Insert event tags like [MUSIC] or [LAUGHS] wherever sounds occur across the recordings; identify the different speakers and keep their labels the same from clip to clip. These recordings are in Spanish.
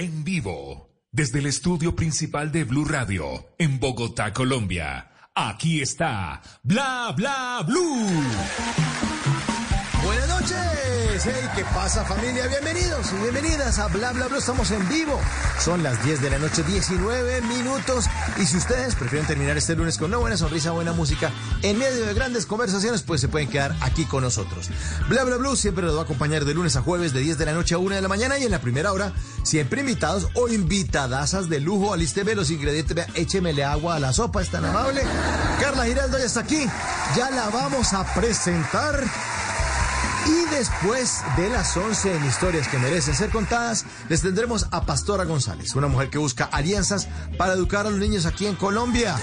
Speaker 1: En vivo, desde el estudio principal de Blue Radio, en Bogotá, Colombia. Aquí está Bla Bla Blue.
Speaker 2: Buenas noches. Hey, ¿qué pasa familia? Bienvenidos y bienvenidas a Bla Bla Bla. Estamos en vivo. Son las 10 de la noche, 19 minutos. Y si ustedes prefieren terminar este lunes con una buena sonrisa, buena música, en medio de grandes conversaciones, pues se pueden quedar aquí con nosotros. Bla Bla Blue siempre los va a acompañar de lunes a jueves, de 10 de la noche a 1 de la mañana. Y en la primera hora, siempre invitados o invitadasas de lujo. Alísteme los ingredientes, échemele agua a la sopa, es tan amable. Carla Giraldo ya está aquí. Ya la vamos a presentar. Y después de las 11 en historias que merecen ser contadas, les tendremos a Pastora González, una mujer que busca alianzas para educar a los niños aquí en Colombia.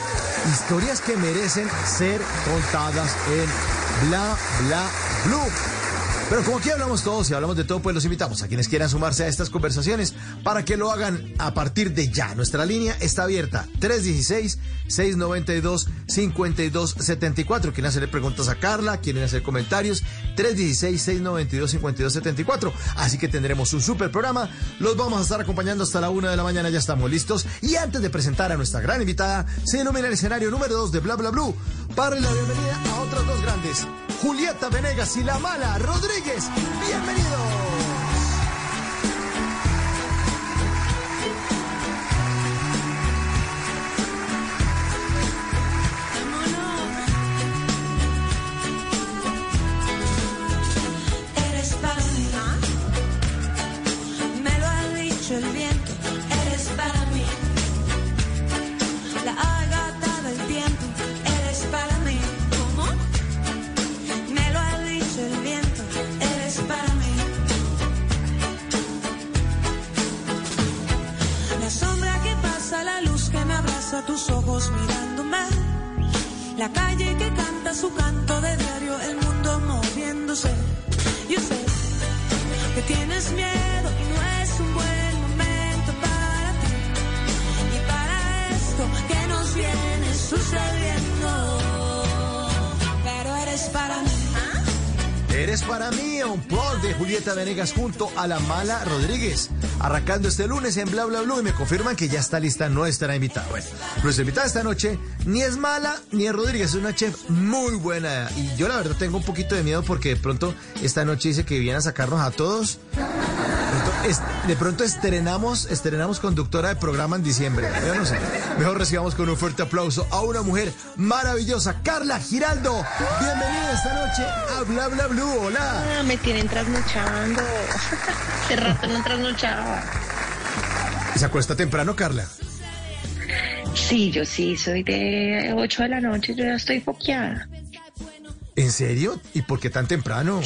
Speaker 2: Historias que merecen ser contadas en Bla Bla Blue. Pero como aquí hablamos todos y hablamos de todo, pues los invitamos a quienes quieran sumarse a estas conversaciones para que lo hagan a partir de ya. Nuestra línea está abierta 316-692-5274. Quieren hacerle preguntas a Carla, quieren hacer comentarios 316-692-5274. Así que tendremos un super programa. Los vamos a estar acompañando hasta la una de la mañana. Ya estamos listos. Y antes de presentar a nuestra gran invitada, se ilumina el escenario número 2 de Bla Bla Blue. Para la bienvenida a otras dos grandes. Julieta Venegas y la mala Rodríguez. Bienvenidos.
Speaker 3: Eres abraza, tus ojos mirándome. La calle que canta su canto de diario, el mundo moviéndose. Yo sé que tienes miedo y no es un buen momento para ti. Y para esto que nos viene sucediendo. Pero eres para mí.
Speaker 2: Eres para mí un blog de Julieta Venegas junto a la mala Rodríguez. Arrancando este lunes en Bla Bla Blue y me confirman que ya está lista nuestra invitada. Bueno, nuestra invitada esta noche ni es mala ni es Rodríguez, es una chef muy buena. Y yo la verdad tengo un poquito de miedo porque de pronto esta noche dice que vienen a sacarnos a todos. De pronto, estrenamos, estrenamos conductora de programa en diciembre. Mejor recibamos con un fuerte aplauso a una mujer maravillosa, Carla Giraldo. Bienvenida esta noche a Bla Bla Blue. Hola.
Speaker 4: Ah, me tienen trasnochando. [LAUGHS] Hace rato no trasnochaba.
Speaker 2: ¿Se acuesta temprano, Carla?
Speaker 4: Sí, yo sí, soy de 8 de la noche, yo ya estoy foqueada.
Speaker 2: ¿En serio? ¿Y por qué tan temprano?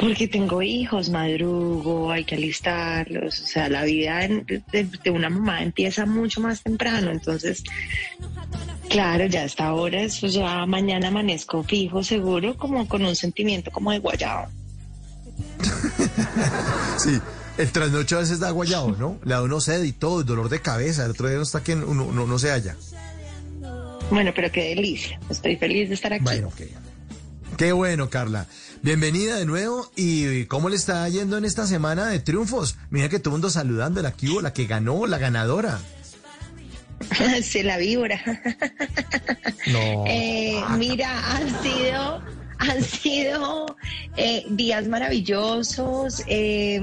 Speaker 4: Porque tengo hijos, madrugo, hay que alistarlos. O sea, la vida en- de, de una mamá empieza mucho más temprano. Entonces, claro, ya hasta ahora, eso ya mañana amanezco fijo, seguro, como con un sentimiento como de guayabo. [LAUGHS]
Speaker 2: Sí. El trasnocho a veces da guayado, ¿no? Le da uno sed y todo, el dolor de cabeza. El otro día no está que uno no, no se halla.
Speaker 4: Bueno, pero qué delicia. Estoy feliz de estar aquí.
Speaker 2: Bueno, ok. Qué bueno, Carla. Bienvenida de nuevo. ¿Y cómo le está yendo en esta semana de triunfos? Mira que todo el mundo saludando, la que hubo, la que ganó, la ganadora. [LAUGHS]
Speaker 4: Se la víbora.
Speaker 2: No.
Speaker 4: Eh, mira, han sido, han sido eh, días maravillosos, eh,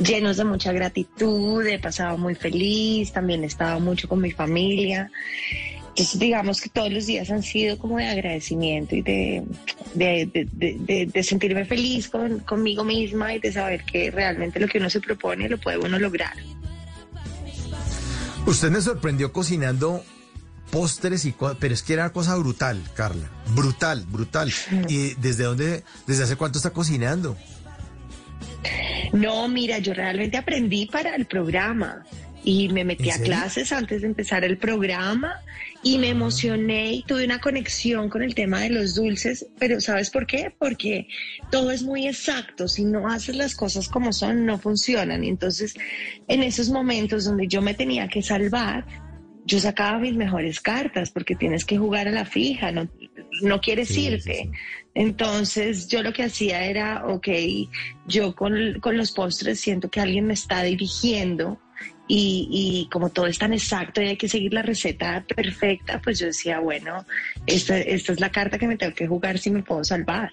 Speaker 4: llenos de mucha gratitud, he pasado muy feliz, también he estado mucho con mi familia. Entonces, digamos que todos los días han sido como de agradecimiento y de- de- de- de sentirme feliz con, conmigo misma y de saber que realmente lo que uno se propone lo puede uno lograr.
Speaker 2: Usted me sorprendió cocinando postres y cosas, pero es que era cosa brutal, Carla. Brutal, brutal. ¿Y desde dónde, desde hace cuánto está cocinando?
Speaker 4: No, mira, yo realmente aprendí para el programa y me metí
Speaker 2: ¿En
Speaker 4: a clases antes de empezar el programa y me emocioné y tuve una conexión con el tema de los dulces, pero ¿sabes por qué? Porque todo es muy exacto, si no haces las cosas como son, no funcionan. Y entonces, en esos momentos donde yo me tenía que salvar, yo sacaba mis mejores cartas porque tienes que jugar a la fija, no, no quieres irte. Entonces yo lo que hacía era, ok, yo con, los postres siento que alguien me está dirigiendo y, como todo es tan exacto y hay que seguir la receta perfecta, pues yo decía, bueno, esta, esta es la carta que me tengo que jugar si me puedo salvar.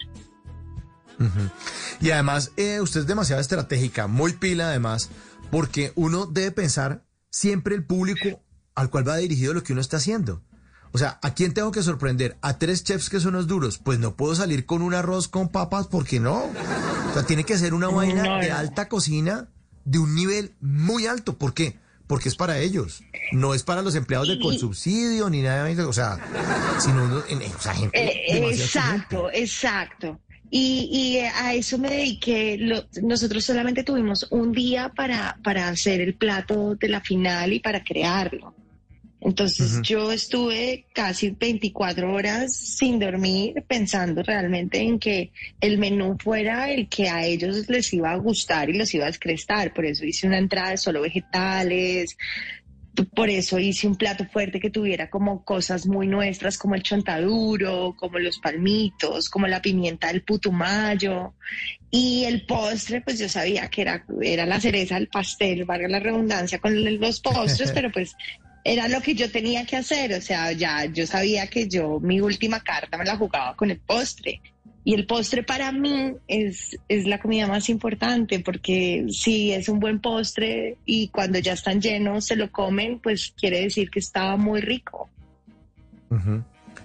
Speaker 2: Y además, eh, usted es demasiado estratégica, muy pila además, porque uno debe pensar siempre el público al cual va dirigido lo que uno está haciendo. O sea, ¿a quién tengo que sorprender? ¿A tres chefs que son los duros? Pues no puedo salir con un arroz con papas porque no. O sea, tiene que ser una vaina de alta cocina de un nivel muy alto. ¿Por qué? Porque es para ellos. No es para los empleados de subsidio ni nada. O sea, sino o sea, gente
Speaker 4: eh, Exacto, exacto. Y, a eso me dediqué. nosotros solamente tuvimos un día para, para hacer el plato de la final y para crearlo. Entonces yo estuve casi 24 horas sin dormir pensando realmente en que el menú fuera el que a ellos les iba a gustar y los iba a descrestar. Por eso hice una entrada de solo vegetales, por eso hice un plato fuerte que tuviera como cosas muy nuestras, como el chontaduro, como los palmitos, como la pimienta del putumayo. Y el postre, pues yo sabía que era, era la cereza del pastel, valga la redundancia con los postres, [LAUGHS] pero pues era lo que yo tenía que hacer, o sea, ya yo sabía que yo mi última carta me la jugaba con el postre. Y el postre para mí es, es la comida más importante porque si es un buen postre y cuando ya están llenos se lo comen, pues quiere decir que estaba muy rico.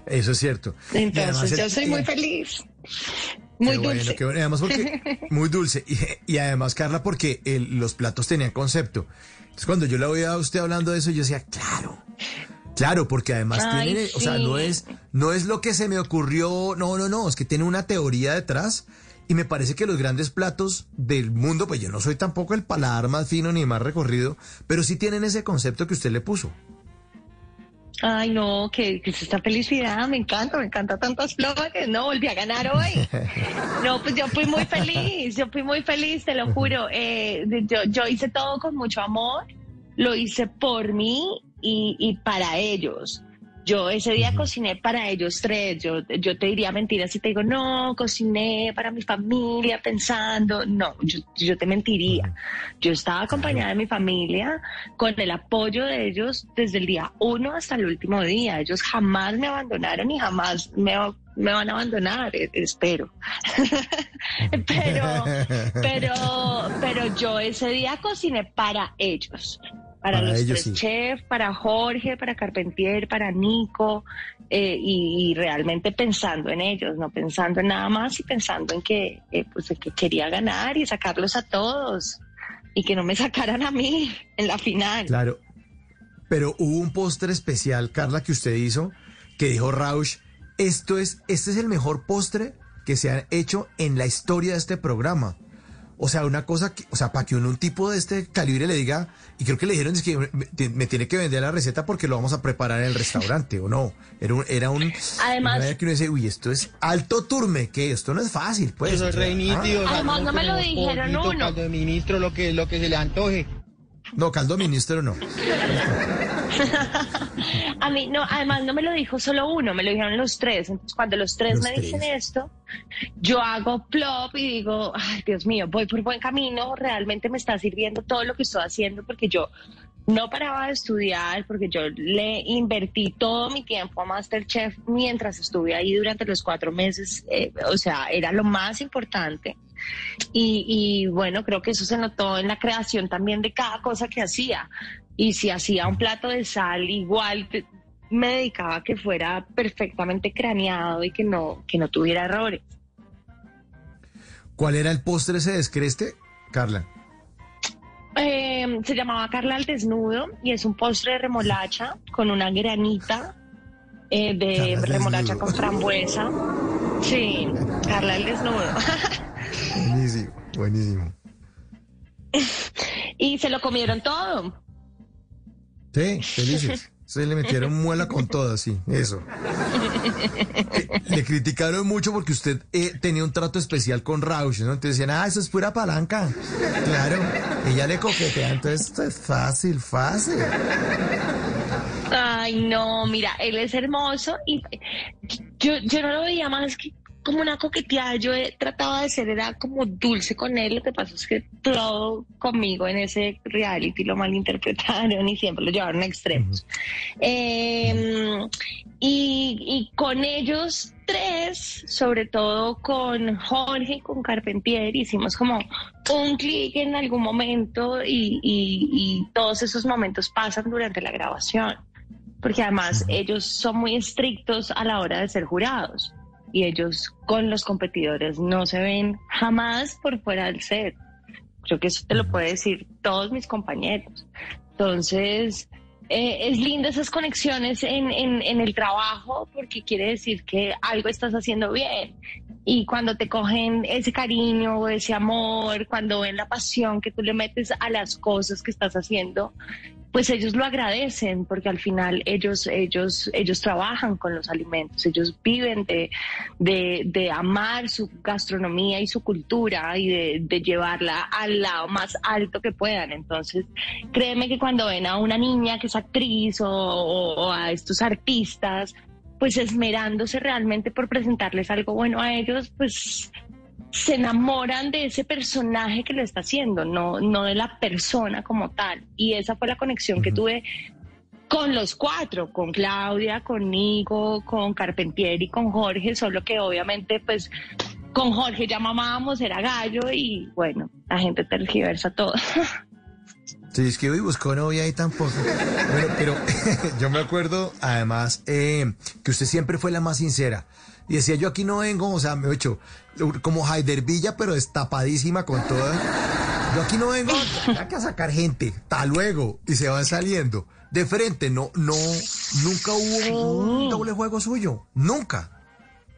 Speaker 2: Eso es cierto.
Speaker 4: Entonces yo soy muy feliz. [LAUGHS] Muy dulce.
Speaker 2: además porque, muy dulce. Y, además, Carla, porque los platos tenían concepto. Entonces, cuando yo le oía a usted hablando de eso, yo decía, claro. Claro, porque además tiene, o sea, no es, no es lo que se me ocurrió, no, no, no, es que tiene una teoría detrás. Y me parece que los grandes platos del mundo, pues yo no soy tampoco el paladar más fino ni más recorrido, pero sí tienen ese concepto que usted le puso.
Speaker 4: Ay, no, que, que esta felicidad, me encanta, me encanta tantas flores, no, volví a ganar hoy. [LAUGHS] No, pues yo fui muy feliz, yo fui muy feliz, te lo juro. Eh, yo, yo hice todo con mucho amor, lo hice por mí y, y para ellos. Yo ese día cociné para ellos tres. Yo, yo te diría mentira si te digo, no, cociné para mi familia pensando. No, yo, te mentiría. Yo estaba acompañada de mi familia con el apoyo de ellos desde el día uno hasta el último día. Ellos jamás me abandonaron y jamás me, me van a abandonar, e, espero. [LAUGHS] pero, pero, pero yo ese día cociné para ellos para, los tres chefs, para Jorge, para Carpentier, para Nico, eh, y, realmente pensando en ellos, no pensando en nada más y pensando en que, eh, pues, que quería ganar y sacarlos a todos y que no me [LAUGHS] sacaran a mí en la final.
Speaker 2: Claro, pero hubo un postre especial, Carla, que usted hizo, que dijo Rausch, esto es, este es el mejor postre que se ha hecho en la historia de este programa. O sea, una cosa que, o sea, para que uno, un tipo de este calibre le diga, y creo que le dijeron es que me, tiene que vender la receta porque lo vamos a preparar en el restaurante, o no. Era un, era un,
Speaker 4: además,
Speaker 2: que uno dice, uy, esto es alto turme, que esto no es fácil, pues.
Speaker 5: Eso es re
Speaker 4: ah. Además, no me lo dijeron uno.
Speaker 5: Caldo de ministro, lo que, lo que se le antoje.
Speaker 2: No, caldo ministro no. [LAUGHS] [LAUGHS]
Speaker 4: a mí, no, además no me lo dijo solo uno, me lo dijeron los tres. Entonces, cuando los tres me dicen esto, yo hago plop y digo, ay, Dios mío, voy por buen camino, realmente me está sirviendo todo lo que estoy haciendo porque yo no paraba de estudiar, porque yo le invertí todo mi tiempo a Masterchef mientras estuve ahí durante los cuatro meses, eh, o sea, era lo más importante. Y, bueno, creo que eso se notó en la creación también de cada cosa que hacía. Y si hacía un plato de sal, igual me dedicaba a que fuera perfectamente craneado y que no, que no tuviera errores.
Speaker 2: ¿Cuál era el postre ese descreste, Carla?
Speaker 4: Eh, se llamaba Carla al desnudo y es un postre de remolacha con una granita eh, de remolacha con frambuesa. Sí, Carla al desnudo.
Speaker 2: Buenísimo, buenísimo. [LAUGHS]
Speaker 4: y se lo comieron todo.
Speaker 2: Sí, felices. Se le metieron muela con todo, sí, eso. le criticaron mucho porque usted eh, tenía un trato especial con Rausch, ¿no? Entonces decían, ah, eso es pura palanca. Claro, ella le coquetea, entonces esto es fácil, fácil.
Speaker 4: Ay, no, mira, él es hermoso y yo, yo no lo veía más que como una coqueteada. Yo he tratado de ser, era como dulce con él. Lo que pasa es que todo conmigo en ese reality lo malinterpretaron y siempre lo llevaron a extremos. Em, y, y, con ellos tres, sobre todo con Jorge y con Carpentier, hicimos como un clic en algún momento y, y, y todos esos momentos pasan durante la grabación. Porque además ellos son muy estrictos a la hora de ser jurados y ellos con los competidores no se ven jamás por fuera del set. Creo que eso te lo puede decir todos mis compañeros. Entonces, eh, es lindo esas conexiones en, en, en, el trabajo porque quiere decir que algo estás haciendo bien. Y cuando te cogen ese cariño, ese amor, cuando ven la pasión que tú le metes a las cosas que estás haciendo, pues ellos lo agradecen porque al final ellos, ellos, ellos trabajan con los alimentos, ellos viven de, de, de amar su gastronomía y su cultura y de, llevarla al lado más alto que puedan. Entonces, créeme que cuando ven a una niña que es actriz o, o a estos artistas, pues esmerándose realmente por presentarles algo bueno a ellos, pues se enamoran de ese personaje que lo está haciendo, no, no de la persona como tal. Y esa fue la conexión que tuve con los cuatro, con Claudia, conmigo, con Carpentier y con Jorge, solo que obviamente pues con Jorge ya mamábamos, era gallo y bueno, la gente tergiversa todo. [LAUGHS]
Speaker 6: Sí, es que hoy buscó novia y tampoco. Bueno, pero [LAUGHS] yo me acuerdo además eh, que usted siempre fue la más sincera. Y decía, yo aquí no vengo, o sea, me he hecho como Haider Villa, pero destapadísima con toda. Yo aquí no vengo a sacar gente, hasta luego, y se van saliendo. De frente, no, no, nunca hubo un doble juego suyo, nunca.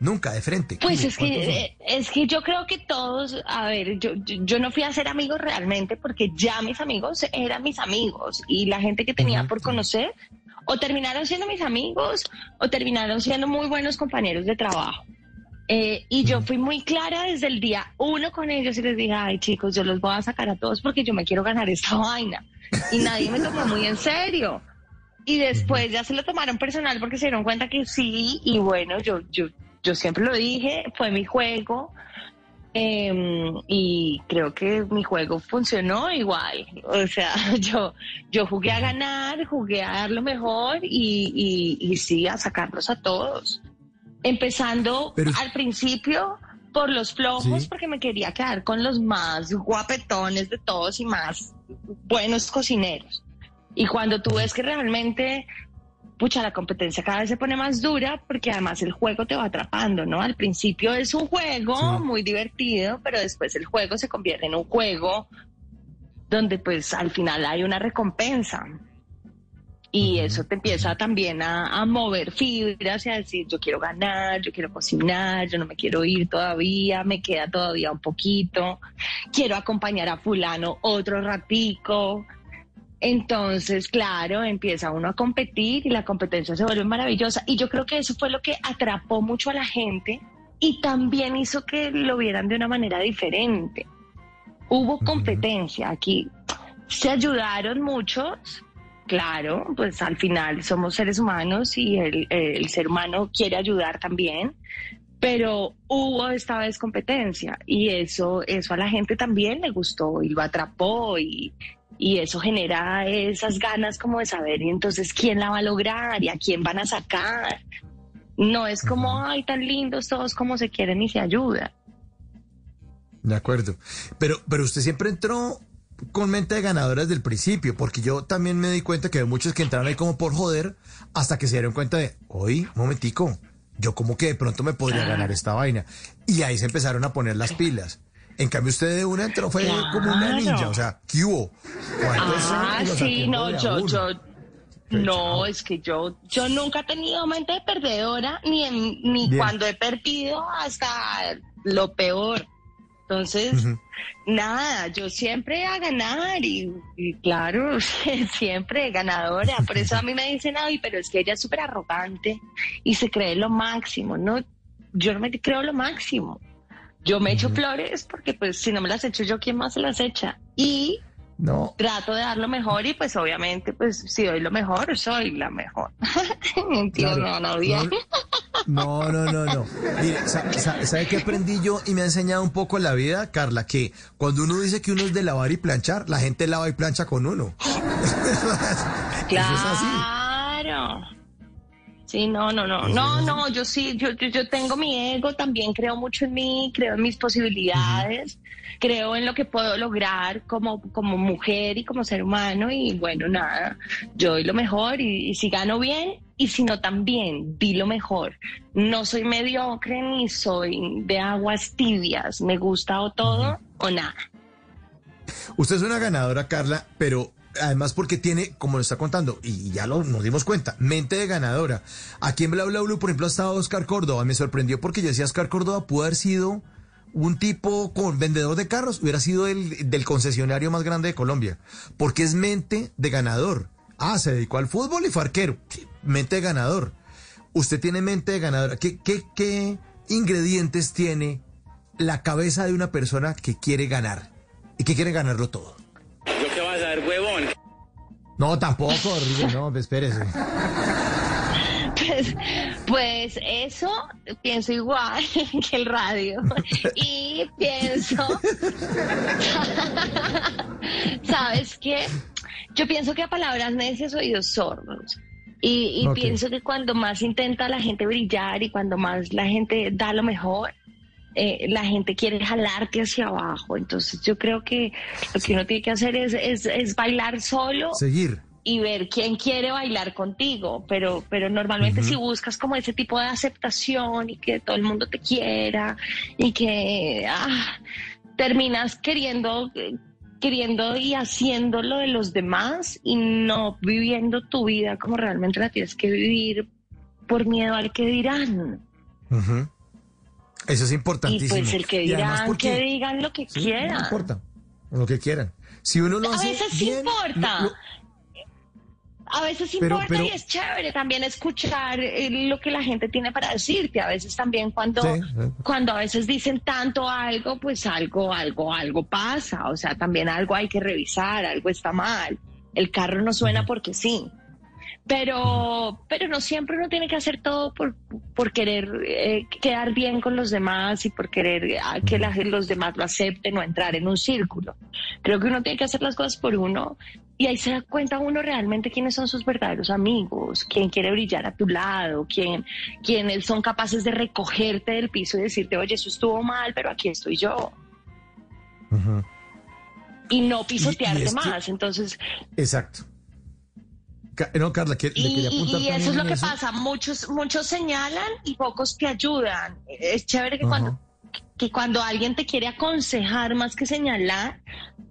Speaker 6: Nunca, de frente.
Speaker 4: Pues es que, es que yo creo que todos, a ver, yo, yo, no fui a ser amigos realmente porque ya mis amigos eran mis amigos y la gente que tenía por conocer o terminaron siendo mis amigos o terminaron siendo muy buenos compañeros de trabajo. Eh, y yo fui muy clara desde el día uno con ellos y les dije, ay chicos, yo los voy a sacar a todos porque yo me quiero ganar esta [LAUGHS] vaina. Y nadie me tomó muy en serio. Y después ya se lo tomaron personal porque se dieron cuenta que sí, y bueno, yo, yo, yo siempre lo dije, fue mi juego. Em, y creo que mi juego funcionó igual. O sea, [LAUGHS] yo, yo jugué a ganar, jugué a dar lo mejor y, y, sí, a sacarlos a todos. Empezando al principio por los flojos, porque me quería quedar con los más guapetones de todos y más buenos cocineros. Y cuando tú ves que realmente pucha, la competencia cada vez se pone más dura porque además el juego te va atrapando, ¿no? Al principio es un juego muy divertido, pero después el juego se convierte en un juego donde pues al final hay una recompensa. Y eso te empieza también a, mover fibras y a decir, yo quiero ganar, yo quiero cocinar, yo no me quiero ir todavía, me queda todavía un poquito, quiero acompañar a fulano otro ratico, entonces, claro, empieza uno a competir y la competencia se vuelve maravillosa. Y yo creo que eso fue lo que atrapó mucho a la gente y también hizo que lo vieran de una manera diferente. Hubo competencia aquí. Se ayudaron muchos, claro, pues al final somos seres humanos y el, el ser humano quiere ayudar también, pero hubo esta vez competencia y eso, eso a la gente también le gustó y lo atrapó y, y eso genera esas ganas como de saber y entonces quién la va a lograr y a quién van a sacar. No es como, ay, tan lindos todos como se quieren y se ayudan.
Speaker 6: De acuerdo. Pero, pero usted siempre entró con mente de ganadora desde el principio, porque yo también me di cuenta que hay muchos que entraron ahí como por joder, hasta que se dieron cuenta de, oye, un momentico, yo como que de pronto me podría ganar esta vaina. Y ahí se empezaron a poner las pilas. En cambio, usted de una entró, fue como una ninja, o sea, ¿qué hubo?
Speaker 4: Ah, sí, no, yo, yo, no, es que yo, yo nunca he tenido mente de perdedora, ni, ni cuando he perdido hasta lo peor. Entonces, nada, yo siempre a ganar y, claro, [LAUGHS] siempre ganadora. Por eso a mí me dicen, ay, pero es que ella es súper arrogante y se cree lo máximo. No, yo no me creo lo máximo. Yo me echo flores porque pues si no me las echo yo, ¿quién más se las echa? Y
Speaker 2: No.
Speaker 4: Trato de dar lo mejor y pues obviamente pues si doy lo mejor, soy la mejor. [LAUGHS]
Speaker 2: Claro.
Speaker 4: no, no, bien.
Speaker 2: No, no, no, no. Mire, sa- sa- ¿sabe qué aprendí yo y me ha enseñado un poco la vida, Carla? Que cuando uno dice que uno es de lavar y planchar, la gente lava y plancha con uno. [LAUGHS] Eso es así.
Speaker 4: Claro. Sí, no, no, no, no, no, yo sí, yo, yo, yo tengo mi ego, también creo mucho en mí, creo en mis posibilidades, creo en lo que puedo lograr como, como mujer y como ser humano y bueno, nada, yo doy lo mejor y, y si gano bien y si no también, di lo mejor. No soy mediocre ni soy de aguas tibias, me gusta o todo o nada.
Speaker 2: Usted es una ganadora, Carla, pero además porque tiene, como lo está contando, y ya lo, nos dimos cuenta, mente de ganadora. Aquí en Bla Bla Blue, por ejemplo, ha estado Oscar Córdoba. Me sorprendió porque yo decía, Oscar Córdoba pudo haber sido un tipo con vendedor de carros, hubiera sido el del concesionario más grande de Colombia, porque es mente de ganador. Ah, se dedicó al fútbol y fue arquero. Mente de ganador. Usted tiene mente de ganadora. ¿Qué, qué, qué ingredientes tiene la cabeza de una persona que quiere ganar y que quiere ganarlo todo? No, tampoco, Rodrigo, no, pues espérese.
Speaker 4: Pues, pues eso pienso igual [LAUGHS] que el radio y pienso, [LAUGHS] ¿sabes qué? Yo pienso que a palabras necias oídos sordos. Y, y pienso que cuando más intenta la gente brillar y cuando más la gente da lo mejor, eh, la gente quiere jalarte hacia abajo. Entonces yo creo que lo que uno tiene que hacer es, es, es bailar solo
Speaker 2: Seguir.
Speaker 4: y ver quién quiere bailar contigo, pero, pero normalmente si buscas como ese tipo de aceptación y que todo el mundo te quiera y que ah, terminas queriendo, queriendo y haciendo lo de los demás y no viviendo tu vida como realmente la tienes que vivir por miedo al que dirán.
Speaker 2: Ujú. Eso es
Speaker 4: Y
Speaker 2: importantísimo.
Speaker 4: pues el que
Speaker 2: Y
Speaker 4: dirán, que digan lo que
Speaker 2: Sí,
Speaker 4: quieran.
Speaker 2: No importa. Lo que quieran. Si uno lo
Speaker 4: A
Speaker 2: hace
Speaker 4: veces sí
Speaker 2: bien,
Speaker 4: importa.
Speaker 2: lo-
Speaker 4: A veces
Speaker 2: Pero-
Speaker 4: importa
Speaker 2: pero-
Speaker 4: y es chévere también escuchar eh, lo que la gente tiene para decirte. A veces también cuando,
Speaker 2: Sí,
Speaker 4: cuando a veces dicen tanto algo, pues algo, algo, algo pasa. O sea, también algo hay que revisar, algo está mal. El carro no suena porque sí. Pero, pero no siempre uno tiene que hacer todo por, por querer eh, quedar bien con los demás y por querer ah, que la- los demás lo acepten o entrar en un círculo. Creo que uno tiene que hacer las cosas por uno y ahí se da cuenta uno realmente quiénes son sus verdaderos amigos, quién quiere brillar a tu lado, quién, quiénes son capaces de recogerte del piso y decirte, oye, eso estuvo mal, pero aquí estoy yo. Y no pisotearte más. Entonces,
Speaker 2: Exacto. No, Carla, que, le
Speaker 4: Y,
Speaker 2: quería
Speaker 4: y-
Speaker 2: apuntar
Speaker 4: y eso es lo que pasa, muchos, muchos señalan y pocos te ayudan. Es chévere que cuando, que cuando alguien te quiere aconsejar más que señalar,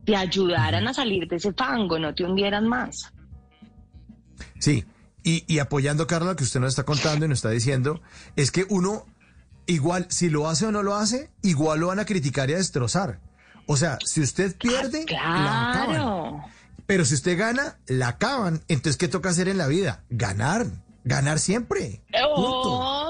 Speaker 4: te ayudaran a salir de ese fango, no te hundieran más.
Speaker 2: Sí, y, y apoyando, Carla, lo que usted nos está contando y nos está diciendo, es que uno, igual, si lo hace o no lo hace, igual lo van a criticar y a destrozar. O sea, si usted pierde, la acaban. Pero si usted gana, la acaban. Entonces, ¿qué toca hacer en la vida? Ganar. Ganar siempre. Punto.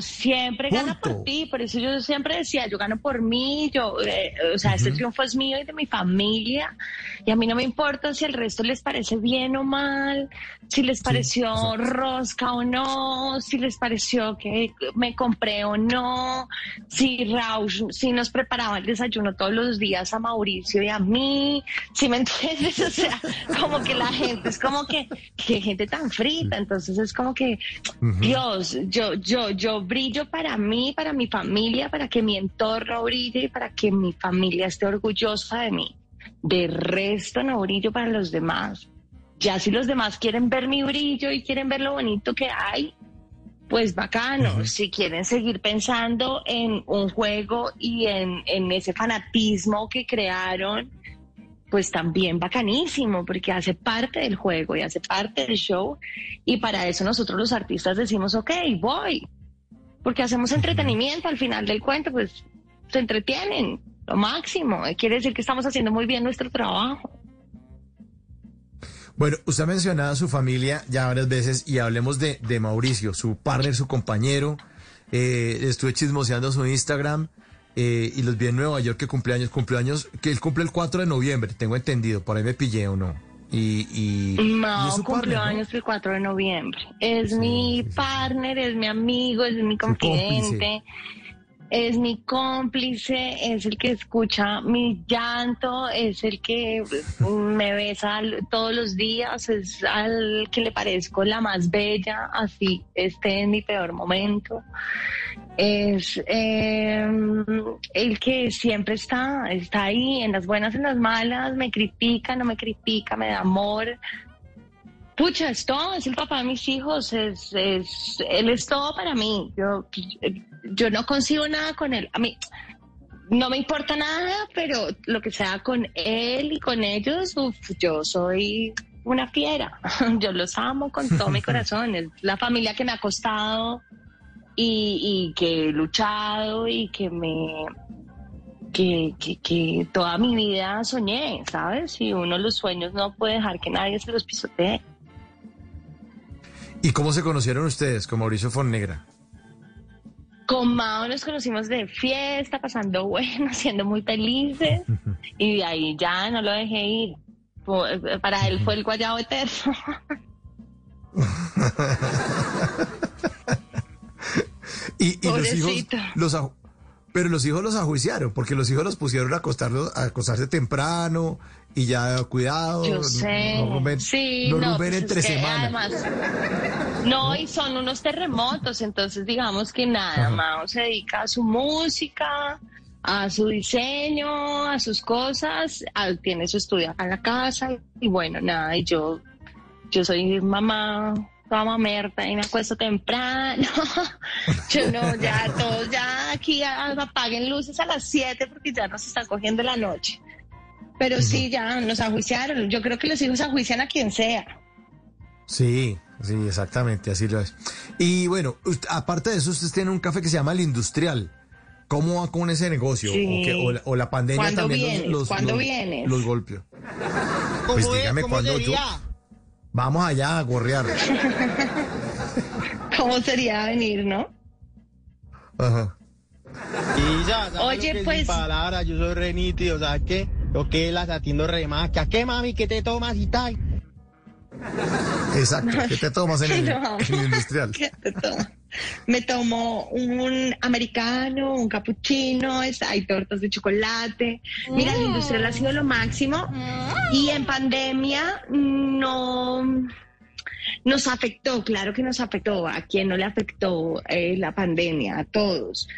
Speaker 4: Siempre gana por ti, por eso yo siempre decía, yo gano por mí, yo, eh, o sea, este triunfo es mío y de mi familia, y a mí no me importa si al resto les parece bien o mal, si les pareció rosca o no, si les pareció que me compré o no, si Rausch, si nos preparaba el desayuno todos los días a Mauricio y a mí, si me entiendes, [LAUGHS] o sea, como que la gente es como que, que gente tan frita, entonces es como que, Dios, yo, yo, yo brillo para mí, para mi familia, para que mi entorno brille y para que mi familia esté orgullosa de mí. De resto no brillo para los demás. Ya si los demás quieren ver mi brillo y quieren ver lo bonito que hay, pues bacano. Si quieren seguir pensando en un juego y en, en ese fanatismo que crearon, pues también bacanísimo, porque hace parte del juego y hace parte del show. Y para eso nosotros los artistas decimos, ok, voy. Porque hacemos entretenimiento al final del cuento, pues se entretienen, lo máximo. Quiere decir que estamos haciendo muy bien nuestro trabajo.
Speaker 2: Bueno, usted ha mencionado a su familia ya varias veces y hablemos de, de Mauricio, su partner, su compañero. Eh, estuve chismoseando su Instagram. eh, y los vi en Nueva York que cumpleaños, cumpleaños, que él cumple el 4 de noviembre, tengo entendido, por ahí me pillé o no. Y, y,
Speaker 4: cumplió
Speaker 2: partner, ¿no?
Speaker 4: años el 4 de noviembre. Es
Speaker 2: Sí,
Speaker 4: mi
Speaker 2: sí, sí.
Speaker 4: partner, es mi amigo, es mi confidente, es mi cómplice, es el que escucha mi llanto, es el que me besa todos los días, es al que le parezco la más bella, así esté en mi peor momento. Es eh, el que siempre está, está ahí, en las buenas, en las malas, me critica, no me critica, me da amor. Pucha, es todo, es el papá de mis hijos, es, es, él es todo para mí. Yo, yo no consigo nada con él. A mí no me importa nada, pero lo que sea con él y con ellos, uf, yo soy una fiera. [LAUGHS] Yo los amo con todo mi [LAUGHS] corazón. Es la familia que me ha costado y, y que he luchado y que me que, que, que toda mi vida soñé, ¿sabes? Y uno los sueños no puede dejar que nadie se los pisotee.
Speaker 2: ¿Y cómo se conocieron ustedes con Mauricio Fonnegra?
Speaker 4: Con Mao nos conocimos de fiesta, pasando bueno, [LAUGHS] siendo muy felices. Y de ahí ya no lo dejé ir. Fue- Para él fue el guayabo eterno. [LAUGHS]
Speaker 2: Y, y los hijos, los pero los hijos los ajuiciaron, porque los hijos los pusieron a, acostarlos, a acostarse temprano y ya cuidado.
Speaker 4: Yo
Speaker 2: no-
Speaker 4: sé.
Speaker 2: No, rumben,
Speaker 4: sí,
Speaker 2: no
Speaker 4: no, pues
Speaker 2: entre
Speaker 4: no, y son unos terremotos, entonces digamos que nada. Mao se dedica a su música, a su diseño, a sus cosas, a- tiene su estudio acá en la casa, y bueno, nada, y yo, yo soy mamá, toda mamerta y me acuesto temprano. [LAUGHS] Yo no, ya todos ya aquí a- apaguen luces a las 7 porque ya nos está cogiendo la noche. Pero sí, ya nos ajuiciaron. Yo creo que los hijos ajuician a quien sea.
Speaker 2: Sí, sí, exactamente, así lo es. Y bueno, aparte de eso, ustedes tienen un café que se llama El Industrial. ¿Cómo va con ese negocio?
Speaker 4: Sí.
Speaker 2: ¿O, la, o la pandemia
Speaker 4: ¿Cuándo
Speaker 2: también los-
Speaker 4: vienes?
Speaker 2: los,
Speaker 4: ¿Cuándo
Speaker 2: los-
Speaker 4: vienes?
Speaker 2: los golpeó?
Speaker 5: ¿Cómo
Speaker 2: Pues cuándo yo-? Vamos allá a gorrear. [LAUGHS]
Speaker 4: ¿Cómo sería venir, no?
Speaker 2: Ajá.
Speaker 5: Y ya, ¿sabes
Speaker 4: Oye,
Speaker 5: lo que es
Speaker 4: pues-
Speaker 5: Sin palabras, yo soy re nítido, ¿sabes qué? Lo que las atiendo re más. ¿Que a qué, mami? ¿Qué te tomas y tal?
Speaker 2: Exacto. ¿Qué te tomas en [LAUGHS] el,
Speaker 4: No.
Speaker 2: en el industrial?
Speaker 4: ¿Qué te tomo? Me tomo un americano, un cappuccino, hay tortas de chocolate. Mira, el industrial ha sido lo máximo y en pandemia no nos afectó, claro que nos afectó. ¿A quién no le afectó eh, la pandemia? A todos.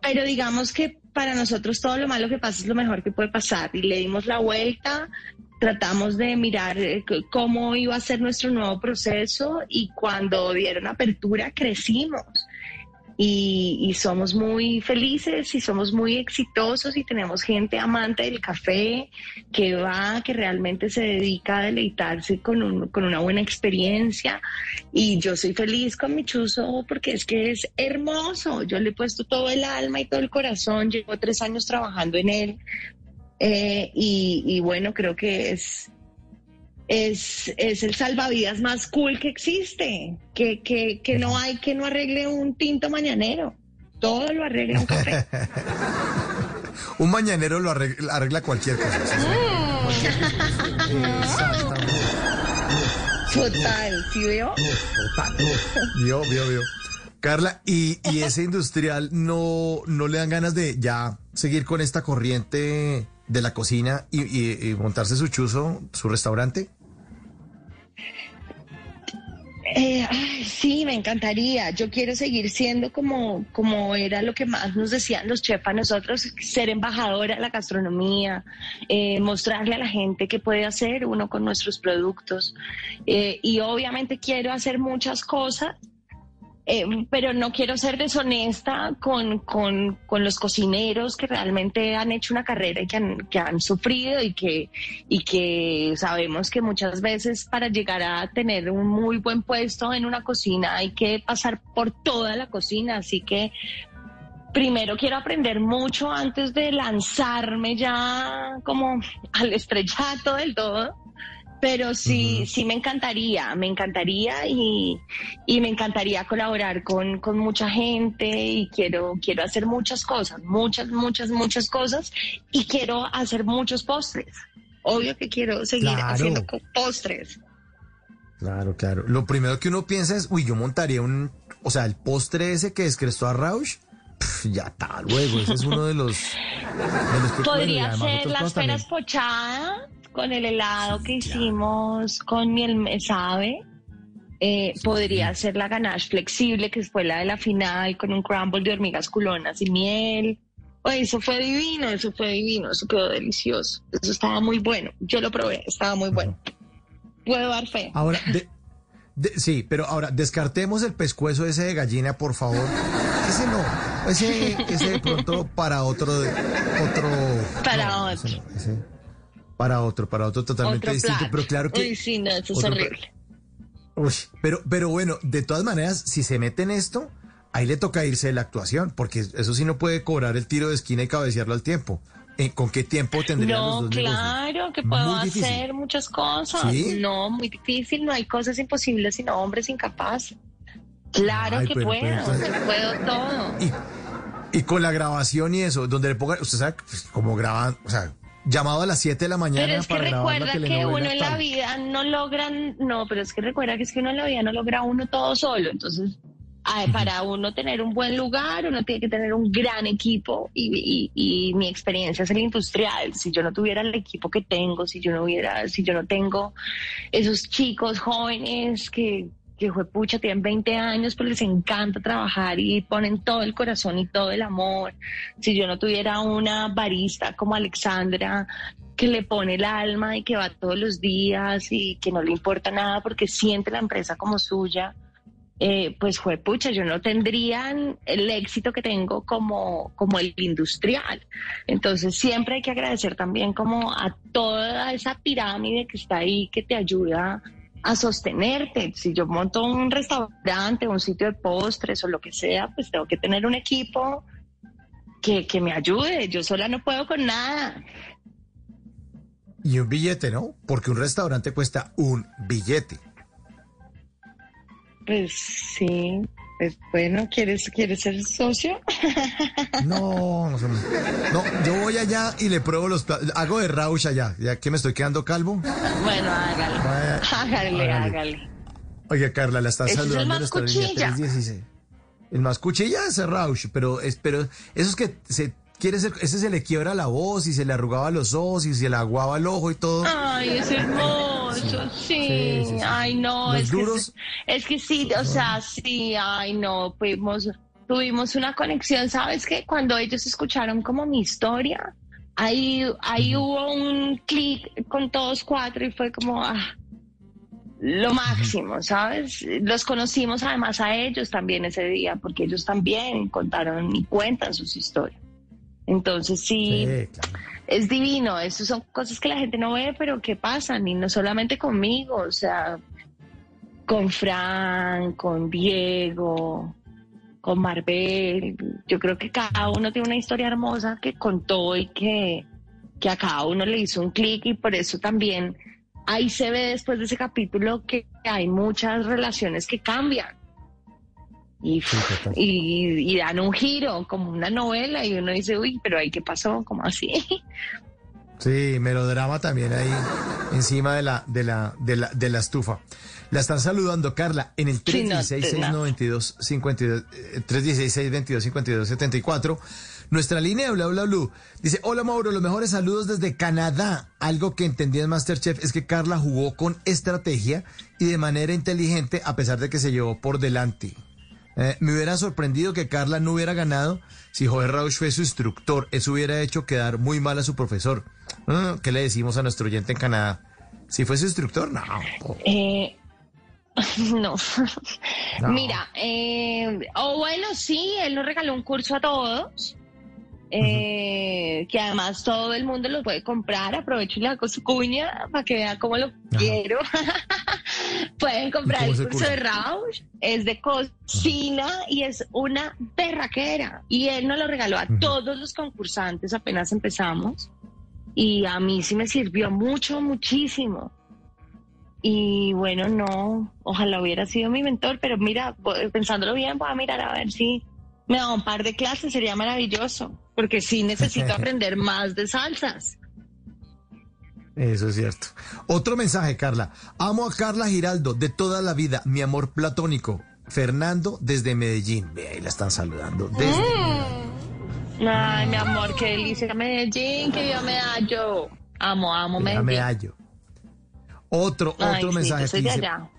Speaker 4: Pero digamos que para nosotros todo lo malo que pasa es lo mejor que puede pasar y le dimos la vuelta, tratamos de mirar eh, cómo iba a ser nuestro nuevo proceso y cuando dieron apertura crecimos. Y, y somos muy felices y somos muy exitosos y tenemos gente amante del café que va, que realmente se dedica a deleitarse con, un- con una buena experiencia. Y yo soy feliz con mi chuzo porque es que es hermoso. Yo le he puesto todo el alma y todo el corazón. Llevo tres años trabajando en él. Eh, y, y bueno, creo que es, es, es el salvavidas más cool que existe. Que, que, que no hay que no arregle un tinto mañanero. Todo lo arregla un café. [LAUGHS]
Speaker 2: Un mañanero lo arregla, arregla cualquier cosa. ¿sí? Exactamente.
Speaker 4: Total, ¿sí veo?
Speaker 2: Total. Vio, vio, vio. Carla, ¿y, y ese industrial no, no le dan ganas de ya seguir con esta corriente de la cocina y, y- montarse su chuzo, su restaurante?
Speaker 4: Eh, sí, me encantaría. Yo quiero seguir siendo como, como era lo que más nos decían los chefs a nosotros, ser embajadora de la gastronomía, eh, mostrarle a la gente qué puede hacer uno con nuestros productos. Eh, y obviamente quiero hacer muchas cosas. Eh, pero no quiero ser deshonesta con, con, con los cocineros que realmente han hecho una carrera y que han, que han sufrido y que, y que sabemos que muchas veces para llegar a tener un muy buen puesto en una cocina hay que pasar por toda la cocina, así que primero quiero aprender mucho antes de lanzarme ya como al estrellato del todo pero sí, sí me encantaría, me encantaría y, y me encantaría colaborar con, con, mucha gente y quiero, quiero hacer muchas cosas, muchas, muchas, muchas cosas y quiero hacer muchos postres. Obvio que quiero seguir
Speaker 2: Claro.
Speaker 4: haciendo postres.
Speaker 2: Claro, claro. Lo primero que uno piensa es, uy, yo montaría un, o sea, el postre ese que descrestó a Rausch, ya está, luego, ese es uno de los... de los bueno,
Speaker 4: Podría ser las peras
Speaker 2: también.
Speaker 4: Con el helado que hicimos con miel me sabe. Eh, podría ser la ganache flexible, que fue la de la final, con un crumble de hormigas culonas y miel. Oye, eso fue divino, eso fue divino, eso quedó delicioso. Eso estaba muy bueno. Yo lo probé, estaba muy bueno. Puedo dar fe.
Speaker 2: Ahora, de- de- sí, pero ahora, descartemos el pescuezo ese de gallina, por favor. Ese no, ese, ese de pronto para otro, otro... [LAUGHS]
Speaker 4: Para
Speaker 2: no, ese
Speaker 4: otro.
Speaker 2: no, ese- para otro, para otro totalmente
Speaker 4: Otro
Speaker 2: distinto, pero claro que...
Speaker 4: Uy, sí, no, eso es horrible.
Speaker 2: Uy, pero, pero bueno, de todas maneras, si se mete en esto, ahí le toca irse de la actuación, porque eso sí no puede cobrar el tiro de esquina y cabecearlo al tiempo. Eh, ¿Con qué tiempo tendrían los
Speaker 4: No,
Speaker 2: dos negocios?
Speaker 4: claro, que puedo
Speaker 2: Muy difícil.
Speaker 4: hacer muchas cosas.
Speaker 2: ¿Sí?
Speaker 4: No, muy difícil, no hay cosas imposibles sino hombres incapaces. Claro
Speaker 2: Ay,
Speaker 4: que
Speaker 2: pero-
Speaker 4: puedo,
Speaker 2: pero
Speaker 4: puedo todo.
Speaker 2: Y, y con la grabación y eso, donde le pongan, usted sabe, pues, como graban, o sea, llamado a las 7 de la mañana
Speaker 4: Pero es que
Speaker 2: para
Speaker 4: recuerda que
Speaker 2: telenovela
Speaker 4: uno en la
Speaker 2: tal.
Speaker 4: vida no logra, no, pero es que recuerda que es que uno en la vida no logra uno todo solo. Entonces, para uno tener un buen lugar, uno tiene que tener un gran equipo y, y- y mi experiencia es el industrial. Si yo no tuviera el equipo que tengo, si yo no hubiera, si yo no tengo esos chicos jóvenes que, que juepucha, tienen 20 años, pues les encanta trabajar y ponen todo el corazón y todo el amor. Si yo no tuviera una barista como Alexandra, que le pone el alma y que va todos los días y que no le importa nada porque siente la empresa como suya, eh, pues fue pucha, yo no tendría el éxito que tengo como, como el industrial. Entonces siempre hay que agradecer también como a toda esa pirámide que está ahí, que te ayuda a sostenerte. Si yo monto un restaurante, un sitio de postres o lo que sea, pues tengo que tener un equipo que, que me ayude. Yo sola no puedo con nada.
Speaker 2: Y un billete, ¿no? Porque un restaurante cuesta un billete.
Speaker 4: Pues sí, pues bueno, ¿quieres, ¿quieres ser socio?
Speaker 2: No, no, somos- no, yo voy allá y le pruebo los platos. Hago de Rausch allá, ya que me estoy quedando calvo.
Speaker 4: Bueno, hágale.
Speaker 2: Vaya,
Speaker 4: Hágale,
Speaker 2: hágale.
Speaker 4: hágale.
Speaker 2: Oiga, Carla, la está
Speaker 4: Ese es el
Speaker 2: saludando
Speaker 4: más cuchilla.
Speaker 2: 316. El más cuchilla es el Rausch, pero, es, pero eso es que se quiere ser, ese se le quiebra la voz y se le arrugaba los ojos y se le aguaba el ojo y todo.
Speaker 4: Ay, es hermoso, sí.
Speaker 2: Sí, sí, sí.
Speaker 4: Ay, no,
Speaker 2: Los
Speaker 4: es
Speaker 2: duros-
Speaker 4: que, es que sí, o sea, sí, ay, no, fuimos, tuvimos una conexión, ¿sabes qué? Cuando ellos escucharon como mi historia, ahí, ahí hubo un clic con todos cuatro y fue como, ah, lo máximo, ¿sabes? Los conocimos además a ellos también ese día, porque ellos también contaron y cuentan sus historias. Entonces sí,
Speaker 2: Sí, claro.
Speaker 4: es divino, eso son cosas que la gente no ve, pero que pasan, y no solamente conmigo, o sea, con Fran, con Diego, con Marvel, yo creo que cada uno tiene una historia hermosa que contó y que, que a cada uno le hizo un clic y por eso también ahí se ve después de ese capítulo que hay muchas relaciones que cambian. Y, dan un giro, como una novela, y uno dice, uy, pero ahí qué pasó, como así. [LAUGHS]
Speaker 2: Sí, melodrama también ahí encima de la, de la, de la, de la estufa. La están saludando, Carla, en el
Speaker 4: Sí, no,
Speaker 2: 316-692-52, eh, 316-622-5274. Nuestra línea de bla bla blue dice, hola Mauro, los mejores saludos desde Canadá. Algo que entendí en Masterchef es que Carla jugó con estrategia y de manera inteligente a pesar de que se llevó por delante. Eh, me hubiera sorprendido que Carla no hubiera ganado si Joder Rausch fue su instructor. Eso hubiera hecho quedar muy mal a su profesor. Ah, ¿Qué le decimos a nuestro oyente en Canadá? Si fue su instructor, no.
Speaker 4: Eh, [LAUGHS] no.
Speaker 2: No.
Speaker 4: Mira, eh, o bueno, sí, él nos regaló un curso a todos. Eh, que además todo el mundo lo puede comprar. Aprovecho y le hago su cuña para que vea cómo lo quiero. [LAUGHS] Pueden comprar el curso de Rausch. Es de cocina y es una berraquera. Y él nos lo regaló a todos los concursantes apenas empezamos. Y a mí sí me sirvió mucho, muchísimo. y bueno, no, ojalá hubiera sido mi mentor, pero mira, pensándolo bien, voy a mirar a ver si me da un par de clases, sería maravilloso, porque sí necesito [LAUGHS] aprender más de salsas.
Speaker 2: Eso es cierto. Otro mensaje, Carla. Amo a Carla Giraldo de toda la vida, mi amor platónico. Fernando desde Medellín. Ve, ahí la están saludando. Desde
Speaker 4: Ay, mi amor, qué delicia Medellín, que yo me hallo. Amo, amo Medellín.
Speaker 2: hallo. Otro,
Speaker 4: Ay,
Speaker 2: otro
Speaker 4: sí,
Speaker 2: mensaje que dice,
Speaker 4: allá.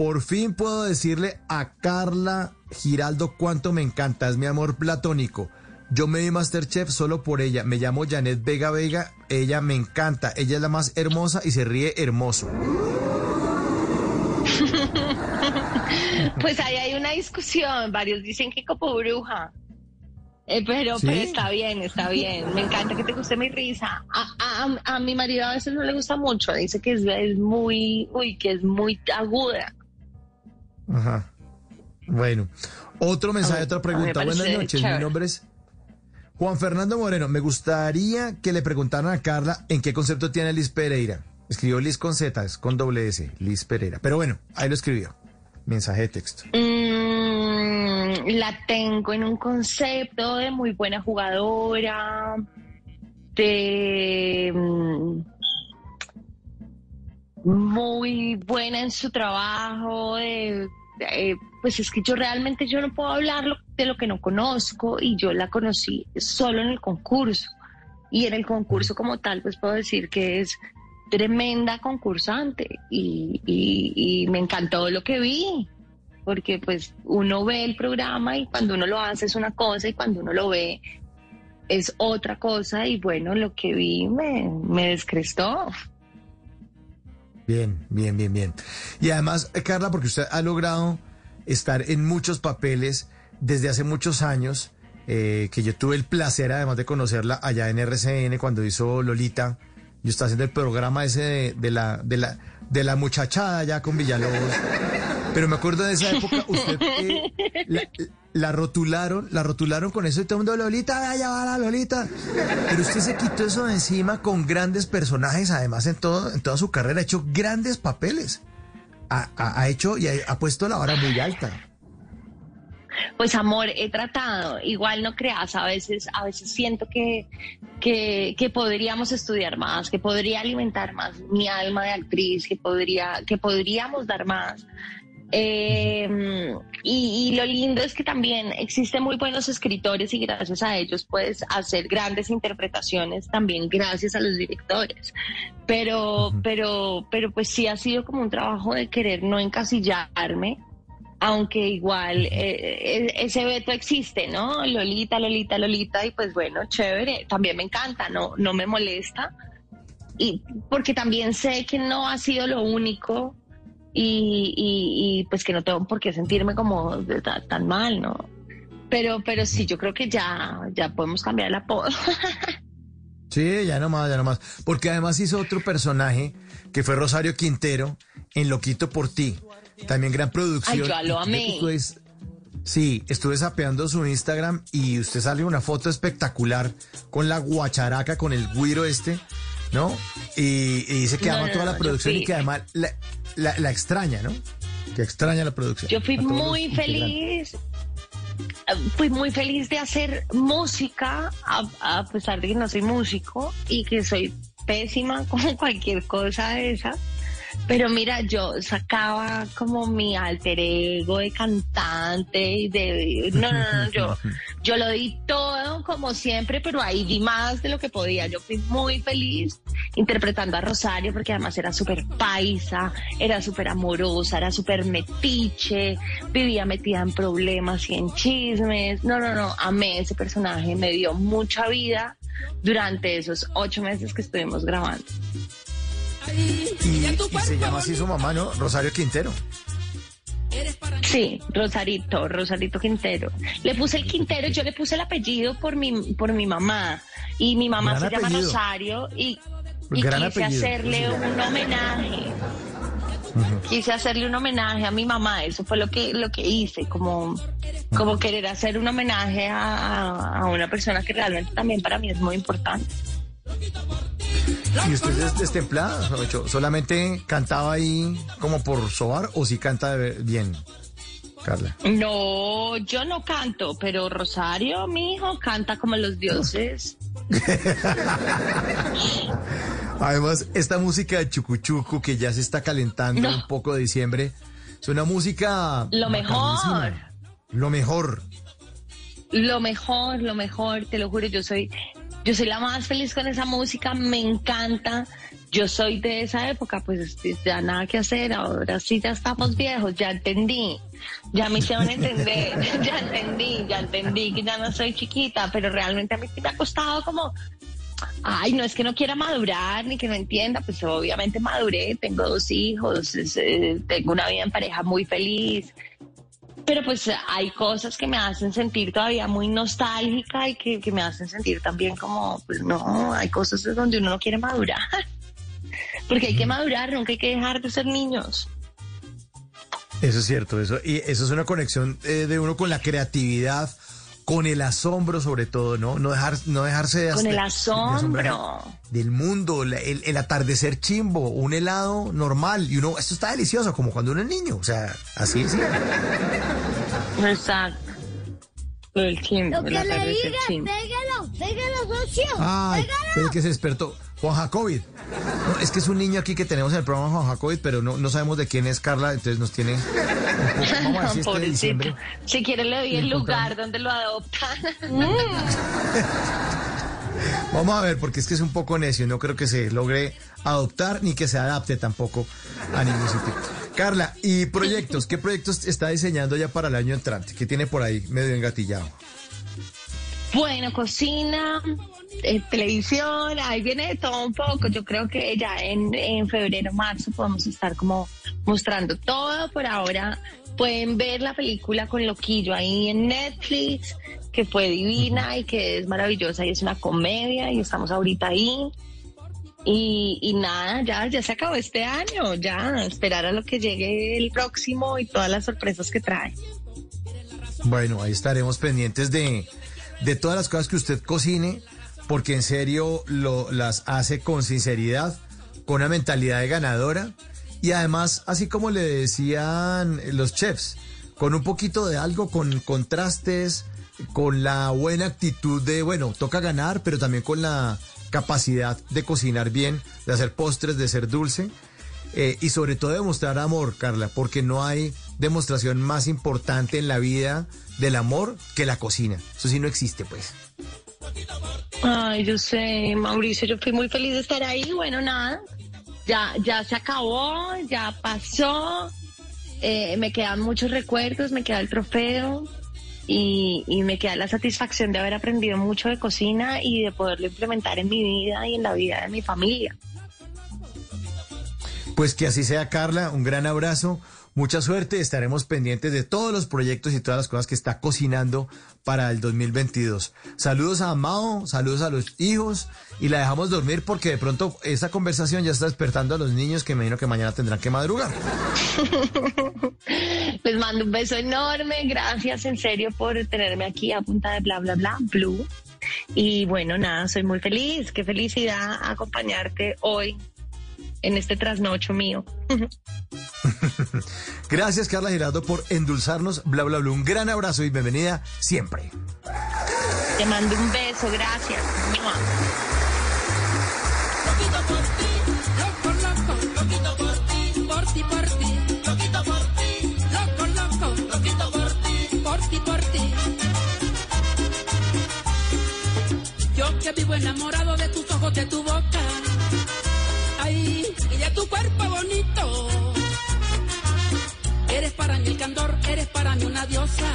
Speaker 2: Por fin puedo decirle a Carla Giraldo cuánto me encanta, es mi amor platónico. Yo me di Masterchef solo por ella, me llamo Janet Vega Vega, ella me encanta, ella es la más hermosa y se ríe hermoso. [LAUGHS]
Speaker 4: Pues ahí hay una discusión, varios dicen que como bruja. Eh, pero,
Speaker 2: ¿Sí?
Speaker 4: pero está bien, está bien. Me encanta que te guste mi risa. A, a- a mi marido a veces no le gusta mucho. Dice que es, es muy, uy, que es muy aguda.
Speaker 2: Ajá. Bueno, otro mensaje, otra pregunta. Buenas noches, mi nombre es Juan Fernando Moreno. Me gustaría que le preguntaran a Carla en qué concepto tiene Liz Pereira. Escribió Liz con Z, es con doble S, Liz Pereira. Pero bueno, ahí lo escribió. Mensaje de texto.
Speaker 4: Mm, la tengo en un concepto de muy buena jugadora, de mm, muy buena en su trabajo, de, de- pues es que yo realmente yo no puedo hablar de lo que no conozco y yo la conocí solo en el concurso. Y en el concurso como tal, pues puedo decir que es tremenda concursante y me encantó lo que vi, porque pues uno ve el programa y cuando uno lo hace es una cosa y cuando uno lo ve es otra cosa y bueno, lo que vi me, me descrestó.
Speaker 2: Bien, bien, bien, bien. Y además, eh, Carla, porque usted ha logrado estar en muchos papeles desde hace muchos años, eh, que yo tuve el placer además de conocerla allá en RCN cuando hizo Lolita. Yo estaba haciendo el programa ese de, de la, de, la, de la muchachada allá con Villalobos. Pero me acuerdo de esa [LAUGHS] época, usted eh, la, la rotularon, la rotularon con eso y todo el mundo, Lolita, vaya, va la Lolita. Pero usted se quitó eso de encima con grandes personajes, además en, todo, en toda su carrera ha hecho grandes papeles. Ha, ha- ha hecho y ha, ha puesto la vara muy alta.
Speaker 4: Pues amor, he tratado, igual no creas, a veces, a veces siento que, que, que podríamos estudiar más, que podría alimentar más mi alma de actriz, que podría, que podríamos dar más. Eh, y, y lo lindo es que también existen muy buenos escritores y gracias a ellos puedes hacer grandes interpretaciones también gracias a los directores. Pero, pero, pero pues sí ha sido como un trabajo de querer no encasillarme aunque igual eh, eh, ese veto existe, ¿no? Lolita, Lolita, Lolita, y pues bueno, chévere, también me encanta, no, no me molesta, y porque también sé que no ha sido lo único y, y- y, pues que no tengo por qué sentirme como de ta- tan, mal, ¿no? Pero, pero sí, yo creo que ya, ya podemos cambiar el apodo. [LAUGHS]
Speaker 2: Sí, ya nomás, ya nomás. Porque además hizo otro personaje que fue Rosario Quintero en Loquito por ti. También gran producción.
Speaker 4: Ay, yo lo amé.
Speaker 2: sí, estuve sapeando su Instagram y usted sale una foto espectacular con la guacharaca, con el guiro este, ¿no? Y, y dice que
Speaker 4: No,
Speaker 2: ama
Speaker 4: no,
Speaker 2: toda la producción y que además la, la- la extraña, ¿no? Que extraña la producción.
Speaker 4: Yo fui muy feliz, fui muy feliz de hacer música, a, a pesar de que no soy músico y que soy pésima [LAUGHS] con cualquier cosa de esa. Pero mira, yo sacaba como mi alter ego de cantante y de... No, no, no, yo, [LAUGHS] yo lo di todo como siempre, pero ahí di más de lo que podía. Yo fui muy feliz interpretando a Rosario porque además era súper paisa, era súper amorosa, era súper metiche, vivía metida en problemas y en chismes. No, no, no, amé ese personaje, me dio mucha vida durante esos ocho meses que estuvimos grabando.
Speaker 2: Y, y se llama así su mamá, ¿no? Rosario Quintero.
Speaker 4: Sí, Rosarito, Rosarito Quintero. Le puse el Quintero, yo le puse el apellido por mi, por mi mamá. Y mi mamá
Speaker 2: Gran
Speaker 4: se llama. Rosario y, quise
Speaker 2: apellido,
Speaker 4: hacerle un homenaje. Quise hacerle un homenaje a mi mamá, eso fue lo que, lo que hice, como, como querer hacer un homenaje a- a una persona que realmente también para mí es muy importante.
Speaker 2: ¿Y usted es destemplada? Socho? ¿Solamente cantaba ahí como por sobar o si canta bien, Carla?
Speaker 4: No, yo no canto, pero Rosario, mi hijo, canta como los dioses. [LAUGHS]
Speaker 2: Además, esta música de chucuchuco que ya se está calentando
Speaker 4: No.
Speaker 2: un poco de diciembre, es una música...
Speaker 4: Lo mejor.
Speaker 2: Lo mejor.
Speaker 4: Lo mejor, lo mejor, te lo juro, yo soy, yo soy la más feliz con esa música, me encanta. Yo soy de esa época, pues ya nada que hacer, ahora sí ya estamos viejos, ya entendí, ya me hicieron entender, [LAUGHS] ya entendí, ya entendí que ya no soy chiquita, pero realmente a mí me ha costado como, ay, no es que no quiera madurar ni que no entienda, pues obviamente maduré, tengo dos hijos, eh, tengo una vida en pareja muy feliz, pero pues hay cosas que me hacen sentir todavía muy nostálgica y que, que me hacen sentir también como, pues no, hay cosas de donde uno no quiere madurar. [LAUGHS] Porque hay que madurar, nunca hay que dejar de ser niños.
Speaker 2: Eso es cierto, eso. Y eso es una conexión eh, de uno con la creatividad, con el asombro sobre todo, ¿no? No, dejar, no dejarse de
Speaker 4: Con el asombro.
Speaker 2: del mundo, el, el atardecer chimbo, un helado normal. Y uno, esto está delicioso, como cuando uno es niño. O sea, así es.
Speaker 4: Exacto. Del chimbo,
Speaker 7: Lo
Speaker 4: el
Speaker 7: que le
Speaker 4: atardecer
Speaker 7: diga,
Speaker 4: chimbo.
Speaker 7: pégalo, pégalo, socio.
Speaker 2: Ay,
Speaker 7: pégalo.
Speaker 2: que se despertó. Juan Jacobi. No, es que es un niño aquí que tenemos en el programa Juan Jacobi, pero no, no sabemos de quién es Carla, entonces nos tiene un [LAUGHS] poco. Vamos a ver si este
Speaker 4: Pobrecito.
Speaker 2: diciembre.
Speaker 4: Si quiere le doy el lugar donde lo adoptan. [LAUGHS]
Speaker 2: Vamos a ver, porque es que es un poco necio, no creo que se logre adoptar ni que se adapte tampoco a ningún sitio. Carla, ¿y proyectos? ¿Qué proyectos está diseñando ya para el año entrante? ¿Qué tiene por ahí medio engatillado?
Speaker 4: Bueno, cocina, eh, televisión, ahí viene de todo un poco. Yo creo que ya en, en febrero, marzo podemos estar como mostrando todo. Por ahora pueden ver la película con Loquillo ahí en Netflix, que fue divina y que es maravillosa y es una comedia y estamos ahorita ahí. Y, y nada, ya, ya se acabó este año, ya esperar a lo que llegue el próximo y todas las sorpresas que trae.
Speaker 2: Bueno, ahí estaremos pendientes de, de todas las cosas que usted cocine, porque en serio lo, las hace con sinceridad, con una mentalidad de ganadora y además, así como le decían los chefs, con un poquito de algo, con contrastes, con la buena actitud de, bueno, toca ganar, pero también con la capacidad de cocinar bien, de hacer postres, de ser dulce. Eh, y sobre todo demostrar amor, Carla, porque no hay demostración más importante en la vida del amor que la cocina. Eso sí no existe, pues.
Speaker 4: Ay, yo sé, Mauricio, yo fui muy feliz de estar ahí. Bueno, nada, ya, ya se acabó, ya pasó. Eh, me quedan muchos recuerdos, me queda el trofeo y, y me queda la satisfacción de haber aprendido mucho de cocina y de poderlo implementar en mi vida y en la vida de mi familia.
Speaker 2: Pues que así sea, Carla. Un gran abrazo. Mucha suerte. Estaremos pendientes de todos los proyectos y todas las cosas que está cocinando para el 2022. Saludos a Mao, saludos a los hijos y la dejamos dormir porque de pronto esta conversación ya está despertando a los niños que me imagino que mañana tendrán que madrugar. [LAUGHS]
Speaker 4: Les mando un beso enorme, gracias en serio por tenerme aquí a punta de bla, bla, bla, blue. Y bueno, nada, soy muy feliz, qué felicidad acompañarte hoy en este trasnocho mío. [LAUGHS]
Speaker 2: Gracias, Carla Girardo, por endulzarnos. Bla, bla, bla. Un gran abrazo y bienvenida siempre.
Speaker 4: Te mando un beso, gracias.
Speaker 6: Vivo enamorado de tus ojos, de tu boca, y de tu cuerpo bonito. Eres para mí el candor, eres para mí una diosa.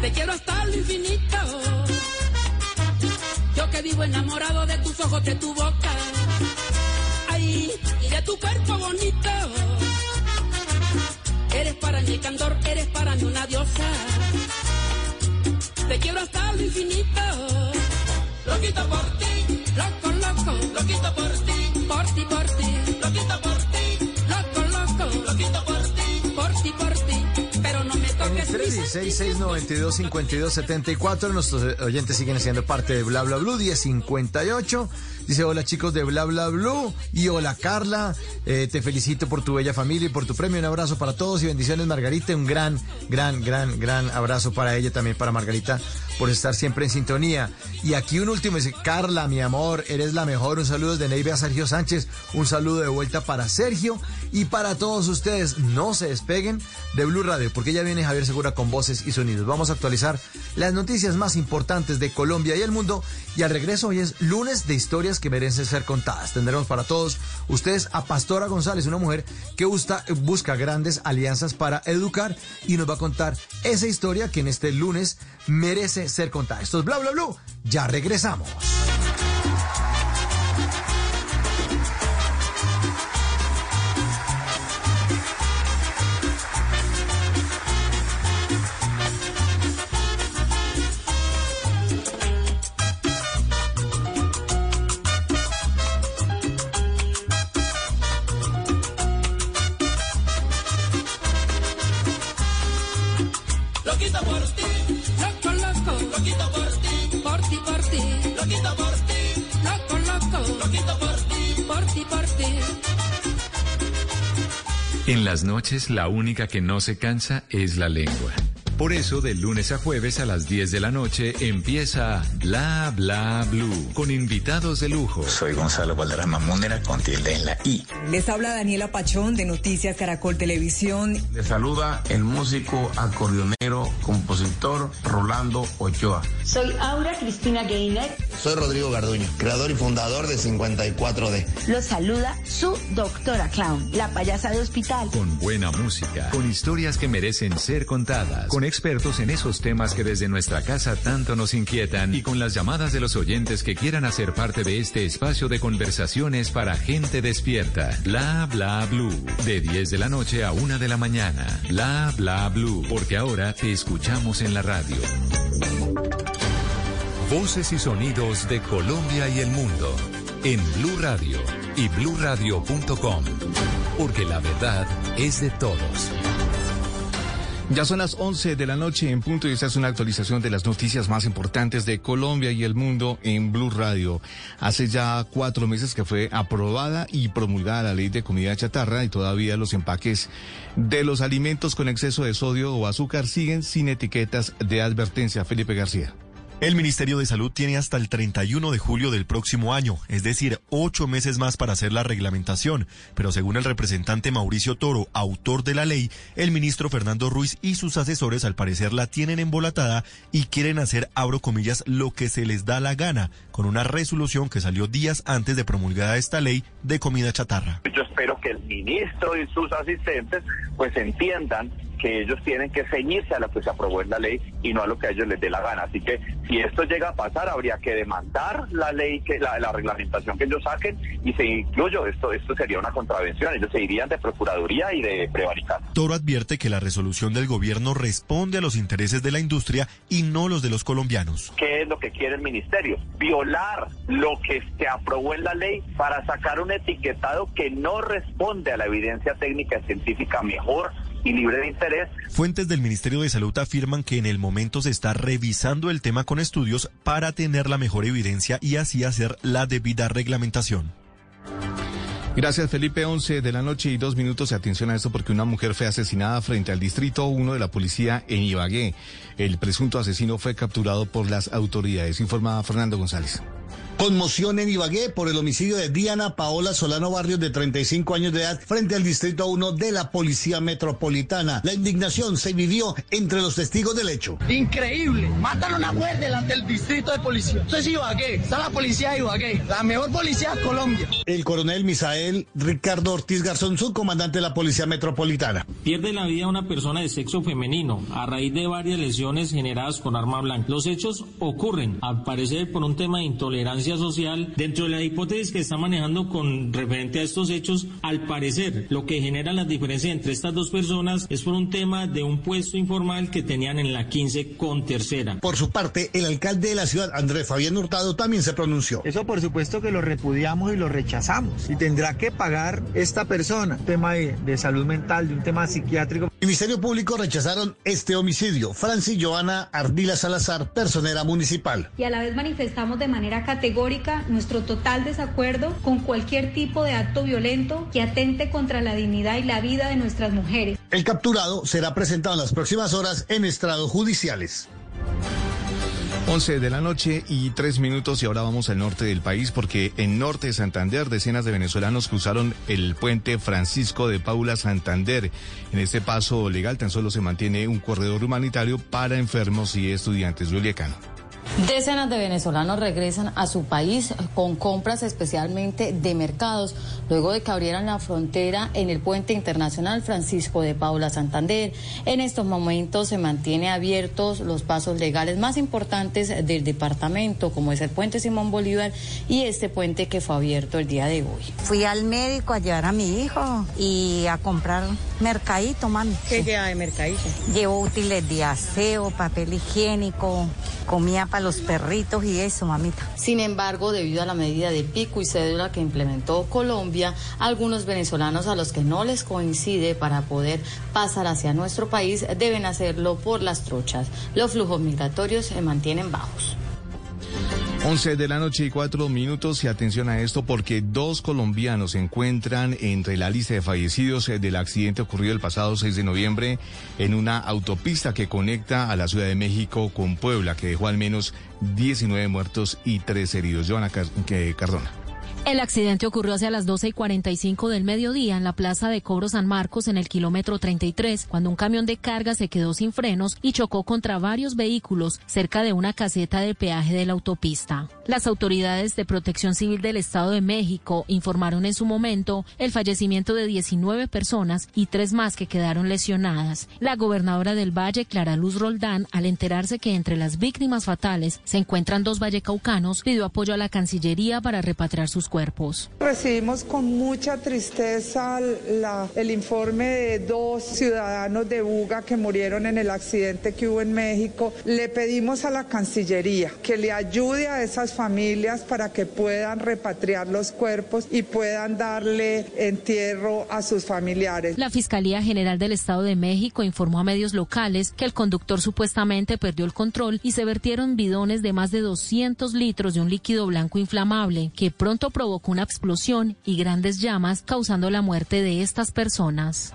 Speaker 6: Te quiero hasta lo infinito. Yo que vivo enamorado de tus ojos, de tu boca. Ay, y de tu cuerpo bonito. Eres para mí el candor, eres para mí una diosa. Te quiero hasta lo infinito. Loquito por ti, loco, loco, loquito por ti, por ti, por ti, loquito por ti, loco, loco, loquito por ti, por ti, por ti. Pero no me toques mis
Speaker 2: 316-692-5274, nuestros oyentes siguen siendo parte de Bla Bla Blue 1058. Dice, hola chicos de Bla Bla Blue y hola Carla, eh, te felicito por tu bella familia y por tu premio. Un abrazo para todos y bendiciones Margarita. Un gran, gran, gran, gran abrazo para ella también, para Margarita, por estar siempre en sintonía. Y aquí un último dice, Carla, mi amor, eres la mejor. Un saludo de Neive a Sergio Sánchez. Un saludo de vuelta para Sergio y para todos ustedes. No se despeguen de Blue Radio porque ya viene Javier Segura con voces y sonidos. Vamos a actualizar las noticias más importantes de Colombia y el mundo. Y al regreso hoy es lunes de historias que merecen ser contadas. Tendremos para todos ustedes a Pastora González, una mujer que busca, grandes alianzas para educar y nos va a contar esa historia que en este lunes merece ser contada. Esto es Bla Bla. Ya regresamos.
Speaker 8: En las noches la única que no se cansa es la lengua. Por eso, de lunes a jueves a las 10 de la noche empieza Bla Bla Blue con invitados de lujo.
Speaker 9: Soy Gonzalo Valderrama Múnera con tilde en la I.
Speaker 10: Les habla Daniela Pachón de Noticias Caracol Televisión.
Speaker 11: Le saluda el músico, acordeonero, compositor Rolando Ochoa.
Speaker 12: Soy Aura Cristina Gainer.
Speaker 13: Soy Rodrigo Garduño, creador y fundador de 54D.
Speaker 12: Los saluda su doctora clown, la payasa de hospital.
Speaker 8: Con buena música, con historias que merecen ser contadas, con expertos en esos temas que desde nuestra casa tanto nos inquietan y con las llamadas de los oyentes que quieran hacer parte de este espacio de conversaciones para gente despierta. Bla bla blue. De 10 de la noche a 1 de la mañana. Bla bla blue. Porque ahora te escuchamos en la radio. Voces y sonidos de Colombia y el mundo en Blue Radio y bluradio.com. Porque la verdad es de todos.
Speaker 14: Ya son las 11 de la noche en punto y esta es una actualización de las noticias más importantes de Colombia y el mundo en Blue Radio. Hace ya cuatro meses que fue aprobada y promulgada la ley de comida chatarra y todavía los empaques de los alimentos con exceso de sodio o azúcar siguen sin etiquetas de advertencia. Felipe García.
Speaker 15: El Ministerio de Salud tiene hasta el 31 de julio del próximo año, es decir, ocho meses más para hacer la reglamentación. Pero según el representante Mauricio Toro, autor de la ley, el ministro Fernando Ruiz y sus asesores al parecer la tienen embolatada y quieren hacer, abro comillas, lo que se les da la gana, con una resolución que salió días antes de promulgada esta ley de comida chatarra.
Speaker 16: Yo espero que el ministro y sus asistentes pues entiendan que ellos tienen que ceñirse a lo que se aprobó en la ley y no a lo que a ellos les dé la gana. Así que si esto llega a pasar, habría que demandar la ley, que la, la reglamentación que ellos saquen y se incluyo, esto, esto sería una contravención. Ellos se irían de Procuraduría y de prevaricar.
Speaker 15: Toro advierte que la resolución del gobierno responde a los intereses de la industria y no los de los colombianos.
Speaker 16: ¿Qué es lo que quiere el ministerio? Violar lo que se aprobó en la ley para sacar un etiquetado que no responde a la evidencia técnica y científica mejor y libre de interés.
Speaker 15: Fuentes del Ministerio de Salud afirman que en el momento se está revisando el tema con estudios para tener la mejor evidencia y así hacer la debida reglamentación.
Speaker 14: Gracias Felipe, 11 de la noche y dos minutos. Atención a esto porque una mujer fue asesinada frente al distrito 1 de la policía en Ibagué. El presunto asesino fue capturado por las autoridades, informa Fernando González.
Speaker 17: Conmoción en Ibagué por el homicidio de Diana Paola Solano Barrios de 35 años de edad frente al Distrito 1 de la Policía Metropolitana. La indignación se vivió entre los testigos del hecho.
Speaker 5: Increíble. Matan a una mujer delante del Distrito de Policía. Esto es Ibagué. Está la policía de Ibagué. La mejor policía de Colombia.
Speaker 17: El coronel Misael Ricardo Ortiz Garzón, subcomandante de la Policía Metropolitana.
Speaker 18: Pierde la vida una persona de sexo femenino a raíz de varias lesiones generadas con arma blanca. Los hechos ocurren, al parecer, por un tema de intolerancia social. Dentro de la hipótesis que está manejando con referente a estos hechos, al parecer lo que genera la diferencia entre estas dos personas es por un tema de un puesto informal que tenían en la 15 con tercera.
Speaker 17: Por su parte, el alcalde de la ciudad, Andrés Fabián Hurtado, también se pronunció.
Speaker 19: Eso por supuesto que lo repudiamos y lo rechazamos. Y tendrá que pagar esta persona, un tema de, de salud mental, de un tema psiquiátrico.
Speaker 17: Ministerio Público rechazaron este homicidio. Francis Joana Ardila Salazar, personera municipal.
Speaker 20: Y a la vez manifestamos de manera categórica nuestro total desacuerdo con cualquier tipo de acto violento que atente contra la dignidad y la vida de nuestras mujeres.
Speaker 17: El capturado será presentado en las próximas horas en estrados judiciales.
Speaker 14: 11 de la noche y tres minutos y ahora vamos al norte del país porque en norte de Santander decenas de venezolanos cruzaron el puente Francisco de Paula Santander. En este paso legal tan solo se mantiene un corredor humanitario para enfermos y estudiantes. Julia Cano.
Speaker 21: Decenas de venezolanos regresan a su país con compras especialmente de mercados, luego de que abrieran la frontera en el puente internacional Francisco de Paula Santander. En estos momentos se mantienen abiertos los pasos legales más importantes del departamento, como es el puente Simón Bolívar y este puente que fue abierto el día de hoy.
Speaker 22: Fui al médico a llevar a mi hijo y a comprar mercadito, mami.
Speaker 21: ¿Qué lleva de mercadito?
Speaker 22: Llevo útiles de aseo, papel higiénico, comida para los perritos y eso, mamita.
Speaker 21: Sin embargo, debido a la medida de pico y cédula que implementó Colombia, algunos venezolanos a los que no les coincide para poder pasar hacia nuestro país deben hacerlo por las trochas. Los flujos migratorios se mantienen bajos.
Speaker 14: 11 de la noche y cuatro minutos y atención a esto porque dos colombianos se encuentran entre la lista de fallecidos eh, del accidente ocurrido el pasado 6 de noviembre en una autopista que conecta a la Ciudad de México con Puebla que dejó al menos 19 muertos y 3 heridos. Joana Cardona.
Speaker 23: El accidente ocurrió hacia las 12 y 45 del mediodía en la plaza de Cobro San Marcos en el kilómetro 33, cuando un camión de carga se quedó sin frenos y chocó contra varios vehículos cerca de una caseta de peaje de la autopista. Las autoridades de protección civil del Estado de México informaron en su momento el fallecimiento de 19 personas y tres más que quedaron lesionadas. La gobernadora del Valle, Clara Luz Roldán, al enterarse que entre las víctimas fatales se encuentran dos vallecaucanos, pidió apoyo a la Cancillería para repatriar sus cuerpos.
Speaker 24: Recibimos con mucha tristeza el informe de dos ciudadanos de Buga que murieron en el accidente que hubo en México. Le pedimos a la Cancillería que le ayude a esas familias para que puedan repatriar los cuerpos y puedan darle entierro a sus familiares.
Speaker 23: La Fiscalía General del Estado de México informó a medios locales que el conductor supuestamente perdió el control y se vertieron bidones de más de 200 litros de un líquido blanco inflamable que pronto provocó una explosión y grandes llamas, causando la muerte de estas personas.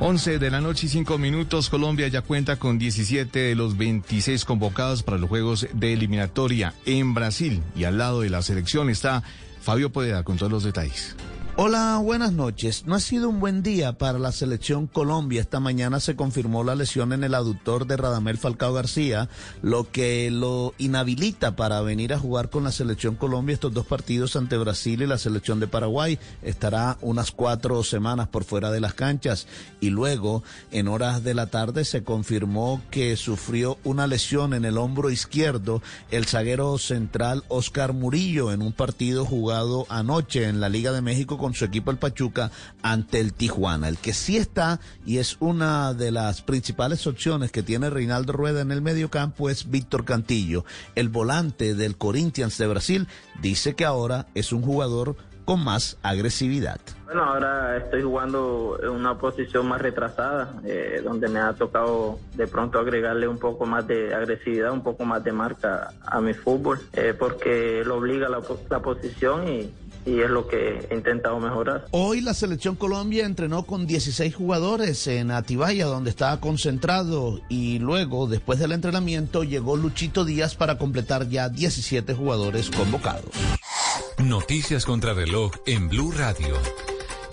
Speaker 14: 11 de la noche y 5 minutos. Colombia ya cuenta con 17 de los 26 convocados para los Juegos de Eliminatoria en Brasil. Y al lado de la selección está Fabio Podeda con todos los detalles.
Speaker 25: Hola, buenas noches. No ha sido un buen día para la selección Colombia. Esta mañana se confirmó la lesión en el aductor de Radamel Falcao García, lo que lo inhabilita para venir a jugar con la selección Colombia estos dos partidos ante Brasil y la selección de Paraguay. Estará unas cuatro semanas por fuera de las canchas y luego, en horas de la tarde, se confirmó que sufrió una lesión en el hombro izquierdo el zaguero central Oscar Murillo en un partido jugado anoche en la Liga de México con su equipo el Pachuca ante el Tijuana. El que sí está y es una de las principales opciones que tiene Reinaldo Rueda en el mediocampo es Víctor Cantillo. El volante del Corinthians de Brasil dice que ahora es un jugador con más agresividad.
Speaker 26: Bueno, ahora estoy jugando en una posición más retrasada, eh, donde me ha tocado de pronto agregarle un poco más de agresividad, un poco más de marca a mi fútbol, eh, porque lo obliga la, la posición y, y es lo que he intentado mejorar.
Speaker 25: Hoy la selección Colombia entrenó con 16 jugadores en Atibaya, donde estaba concentrado, y luego, después del entrenamiento, llegó Luchito Díaz para completar ya 17 jugadores convocados.
Speaker 8: Noticias contra reloj en Blue Radio.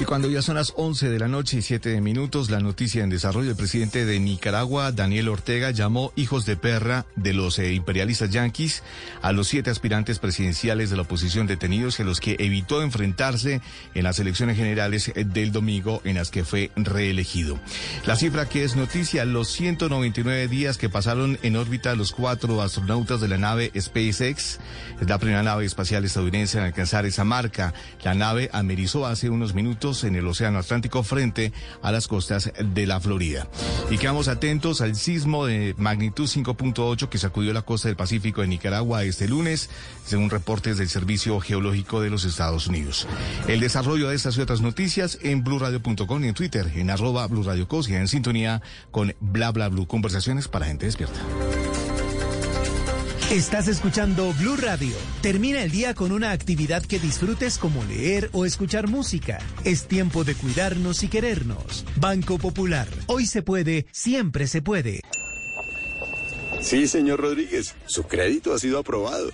Speaker 14: Y cuando ya son las 11 de la noche y 7 minutos, la noticia en desarrollo, el presidente de Nicaragua, Daniel Ortega, llamó hijos de perra de los eh, imperialistas yanquis a los siete aspirantes presidenciales de la oposición detenidos, a los que evitó enfrentarse en las elecciones generales eh, del domingo en las que fue reelegido. La cifra que es noticia, los 199 días que pasaron en órbita los cuatro astronautas de la nave SpaceX, es la primera nave espacial estadounidense en alcanzar esa marca. La nave amerizó hace unos minutos en el Océano Atlántico frente a las costas de la Florida. Y quedamos atentos al sismo de magnitud 5.8 que sacudió la costa del Pacífico de Nicaragua este lunes, según reportes del Servicio Geológico de los Estados Unidos. El desarrollo de estas y otras noticias en blurradio.com y en Twitter, en arroba blurradiocos y en sintonía con bla bla blue. Conversaciones para gente despierta.
Speaker 27: Estás escuchando Blue Radio. Termina el día con una actividad que disfrutes como leer o escuchar música. Es tiempo de cuidarnos y querernos. Banco Popular. Hoy se puede, siempre se puede.
Speaker 28: Sí, señor Rodríguez. Su crédito ha sido aprobado.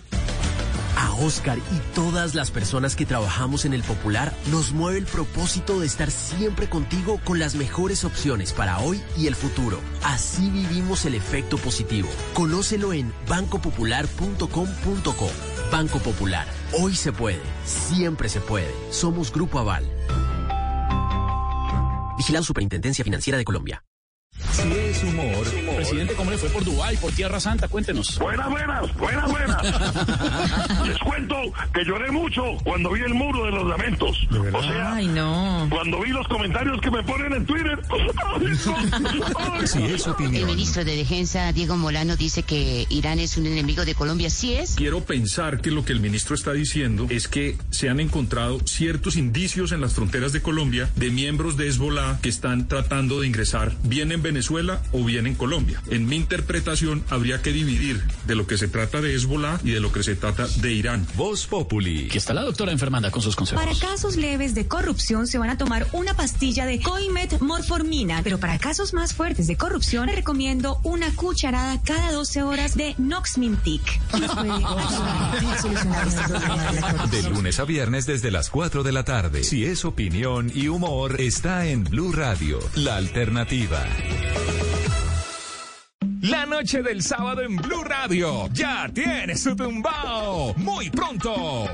Speaker 29: A Oscar y todas las personas que trabajamos en el Popular nos mueve el propósito de estar siempre contigo con las mejores opciones para hoy y el futuro. Así vivimos el efecto positivo. Conócelo en bancopopular.com.co. Banco Popular. Hoy se puede. Siempre se puede. Somos Grupo Aval. Vigilado Superintendencia Financiera de Colombia.
Speaker 30: Si humor. Presidente, ¿cómo le fue por Dubái, por Tierra Santa? Cuéntenos.
Speaker 31: Buenas, buenas, buenas, buenas. [LAUGHS] Les cuento que lloré mucho cuando vi el muro de los lamentos. O sea,
Speaker 32: Ay, no.
Speaker 31: cuando vi los comentarios que me ponen en Twitter. [LAUGHS]
Speaker 33: Si es
Speaker 32: El
Speaker 33: opinión.
Speaker 32: ministro de Defensa, Diego Molano, dice que Irán es un enemigo de Colombia. ¿Sí es?
Speaker 20: Quiero pensar que lo que el ministro está diciendo es que se han encontrado ciertos indicios en las fronteras de Colombia de miembros de Hezbollah que están tratando de ingresar bien en Venezuela o bien en Colombia. En mi interpretación habría que dividir de lo que se trata de Hezbollah y de lo que se trata de Irán.
Speaker 33: Voz Populi.
Speaker 30: Aquí está la doctora enfermanda con sus consejos.
Speaker 34: Para casos leves de corrupción se van a tomar una pastilla de Coimet Morformina, pero para casos más fuertes de corrupción le recomiendo una cucharada cada 12 horas de Noxmintic. Este de
Speaker 33: lunes a viernes desde las 4 de la tarde. Si es opinión y humor, está en Blue Radio, la alternativa.
Speaker 1: La noche del sábado en Blue Radio ya tiene su tumbao. Muy pronto.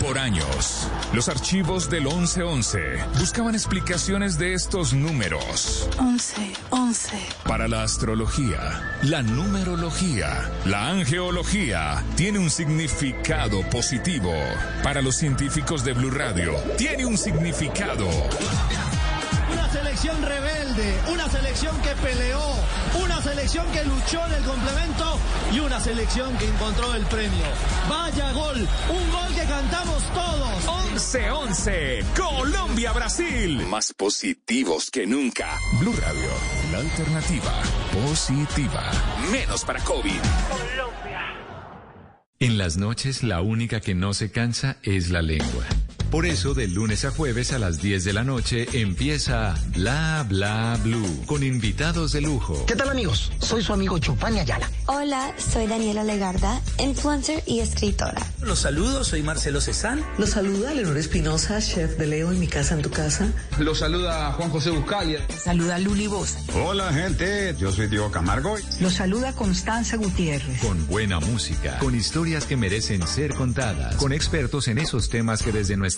Speaker 1: Por años, los archivos del 1111 buscaban explicaciones de estos números.
Speaker 35: 11, 11.
Speaker 1: Para la astrología, la numerología, la angeología tiene un significado positivo. Para los científicos de Blue Radio, tiene un significado.
Speaker 36: Una selección rebelde, una selección que peleó, una selección que luchó en el complemento y una selección que encontró el premio. Vaya gol, un gol que cantamos todos.
Speaker 1: 11-11, Colombia-Brasil. Más positivos que nunca. Blue Radio, la alternativa positiva. Menos para COVID.
Speaker 33: En las noches, la única que no se cansa es la lengua. Por eso, de lunes a jueves a las 10 de la noche empieza Bla Bla Blue con invitados de lujo.
Speaker 8: ¿Qué tal amigos? Soy su amigo Chupani Ayala.
Speaker 37: Hola, soy Daniela Legarda, influencer y escritora.
Speaker 38: Los saludo, soy Marcelo Cezán.
Speaker 12: Los saluda Leonor Espinosa, chef de Leo en mi casa en tu casa.
Speaker 39: Los saluda Juan José Buscalia.
Speaker 37: Saluda Luli Bosa.
Speaker 31: Hola gente, yo soy Diego Camargo.
Speaker 37: Los saluda Constanza Gutiérrez.
Speaker 33: Con buena música, con historias que merecen ser contadas, con expertos en esos temas que desde nuestra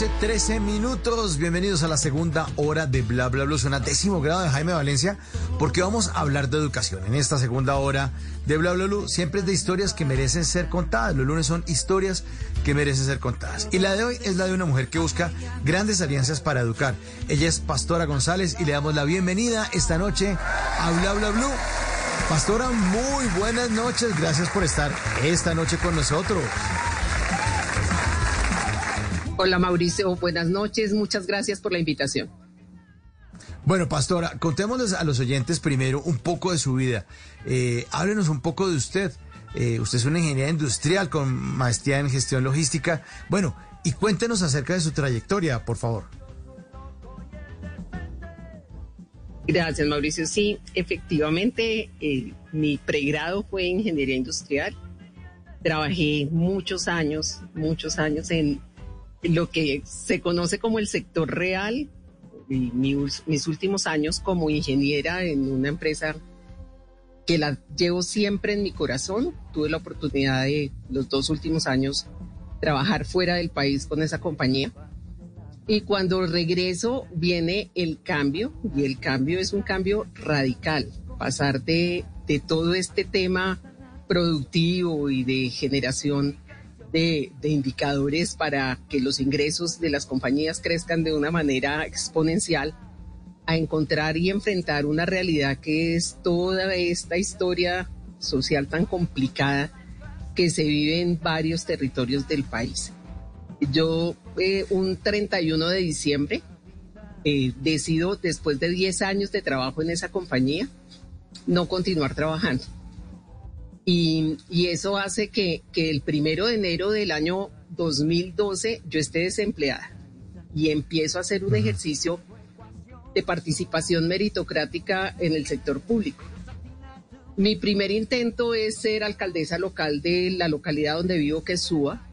Speaker 2: Noche, 13 minutos. Bienvenidos a la segunda hora de Bla Bla Bla. Suena décimo grado de Jaime Valencia, porque vamos a hablar de educación. En esta segunda hora de Bla Bla Bla, siempre es de historias que merecen ser contadas. Los lunes son historias que merecen ser contadas. Y la de hoy es la de una mujer que busca grandes alianzas para educar. Ella es Pastora González y le damos la bienvenida esta noche a Bla Bla Bla. Pastora, muy buenas noches. Gracias por estar esta noche con nosotros.
Speaker 40: Hola Mauricio, buenas noches, muchas gracias por la invitación.
Speaker 2: Bueno, Pastora, contémosles a los oyentes primero un poco de su vida. Eh, háblenos un poco de usted. Eh, usted es una ingeniera industrial con maestría en gestión logística. Bueno, y cuéntenos acerca de su trayectoria, por favor.
Speaker 40: Gracias, Mauricio. Sí, efectivamente, eh, mi pregrado fue en ingeniería industrial. Trabajé muchos años, muchos años en lo que se conoce como el sector real, y mis, últimos años como ingeniera en una empresa que la llevo siempre en mi corazón. Tuve la oportunidad de los dos últimos años trabajar fuera del país con esa compañía. Y cuando regreso viene el cambio, y el cambio es un cambio radical, pasar de, de todo este tema productivo y de generación de, indicadores para que los ingresos de las compañías crezcan de una manera exponencial, a encontrar y enfrentar una realidad que es toda esta historia social tan complicada que se vive en varios territorios del país. Yo eh, un 31 de diciembre eh, decido, después de 10 años de trabajo en esa compañía, no continuar trabajando y, eso hace que, el primero de enero del año 2012 yo esté desempleada y empiezo a hacer un ejercicio de participación meritocrática en el sector público. Mi primer intento es ser alcaldesa local de la localidad donde vivo, que es Suba.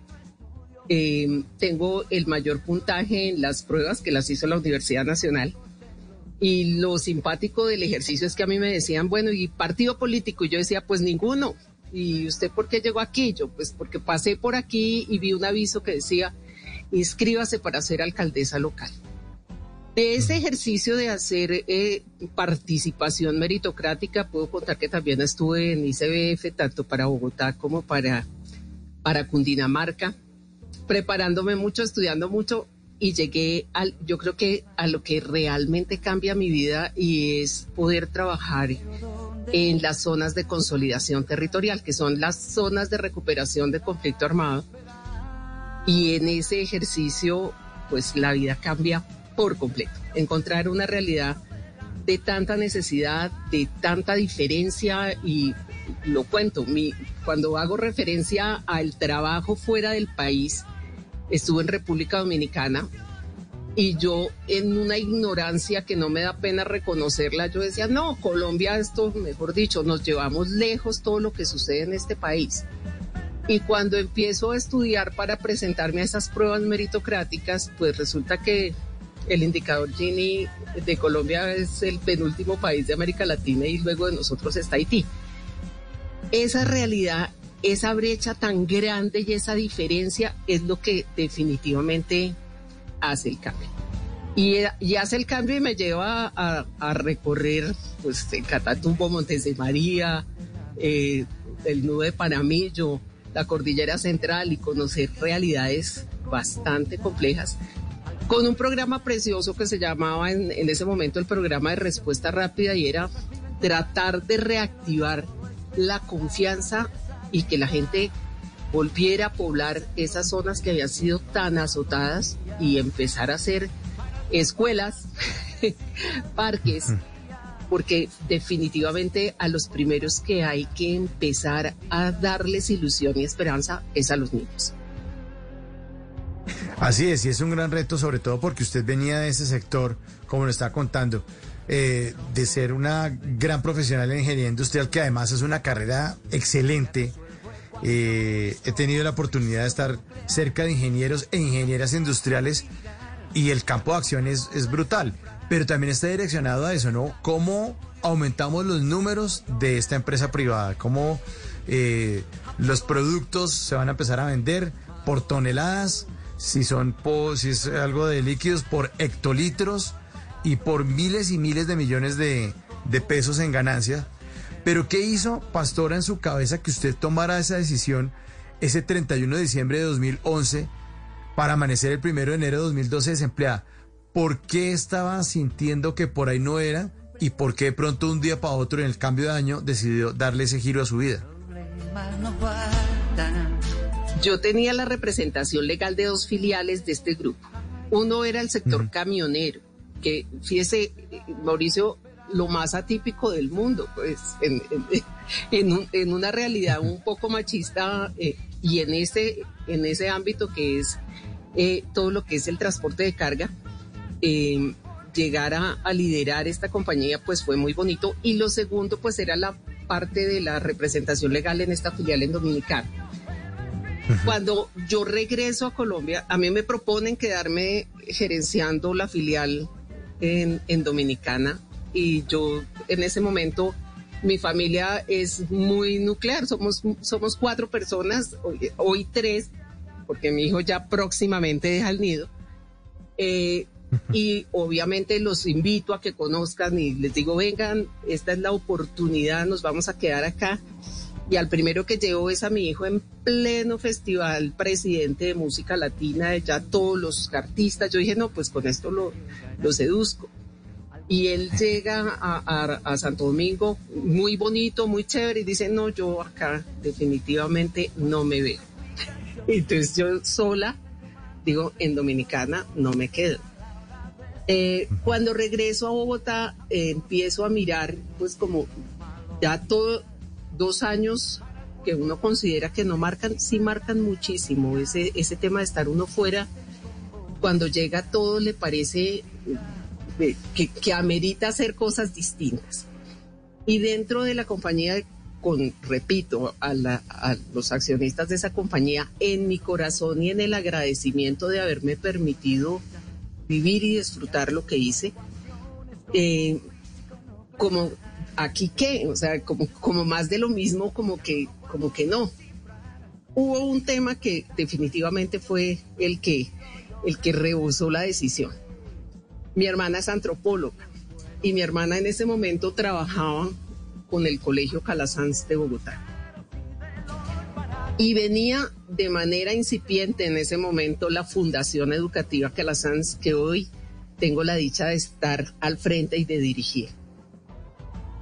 Speaker 40: Em, tengo el mayor puntaje en las pruebas que las hizo la Universidad Nacional. Y lo simpático del ejercicio es que a mí me decían, bueno, ¿y partido político? Y yo decía, pues ninguno. ¿Y usted por qué llegó aquí? Yo, pues porque pasé por aquí y vi un aviso que decía, inscríbase para ser alcaldesa local. De ese ejercicio de hacer eh, participación meritocrática, puedo contar que también estuve en ICBF, tanto para Bogotá como para, para Cundinamarca, preparándome mucho, estudiando mucho, y llegué al, yo creo que a lo que realmente cambia mi vida y es poder trabajar en las zonas de consolidación territorial, que son las zonas de recuperación de conflicto armado. Y en ese ejercicio, pues la vida cambia por completo. Encontrar una realidad de tanta necesidad, de tanta diferencia y lo cuento, mi, cuando hago referencia al trabajo fuera del país, estuve en República Dominicana y yo en una ignorancia que no me da pena reconocerla, yo decía, no, Colombia esto, mejor dicho, nos llevamos lejos todo lo que sucede en este país. Y cuando empiezo a estudiar para presentarme a esas pruebas meritocráticas, pues resulta que el indicador Gini de Colombia es el penúltimo país de América Latina y luego de nosotros está Haití. Esa realidad esa brecha tan grande y esa diferencia es lo que definitivamente hace el cambio. Y, hace el cambio y me lleva a, recorrer pues, Catatumbo, Montes de María, eh, el nudo de Panamillo, la cordillera central y conocer realidades bastante complejas con un programa precioso que se llamaba en, en ese momento el programa de respuesta rápida y era tratar de reactivar la confianza y que la gente volviera a poblar esas zonas que habían sido tan azotadas y empezar a hacer escuelas, [LAUGHS] parques, porque definitivamente a los primeros que hay que empezar a darles ilusión y esperanza es a los niños.
Speaker 2: Así es, y es un gran reto, sobre todo porque usted venía de ese sector, como lo está contando, eh, de ser una gran profesional en ingeniería industrial, que además es una carrera excelente. Eh, he tenido la oportunidad de estar cerca de ingenieros e ingenieras industriales y el campo de acción es, brutal, pero también está direccionado a eso, ¿no? ¿Cómo aumentamos los números de esta empresa privada? ¿Cómo eh, los productos se van a empezar a vender por toneladas?
Speaker 33: si son si es algo de líquidos por hectolitros y por miles y miles de millones de, de pesos en ganancia. Pero ¿qué hizo Pastora en su cabeza que usted tomara esa decisión ese 31 de diciembre de 2011 para amanecer el 1 de enero de 2012 desempleada? ¿Por qué estaba sintiendo que por ahí no era y por qué de pronto un día para otro en el cambio de año decidió darle ese giro a su vida?
Speaker 40: Yo tenía la representación legal de dos filiales de este grupo. Uno era el sector camionero, que fíjese, Mauricio, lo más atípico del mundo, pues en, en- en un- en una realidad un poco machista eh, y en ese, en ese ámbito que es eh, todo lo que es el transporte de carga, eh, llegar a, a liderar esta compañía pues fue muy bonito y lo segundo pues era la parte de la representación legal en esta filial en Dominicana. Cuando yo regreso a Colombia, a mí me proponen quedarme gerenciando la filial en, en Dominicana y yo en ese momento mi familia es muy nuclear, somos, somos cuatro personas, hoy, hoy tres, porque mi hijo ya próximamente deja el nido. Eh, y obviamente los invito a que conozcan y les digo, vengan, esta es la oportunidad, nos vamos a quedar acá. Y al primero que llevo es a mi hijo en pleno festival, presidente de música latina, ya todos los artistas. Yo dije, no, pues con esto lo, lo seduzco. Y él llega a, a- a Santo Domingo, muy bonito, muy chévere, y dice, no, yo acá definitivamente no me veo. [LAUGHS] Entonces yo sola, digo, en Dominicana no me quedo. Eh, cuando regreso a Bogotá, eh, empiezo a mirar, pues como ya todo, dos años que uno considera que no marcan, sí marcan muchísimo. Ese, ese tema de estar uno fuera, cuando llega todo le parece eh, que, que amerita hacer cosas distintas. Y dentro de la compañía, con, repito, a, la- a los accionistas de esa compañía, en mi corazón y en el agradecimiento de haberme permitido vivir y disfrutar lo que hice, eh, como aquí qué, o sea, como, como más de lo mismo, como que, como que no. Hubo un tema que definitivamente fue el que, el que la decisión. Mi hermana es antropóloga y mi hermana en ese momento trabajaba con el Colegio Calasanz de Bogotá. Y venía de manera incipiente en ese momento la Fundación Educativa Calasanz, que hoy tengo la dicha de estar al frente y de dirigir.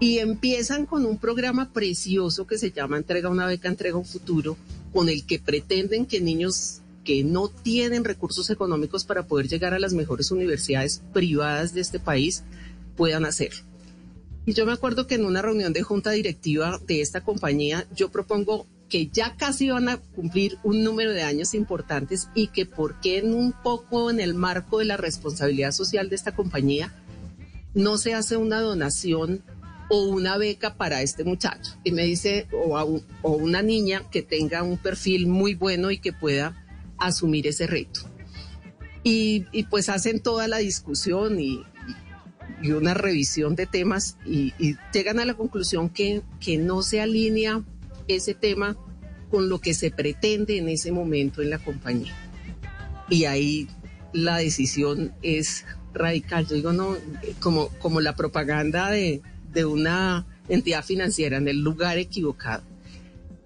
Speaker 40: Y empiezan con un programa precioso que se llama Entrega una beca, entrega un futuro, con el que pretenden que niños que no tienen recursos económicos para poder llegar a las mejores universidades privadas de este país puedan hacerlo. Y yo me acuerdo que en una reunión de junta directiva de esta compañía, yo propongo que ya casi van a cumplir un número de años importantes y que por qué en un poco en el marco de la responsabilidad social de esta compañía no se hace una donación o una beca para este muchacho. Y me dice, o, a un- o una niña que tenga un perfil muy bueno y que pueda asumir ese reto. Y, y pues hacen toda la discusión y, y una revisión de temas y, y llegan a la conclusión que, que no se alinea ese tema con lo que se pretende en ese momento en la compañía. Y ahí la decisión es radical. Yo digo, no, como, como la propaganda de, de una entidad financiera en el lugar equivocado.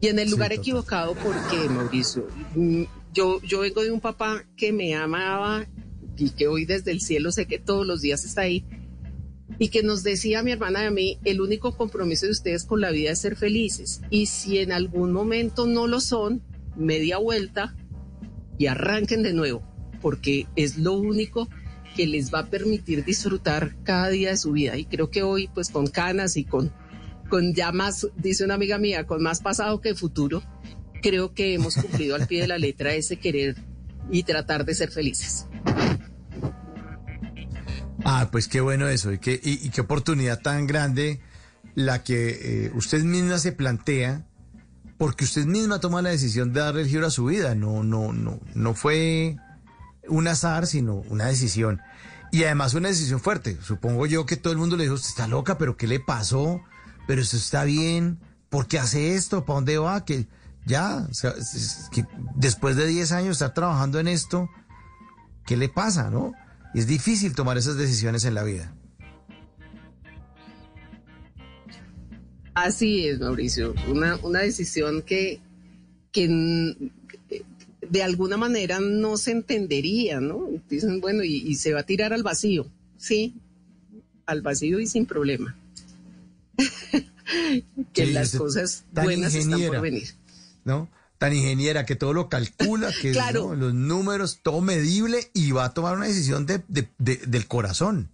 Speaker 40: Y en el lugar equivocado, porque Mauricio? Mm, Yo, yo vengo de un papá que me amaba y que hoy desde el cielo sé que todos los días está ahí y que nos decía mi hermana y a mí, el único compromiso de ustedes con la vida es ser felices. Y si en algún momento no lo son, media vuelta y arranquen de nuevo, porque es lo único que les va a permitir disfrutar cada día de su vida. Y creo que hoy, pues con canas y con, con ya más, dice una amiga mía, con más pasado que futuro, creo que hemos cumplido al pie de la letra ese querer y tratar de ser felices.
Speaker 33: Ah, pues qué bueno eso, y qué, y, qué oportunidad tan grande la que eh, usted misma se plantea, porque usted misma toma la decisión de darle el giro a su vida, no, no, no, no fue un azar, sino una decisión. Y además una decisión fuerte. Supongo yo que todo el mundo le dijo, usted está loca, pero ¿qué le pasó? Pero eso está bien, ¿por qué hace esto? ¿Para dónde va? Que Ya, después de 10 años estar trabajando en esto, ¿qué le pasa, no? Es difícil tomar esas decisiones en la vida.
Speaker 40: Así es, Mauricio. Una, una decisión que, que de alguna manera no se entendería, ¿no? Dicen, bueno, y, se va a tirar al vacío. Sí, al vacío y sin problema. [LAUGHS] que las cosas buenas están por venir.
Speaker 33: ¿No? Tan ingeniera que todo lo calcula, que los números, todo medible y va a tomar una decisión de, del corazón.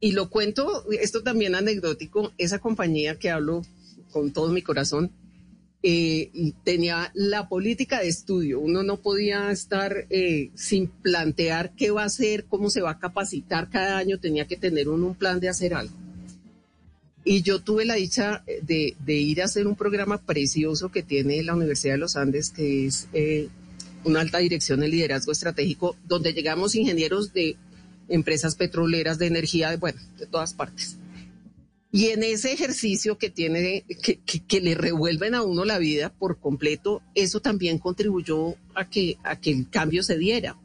Speaker 40: Y lo cuento, esto también anecdótico, esa compañía que hablo con todo mi corazón, eh, tenía la política de estudio. Uno no podía estar eh, sin plantear qué va a hacer, cómo se va a capacitar cada año, tenía que tener un plan de hacer algo. Y yo tuve la dicha de, ir a hacer un programa precioso que tiene la Universidad de los Andes, que es eh, una alta dirección en liderazgo estratégico, donde llegamos ingenieros de empresas petroleras, de energía, de, bueno, de todas partes. Y en ese ejercicio que tiene, que, le revuelven a uno la vida por completo, eso también contribuyó a que, a que el cambio se diera.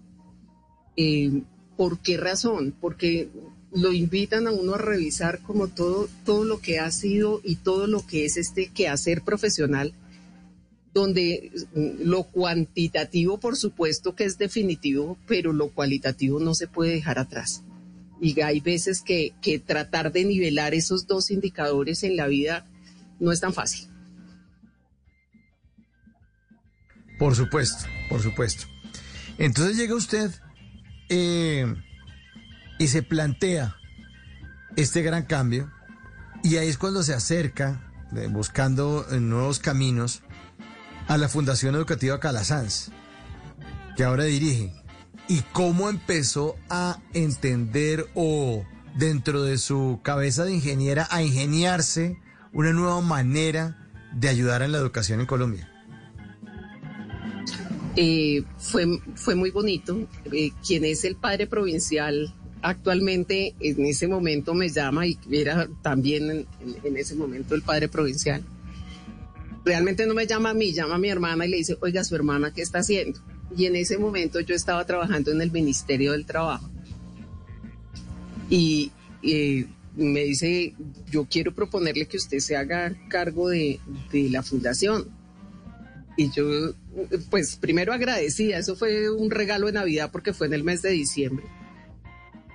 Speaker 40: Eh, ¿Por qué razón? Porque lo invitan a uno a revisar como todo, todo lo que ha sido y todo lo que es este quehacer profesional, donde lo cuantitativo, por supuesto que es definitivo, pero lo cualitativo no se puede dejar atrás. Y hay veces que, tratar de nivelar esos dos indicadores en la vida no es tan fácil.
Speaker 33: Por supuesto, por supuesto. Entonces llega usted eh, y se plantea este gran cambio y ahí es cuando se acerca, eh, buscando nuevos caminos, a la Fundación Educativa Calasanz, que ahora dirige y cómo empezó a entender o dentro de su cabeza de ingeniera a ingeniarse una nueva manera de ayudar en la educación en Colombia.
Speaker 40: Eh, fue, fue muy bonito. Eh, quien es el padre provincial actualmente en ese momento me llama y era también en, en, ese momento el padre provincial. Realmente no me llama a mí, llama a mi hermana y le dice, oiga, su hermana, ¿qué está haciendo? Y en ese momento yo estaba trabajando en el Ministerio del Trabajo. Y me dice, yo quiero proponerle que usted se haga cargo de, la fundación. Y yo, pues primero agradecida, eso fue un regalo de Navidad porque fue en el mes de diciembre.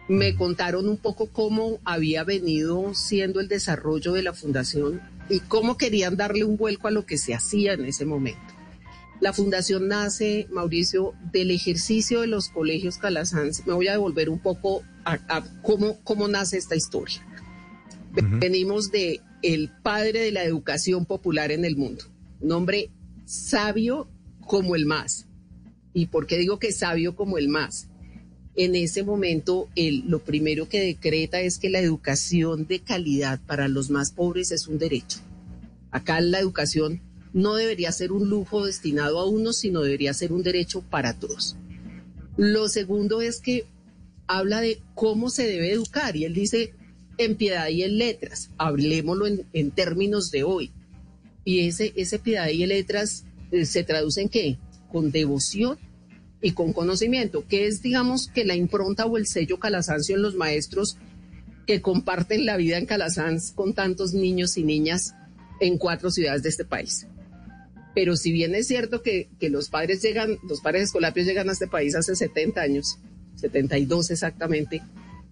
Speaker 40: Me contaron un poco cómo había venido siendo el desarrollo de la fundación y cómo querían darle un vuelco a lo que se hacía en ese momento. La fundación nace, Mauricio, del ejercicio de los colegios Calasanz. Me voy a devolver un poco a, cómo, cómo nace esta historia. Venimos de el padre de la educación popular en el mundo, un hombre sabio como el más. ¿Y por qué digo que sabio como el más? En ese momento, el, lo primero que decreta es que la educación de calidad para los más pobres es un derecho. Acá la educación no debería ser un lujo destinado a unos, sino debería ser un derecho para todos. Lo segundo es que habla de cómo se debe educar y él dice en piedad y en letras, hablemoslo en, términos de hoy. Y ese, ese piedad y en letras eh, se traduce en qué? Con devoción y con conocimiento, que es digamos que la impronta o el sello Calasancio en los maestros que comparten la vida en Calasanz con tantos niños y niñas en cuatro ciudades de este país. Pero si bien es cierto que, los padres llegan, los padres escolapios llegan a este país hace 70 años, 72 exactamente,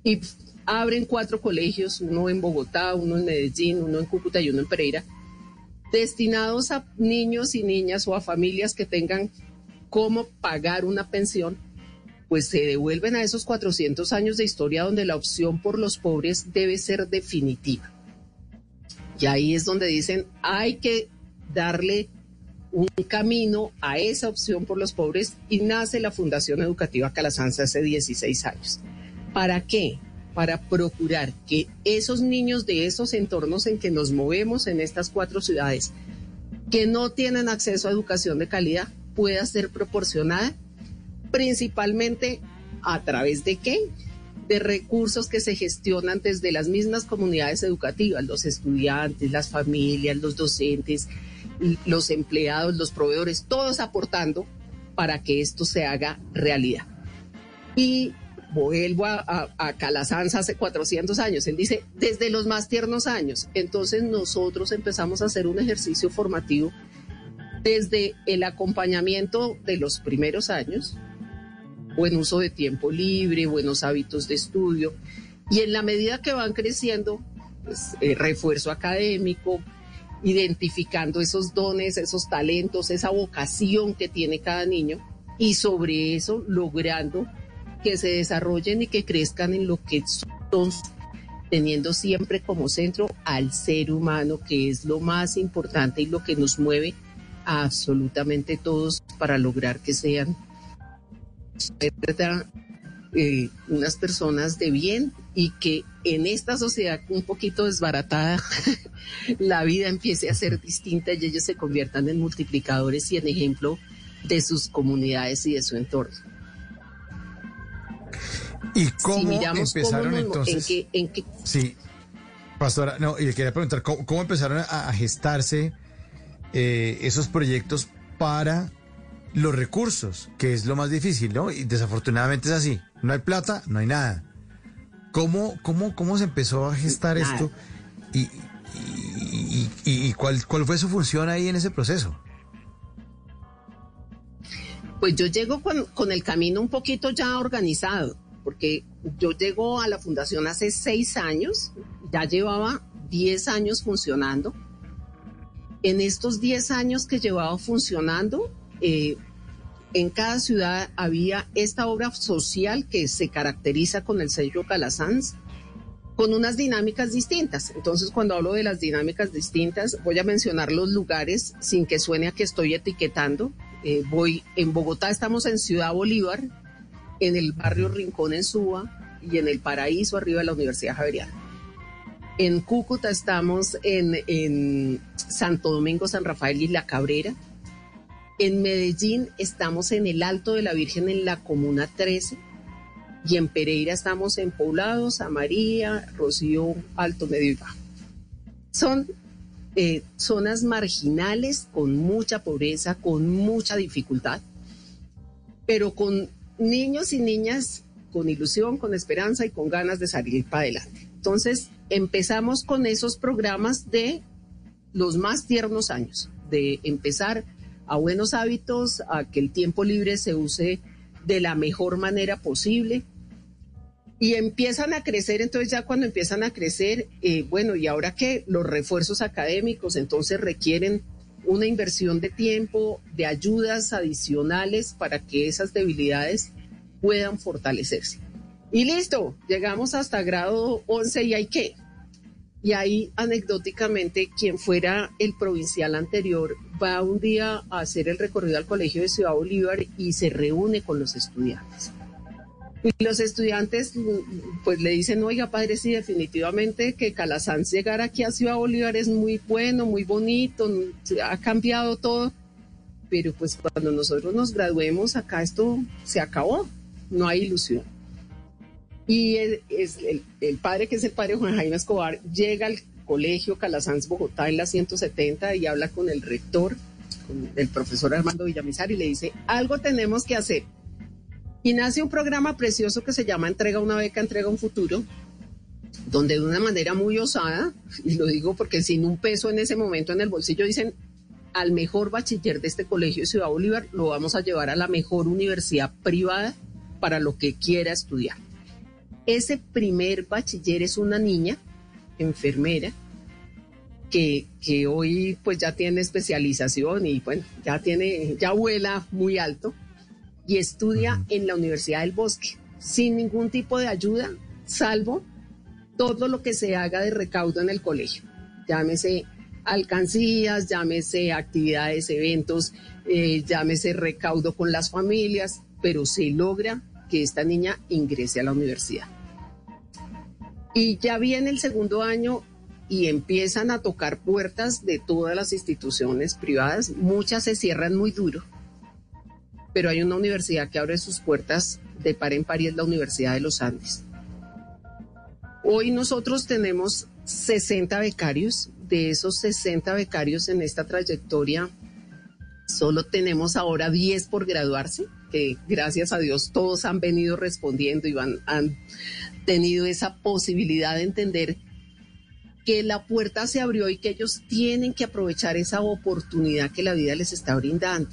Speaker 40: y abren cuatro colegios, uno en Bogotá, uno en Medellín, uno en Cúcuta y uno en Pereira, destinados a niños y niñas o a familias que tengan cómo pagar una pensión, pues se devuelven a esos 400 años de historia donde la opción por los pobres debe ser definitiva. Y ahí es donde dicen, hay que darle un camino a esa opción por los pobres y nace la Fundación Educativa Calasanza hace 16 años. ¿Para qué? Para procurar que esos niños de esos entornos en que nos movemos en estas cuatro ciudades, que no tienen acceso a educación de calidad, pueda ser proporcionada principalmente a través de qué? De recursos que se gestionan desde las mismas comunidades educativas, los estudiantes, las familias, los docentes, los empleados, los proveedores, todos aportando para que esto se haga realidad. Y vuelvo a, a, hace 400 años. Él dice, desde los más tiernos años. Entonces nosotros empezamos a hacer un ejercicio formativo desde el acompañamiento de los primeros años, buen uso de tiempo libre, buenos hábitos de estudio, y en la medida que van creciendo, pues, eh, refuerzo académico, identificando esos dones, esos talentos, esa vocación que tiene cada niño, y sobre eso logrando que se desarrollen y que crezcan en lo que son, teniendo siempre como centro al ser humano, que es lo más importante y lo que nos mueve absolutamente todos para lograr que sean eh, unas personas de bien y que en esta sociedad un poquito desbaratada [LAUGHS] la vida empiece a ser distinta y ellos se conviertan en multiplicadores y en ejemplo de sus comunidades y de su entorno.
Speaker 33: ¿Y cómo empezaron entonces?
Speaker 40: En qué,
Speaker 33: Sí, pastora, no, y le quería preguntar, ¿cómo, empezaron a, gestarse eh, esos proyectos para los recursos, que es lo más difícil, ¿no? Y desafortunadamente es así. No hay plata, no hay nada. ¿Cómo, cómo, cómo se empezó a gestar esto? ¿Y, y, cuál, cuál fue su función ahí en ese proceso?
Speaker 40: Pues yo llego con, con el camino un poquito ya organizado, porque yo llego a la fundación hace seis años, ya llevaba diez años funcionando. En estos diez años que llevaba funcionando, eh, en cada ciudad había esta obra social que se caracteriza con el sello Calasanz, con unas dinámicas distintas. Entonces, cuando hablo de las dinámicas distintas, voy a mencionar los lugares sin que suene a que estoy etiquetando. Eh, voy en Bogotá, estamos en Ciudad Bolívar, en el barrio Rincón en Suba y en el Paraíso, arriba de la Universidad Javeriana. En Cúcuta estamos en, en Santo Domingo, San Rafael y La Cabrera. En Medellín estamos en el Alto de la Virgen en la Comuna 13 y en Pereira estamos en Poblados, María, Rocío, Alto, Medio y Bajo. Son eh, zonas marginales con mucha pobreza, con mucha dificultad, pero con niños y niñas con ilusión, con esperanza y con ganas de salir para adelante. Entonces empezamos con esos programas de los más tiernos años, de empezar a buenos hábitos, a que el tiempo libre se use de la mejor manera posible. Y empiezan a crecer, entonces ya cuando empiezan a crecer, eh, bueno, y ahora que los refuerzos académicos entonces requieren una inversión de tiempo, de ayudas adicionales para que esas debilidades puedan fortalecerse. Y listo, llegamos hasta grado 11 y hay que. Y ahí, anecdóticamente, quien fuera el provincial anterior va un día a hacer el recorrido al colegio de Ciudad Bolívar y se reúne con los estudiantes. Y los estudiantes pues le dicen, oiga padre, sí, definitivamente que Calasanz llegar aquí a Ciudad Bolívar es muy bueno, muy bonito, ha cambiado todo, pero pues cuando nosotros nos graduemos acá esto se acabó, no hay ilusión. Y es el, padre, que es el padre Juan Jaime Escobar, llega al colegio Calasanz Bogotá en la 170 y habla con el rector, con el profesor Armando Villamizar, y le dice, algo tenemos que hacer. Y nace un programa precioso que se llama Entrega una beca, entrega un futuro, donde de una manera muy osada, y lo digo porque sin un peso en ese momento en el bolsillo, dicen, al mejor bachiller de este colegio de Ciudad Bolívar lo vamos a llevar a la mejor universidad privada para lo que quiera estudiar. Ese primer bachiller es una niña, enfermera, que, que, hoy pues ya tiene especialización y bueno, ya tiene, ya vuela muy alto y estudia en la Universidad del Bosque sin ningún tipo de ayuda, salvo todo lo que se haga de recaudo en el colegio. Llámese alcancías, llámese actividades, eventos, eh, llámese recaudo con las familias, pero se logra que esta niña ingrese a la universidad. Y ya viene el segundo año y empiezan a tocar puertas de todas las instituciones privadas. Muchas se cierran muy duro, pero hay una universidad que abre sus puertas de par en par y es la Universidad de los Andes. Hoy nosotros tenemos 60 becarios de esos 60 becarios en esta trayectoria, solo tenemos ahora 10 por graduarse, gracias a Dios todos han venido respondiendo y han tenido esa posibilidad de entender que la puerta se abrió y que ellos tienen que aprovechar esa oportunidad que la vida les está brindando.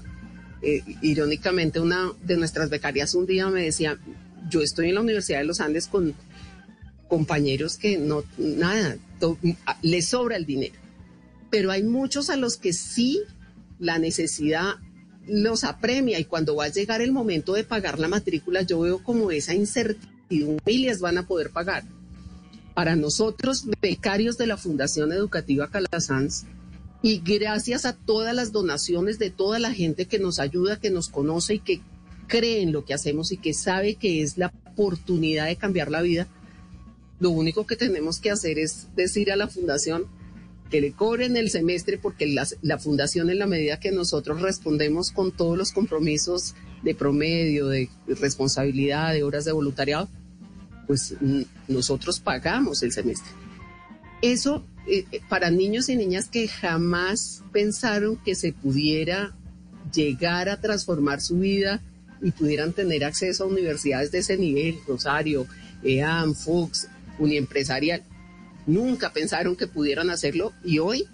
Speaker 40: Eh, irónicamente, una de nuestras becarias un día me decía, yo estoy en la Universidad de los Andes con compañeros que no, nada, les sobra el dinero. Pero hay muchos a los que sí la necesidad los apremia y cuando va a llegar el momento de pagar la matrícula, yo veo como esa incertidumbre, familias van a poder pagar. Para nosotros, becarios de la Fundación Educativa Calasanz, y gracias a todas las donaciones de toda la gente que nos ayuda, que nos conoce y que cree en lo que hacemos y que sabe que es la oportunidad de cambiar la vida, lo único que tenemos que hacer es decir a la fundación que le cobren el semestre porque la, fundación en la medida que nosotros respondemos con todos los compromisos de promedio, de responsabilidad, de horas de voluntariado, pues nosotros pagamos el semestre. Eso eh, eh, para niños y niñas que jamás pensaron que se pudiera llegar a transformar su vida y pudieran tener acceso a universidades de ese nivel, Rosario, EAM, Fuchs, Uniempresarial, nunca pensaron que pudieran hacerlo y hoy,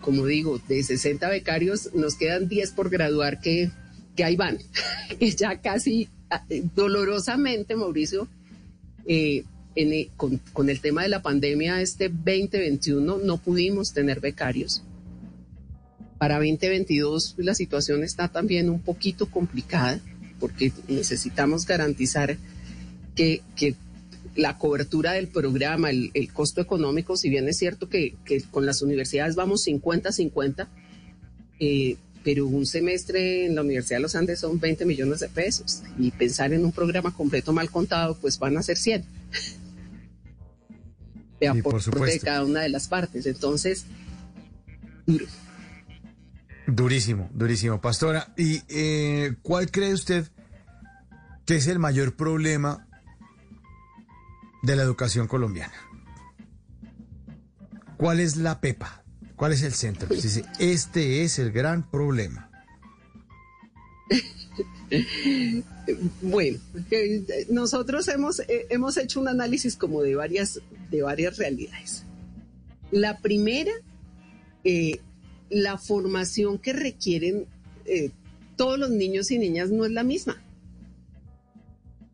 Speaker 40: como digo, de 60 becarios nos quedan 10 por graduar que, que ahí van. [LAUGHS] ya casi ah, eh, dolorosamente, Mauricio, eh, con, con el tema de la pandemia este 2021 no pudimos tener becarios. Para 2022 la situación está también un poquito complicada porque necesitamos garantizar que, que la cobertura del programa, el, costo económico, si bien es cierto que, con las universidades vamos 50-50, eh, pero un semestre en la Universidad de los Andes son 20 millones de pesos y pensar en un programa completo mal contado, pues van a ser 100. De aporte de cada una de las partes. Entonces, duro.
Speaker 33: Durísimo, durísimo. Pastora, ¿y eh, cuál cree usted que es el mayor problema de la educación colombiana? ¿Cuál es la pepa? ¿Cuál es el centro? Dice, este es el gran problema. [LAUGHS]
Speaker 40: Bueno, nosotros hemos, eh, hemos hecho un análisis como de varias, de varias realidades. La primera, eh, la formación que requieren eh, todos los niños y niñas no es la misma.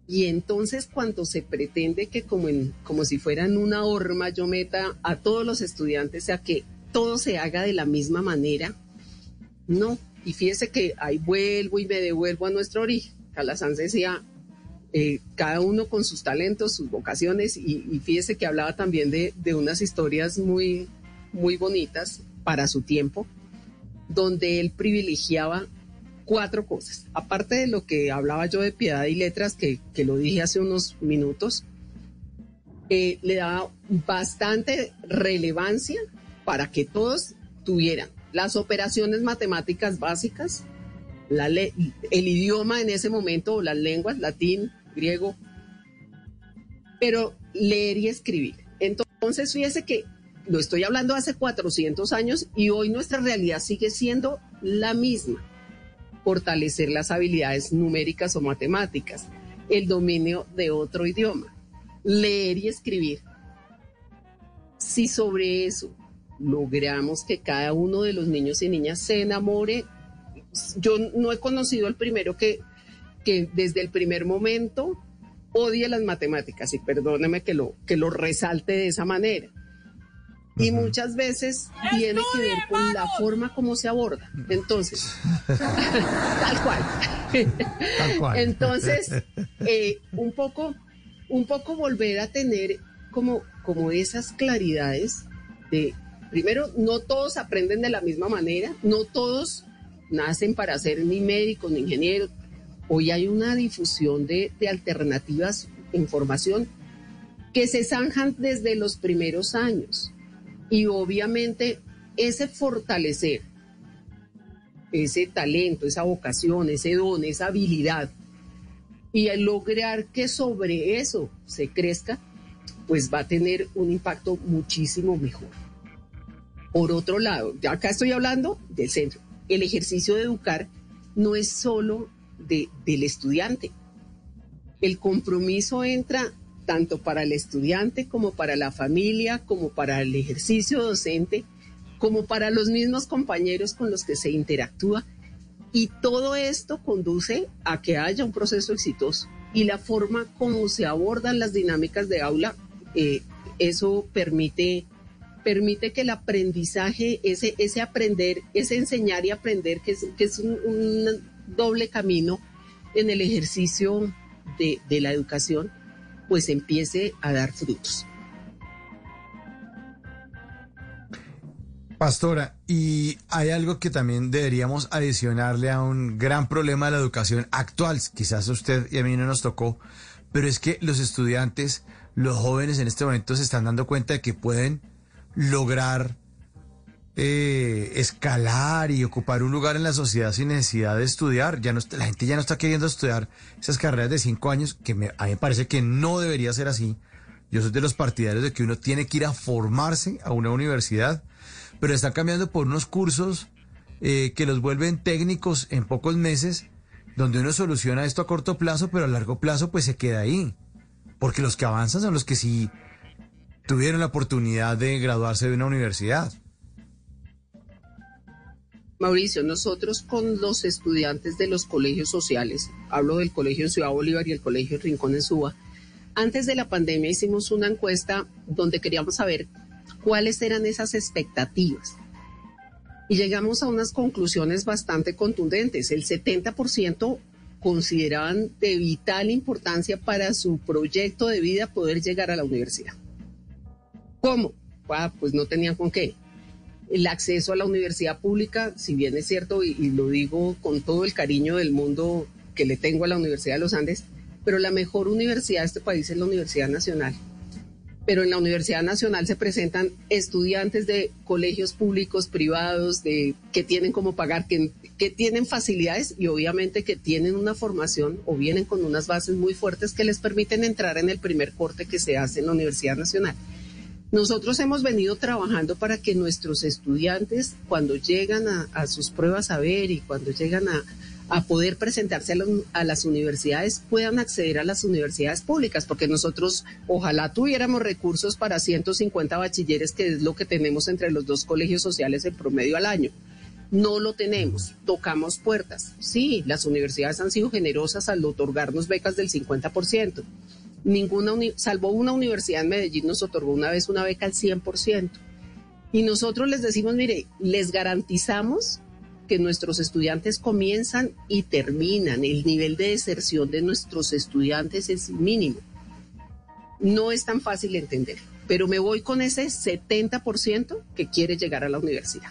Speaker 40: Y entonces cuando se pretende que como, si fueran una horma yo meta a todos los estudiantes a que todo se haga de la misma manera, no. Y fíjese que ahí vuelvo y me devuelvo a nuestro origen. Calazán decía, eh, cada uno con sus talentos, sus vocaciones, y, fíjese que hablaba también de, de unas historias muy, muy bonitas para su tiempo, donde él privilegiaba cuatro cosas. Aparte de lo que hablaba yo de piedad y letras, que, lo dije hace unos minutos, eh, le daba bastante relevancia para que todos tuvieran las operaciones matemáticas básicas, la el idioma en ese momento, las lenguas, latín, griego, pero leer y escribir. Entonces, fíjese que lo estoy hablando hace 400 años y hoy nuestra realidad sigue siendo la misma fortalecer las habilidades numéricas o matemáticas, el dominio de otro idioma, leer y escribir. Si sobre eso logramos que cada uno de los niños y niñas se enamore, yo no he conocido al primero que, que desde el primer momento odie las matemáticas, y perdóneme que lo, que lo resalte de esa manera y muchas veces tiene que ver con la forma como se aborda. Entonces, [LAUGHS] tal cual. Entonces, eh, un poco, un poco volver a tener como, como esas claridades de, primero, no todos aprenden de la misma manera, no todos nacen para ser ni médicos ni ingenieros. Hoy hay una difusión de, de alternativas en formación que se zanjan desde los primeros años y obviamente ese fortalecer ese talento, esa vocación, ese don, esa habilidad, y el lograr que sobre eso se crezca, pues va a tener un impacto muchísimo mejor. Por otro lado, acá estoy hablando del centro. El ejercicio de educar no es solo de, del estudiante. El compromiso entra tanto para el estudiante como para la familia, como para el ejercicio docente, como para los mismos compañeros con los que se interactúa. Y todo esto conduce a que haya un proceso exitoso. Y la forma como se abordan las dinámicas de aula, eh, eso permite, permite que el aprendizaje, ese, ese aprender, ese enseñar y aprender, que es, un, doble camino en el ejercicio de la educación, pues empiece a dar frutos.
Speaker 33: Pastora, y hay algo que también deberíamos adicionarle a un gran problema de la educación actual, quizás usted y a mí no nos tocó, pero es que los estudiantes, los jóvenes en este momento se están dando cuenta de que pueden lograr eh, escalar y ocupar un lugar en la sociedad sin necesidad de estudiar. Ya no, la gente ya no está queriendo estudiar esas carreras de cinco años, que me, a mí me parece que no debería ser así. Yo soy de los partidarios de que uno tiene que ir a formarse a una universidad, pero está cambiando por unos cursos eh, que los vuelven técnicos en pocos meses, donde uno soluciona esto a corto plazo, pero a largo plazo pues se queda ahí. Porque los que avanzan son los que sí tuvieron la oportunidad de graduarse de una universidad.
Speaker 40: Mauricio, nosotros con los estudiantes de los colegios sociales, hablo del Colegio Ciudad Bolívar y el Colegio Rincón en Suba, antes de la pandemia hicimos una encuesta donde queríamos saber cuáles eran esas expectativas. Y llegamos a unas conclusiones bastante contundentes. El 70% consideraban de vital importancia para su proyecto de vida poder llegar a la universidad. ¿Cómo? Ah, pues no tenían con qué el acceso a la universidad pública, si bien es cierto, y, lo digo con todo el cariño del mundo que le tengo a la Universidad de los Andes, pero la mejor universidad de este país es la Universidad Nacional. Pero en la Universidad Nacional se presentan estudiantes de colegios públicos, privados, de que tienen como pagar, que tienen facilidades y obviamente que tienen una formación o vienen con unas bases muy fuertes que les permiten entrar en el primer corte que se hace en la Universidad Nacional. Nosotros hemos venido trabajando para que nuestros estudiantes, cuando llegan a, sus pruebas a ver y cuando llegan a, poder presentarse a, la, a, las universidades, puedan acceder a las universidades públicas, porque nosotros ojalá tuviéramos recursos para 150 bachilleres, que es lo que tenemos entre los dos colegios sociales en promedio al año. No lo tenemos, tocamos puertas. Sí, las universidades han sido generosas al otorgarnos becas del 50% ninguna, salvo una universidad en Medellín, nos otorgó una vez una beca al 100%. Y nosotros les decimos, mire, les garantizamos que nuestros estudiantes comienzan y terminan. El nivel de deserción de nuestros estudiantes es mínimo. No es tan fácil entender, pero me voy con ese 70% que quiere llegar a la universidad.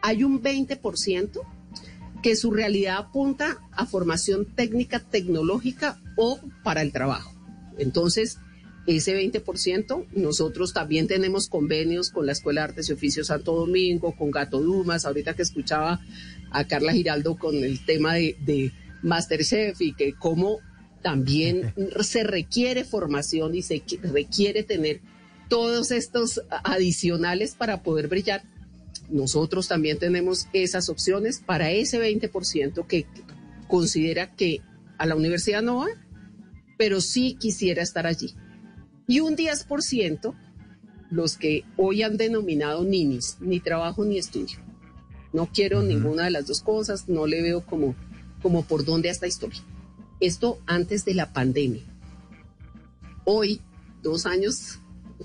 Speaker 40: Hay un 20% que su realidad apunta a formación técnica, tecnológica o para el trabajo. Entonces, ese 20%, nosotros también tenemos convenios con la Escuela de Artes y Oficios Santo Domingo, con Gato Dumas, ahorita que escuchaba a Carla Giraldo con el tema de, de Masterchef y que cómo también [LAUGHS] se requiere formación y se requiere tener todos estos adicionales para poder brillar. Nosotros también tenemos esas opciones para ese 20% que considera que a la universidad no va, pero sí quisiera estar allí. Y un 10%, los que hoy han denominado ninis, ni trabajo ni estudio. No quiero uh -huh. ninguna de las dos cosas, no le veo como, como por dónde a esta historia. Esto antes de la pandemia. Hoy, dos años,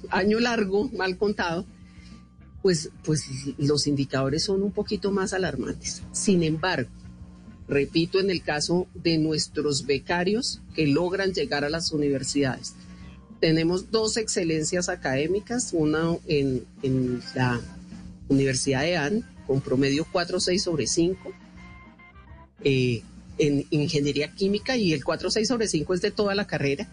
Speaker 40: año largo, mal contado, pues, pues los indicadores son un poquito más alarmantes. Sin embargo, repito, en el caso de nuestros becarios que logran llegar a las universidades. Tenemos dos excelencias académicas, una en, la Universidad de AN con promedio 4.6 sobre 5, eh, en Ingeniería Química y el 4.6 sobre 5 es de toda la carrera,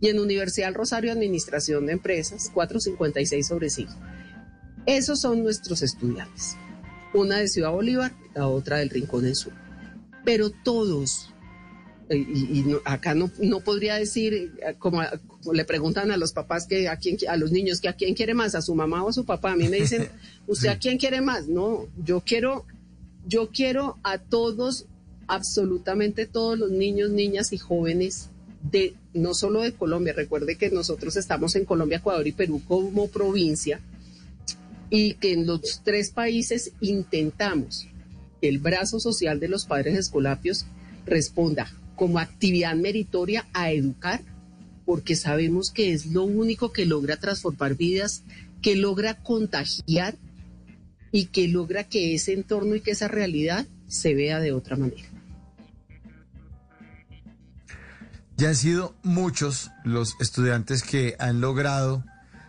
Speaker 40: y en Universidad Rosario Administración de Empresas 4.56 sobre 5. Esos son nuestros estudiantes, una de Ciudad Bolívar, la otra del Rincón del Sur pero todos, y, acá no, no podría decir, como, le preguntan a los papás que a quién, a los niños que a quién quiere más, a su mamá o a su papá. A mí me dicen, [LAUGHS] ¿usted a quién quiere más? No, yo quiero, yo quiero a todos, absolutamente todos los niños, niñas y jóvenes de, no solo de Colombia. Recuerde que nosotros estamos en Colombia, Ecuador y Perú como provincia y que en los tres países intentamos el brazo social de los padres escolapios responda como actividad meritoria a educar, porque sabemos que es lo único que logra transformar vidas, que logra contagiar y que logra que ese entorno y que esa realidad se vea de otra manera.
Speaker 33: Ya han sido muchos los estudiantes que han logrado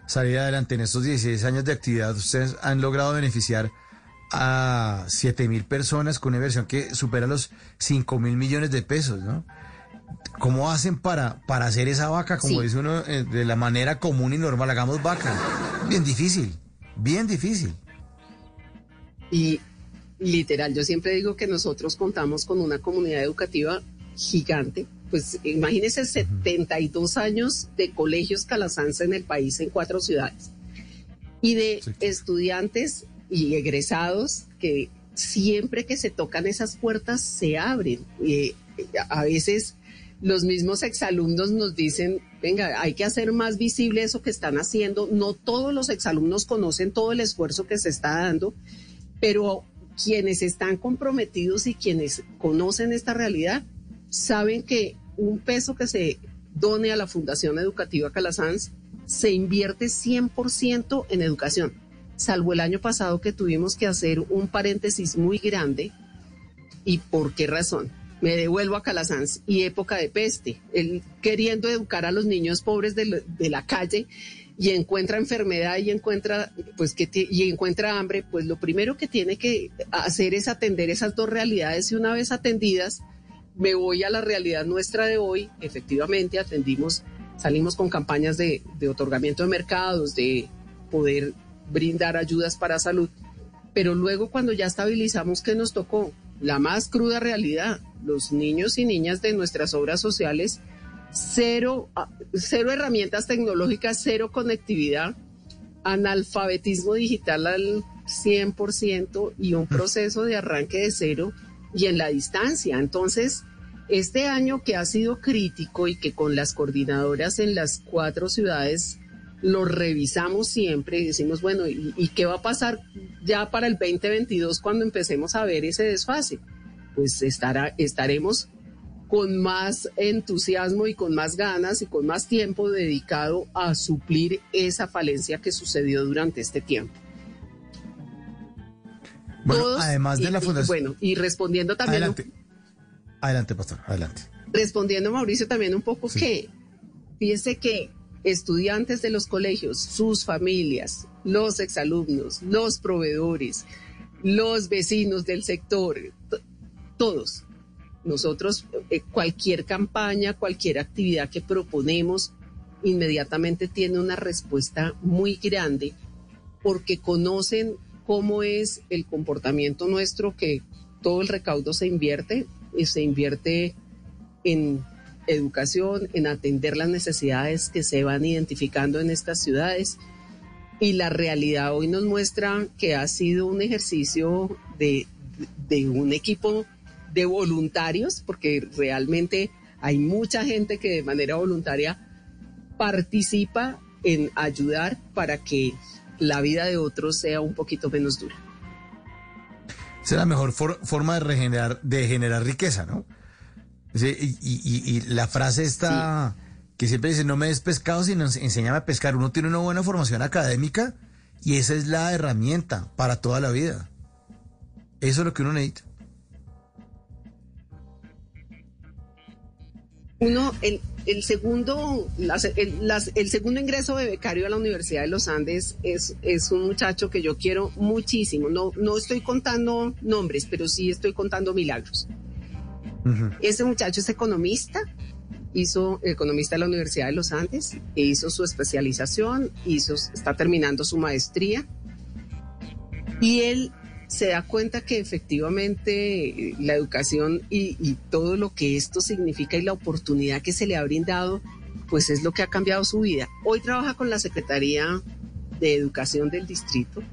Speaker 33: salir adelante en estos 16 años de actividad. Ustedes han logrado beneficiar a 7 mil personas con una inversión que supera los 5 mil millones de pesos, ¿no? ¿Cómo hacen para, para hacer esa vaca, como dice uno, eh, de la manera común y normal? Hagamos vaca. Bien difícil, bien difícil.
Speaker 40: Y literal, yo siempre digo que nosotros contamos con una comunidad educativa gigante. Pues imagínense 72 años de colegios Calasanza en el país, en cuatro ciudades. Y de estudiantes y egresados que siempre que se tocan esas puertas se abren. y a veces los mismos exalumnos nos dicen, venga, hay que hacer más visible eso que están haciendo. No todos los exalumnos conocen todo el esfuerzo que se está dando, pero quienes están comprometidos y quienes conocen esta realidad saben que un peso que se done a la Fundación Educativa Calasanz se invierte 100% en educación salvo el año pasado que tuvimos que hacer un paréntesis muy grande. ¿Y por qué razón? Me devuelvo a Calasanz y época de peste, él queriendo educar a los niños pobres de, la calle y encuentra enfermedad y encuentra pues que y encuentra hambre, pues lo primero que tiene que hacer es atender esas dos realidades y una vez atendidas me voy a la realidad nuestra de hoy, efectivamente atendimos, salimos con campañas de, de otorgamiento de mercados, de poder brindar ayudas para salud. Pero luego cuando ya estabilizamos, ¿qué nos tocó? La más cruda realidad. Los niños y niñas de nuestras obras sociales, cero, ah, cero herramientas tecnológicas, cero conectividad, analfabetismo digital al 100% y un proceso de arranque de cero y en la distancia. Entonces, este año que ha sido crítico y que con las coordinadoras en las cuatro ciudades lo revisamos siempre y decimos, bueno, ¿y, qué va a pasar ya para el 2022 cuando empecemos a ver ese desfase? Pues estará, estaremos con más entusiasmo y con más ganas y con más tiempo dedicado a suplir esa falencia que sucedió durante este tiempo.
Speaker 33: Bueno, además de la fundación.
Speaker 40: bueno, y respondiendo también.
Speaker 33: Adelante, adelante pastor, adelante.
Speaker 40: Respondiendo, Mauricio, también un poco que, fíjese que estudiantes de los colegios, sus familias, los exalumnos, los proveedores, los vecinos del sector, todos. Nosotros, eh, cualquier campaña, cualquier actividad que proponemos, inmediatamente tiene una respuesta muy grande porque conocen cómo es el comportamiento nuestro, que todo el recaudo se invierte, y se invierte en educación, en atender las necesidades que se van identificando en estas ciudades. Y la realidad hoy nos muestra que ha sido un ejercicio de, un equipo de voluntarios, porque realmente hay mucha gente que de manera voluntaria participa en ayudar para que la vida de otros sea un poquito menos dura.
Speaker 33: Esa es la mejor forma de regenerar, de generar riqueza, ¿no? Y, la frase está que siempre dice, no me des pescado, sino enséñame a pescar. Uno tiene una buena formación académica y esa es la herramienta para toda la vida. Eso es lo que uno necesita.
Speaker 40: Uno, el, el segundo, el, segundo ingreso de becario a la Universidad de los Andes es, es un muchacho que yo quiero muchísimo. No, no estoy contando nombres, pero sí estoy contando milagros. Ese muchacho es economista, hizo economista de la Universidad de los Andes, e hizo su especialización, hizo, está terminando su maestría y él se da cuenta que efectivamente eh, la educación y, y, todo lo que esto significa y la oportunidad que se le ha brindado, pues es lo que ha cambiado su vida. Hoy trabaja con la Secretaría de Educación del Distrito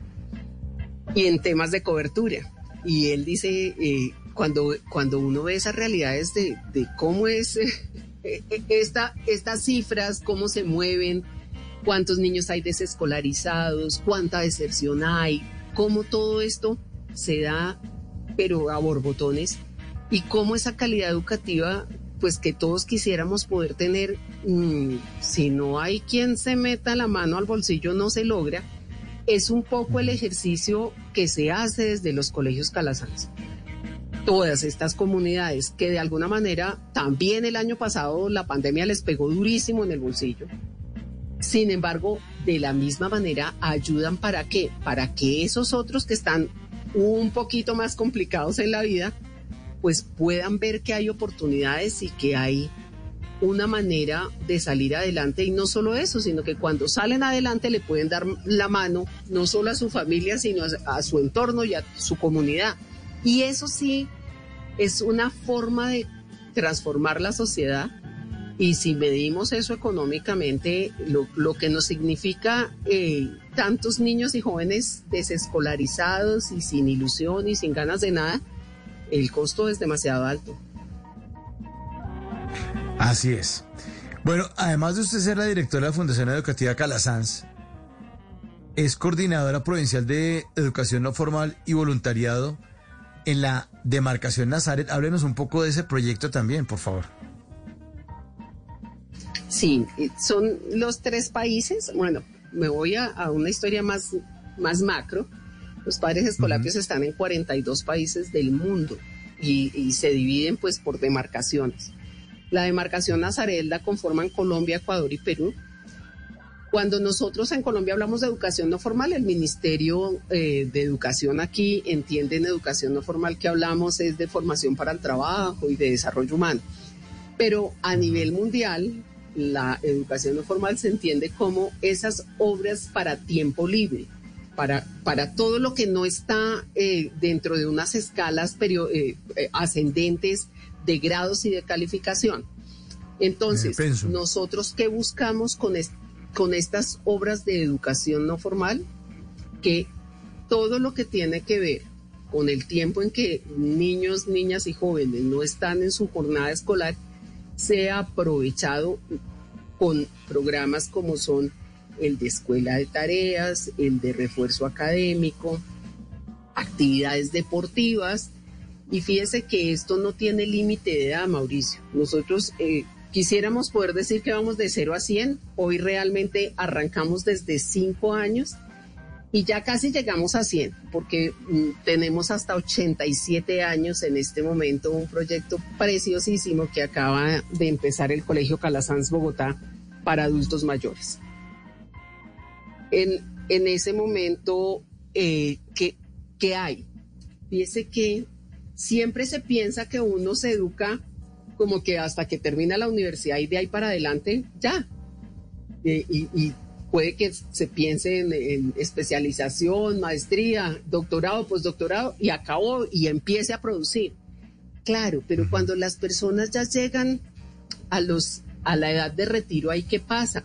Speaker 40: y en temas de cobertura. Y él dice, eh, cuando, cuando uno ve esas realidades de, de cómo es [LAUGHS] eh, esta, estas cifras, cómo se mueven, cuántos niños hay desescolarizados, cuánta deserción hay, cómo todo esto se da, pero a borbotones, y cómo esa calidad educativa, pues que todos quisiéramos poder tener, mm, si no hay quien se meta la mano al bolsillo, no se logra, es un poco el ejercicio que se hace desde los colegios calasanz. Todas estas comunidades que de alguna manera también el año pasado la pandemia les pegó durísimo en el bolsillo, sin embargo, de la misma manera ayudan para qué? Para que esos otros que están un poquito más complicados en la vida, pues puedan ver que hay oportunidades y que hay una manera de salir adelante y no solo eso, sino que cuando salen adelante le pueden dar la mano no solo a su familia, sino a, a su entorno y a su comunidad. Y eso sí es una forma de transformar la sociedad y si medimos eso económicamente, lo, lo que nos significa eh, tantos niños y jóvenes desescolarizados y sin ilusión y sin ganas de nada, el costo es demasiado alto.
Speaker 33: Así es. Bueno, además de usted ser la directora de la Fundación Educativa Calasanz, es coordinadora provincial de Educación No Formal y Voluntariado en la demarcación Nazaret. Háblenos un poco de ese proyecto también, por favor.
Speaker 40: Sí, son los tres países. Bueno, me voy a, una historia más, más macro. Los padres escolapios están en 42 países del mundo y, se dividen pues por demarcaciones. La demarcación Nazaret la conforman Colombia, Ecuador y Perú. Cuando nosotros en Colombia hablamos de educación no formal, el Ministerio eh, de Educación aquí entiende en educación no formal que hablamos es de formación para el trabajo y de desarrollo humano. Pero a nivel mundial, la educación no formal se entiende como esas obras para tiempo libre, para, para todo lo que no está eh, dentro de unas escalas eh, eh, ascendentes de grados y de calificación. Entonces, nosotros qué buscamos con, con estas obras de educación no formal? Que todo lo que tiene que ver con el tiempo en que niños, niñas y jóvenes no están en su jornada escolar, sea aprovechado con programas como son el de escuela de tareas, el de refuerzo académico, actividades deportivas. Y fíjese que esto no tiene límite de edad, Mauricio. Nosotros eh, quisiéramos poder decir que vamos de 0 a 100. Hoy realmente arrancamos desde 5 años y ya casi llegamos a 100, porque mm, tenemos hasta 87 años en este momento un proyecto preciosísimo que acaba de empezar el Colegio Calasanz Bogotá para adultos mayores. En, en ese momento, eh, ¿qué, ¿qué hay? Fíjese que siempre se piensa que uno se educa como que hasta que termina la universidad y de ahí para adelante, ya. Eh, y, y, puede que se piense en, especialización, maestría, doctorado, postdoctorado y acabó y empiece a producir. Claro, pero cuando las personas ya llegan a los a la edad de retiro, ¿ahí qué pasa?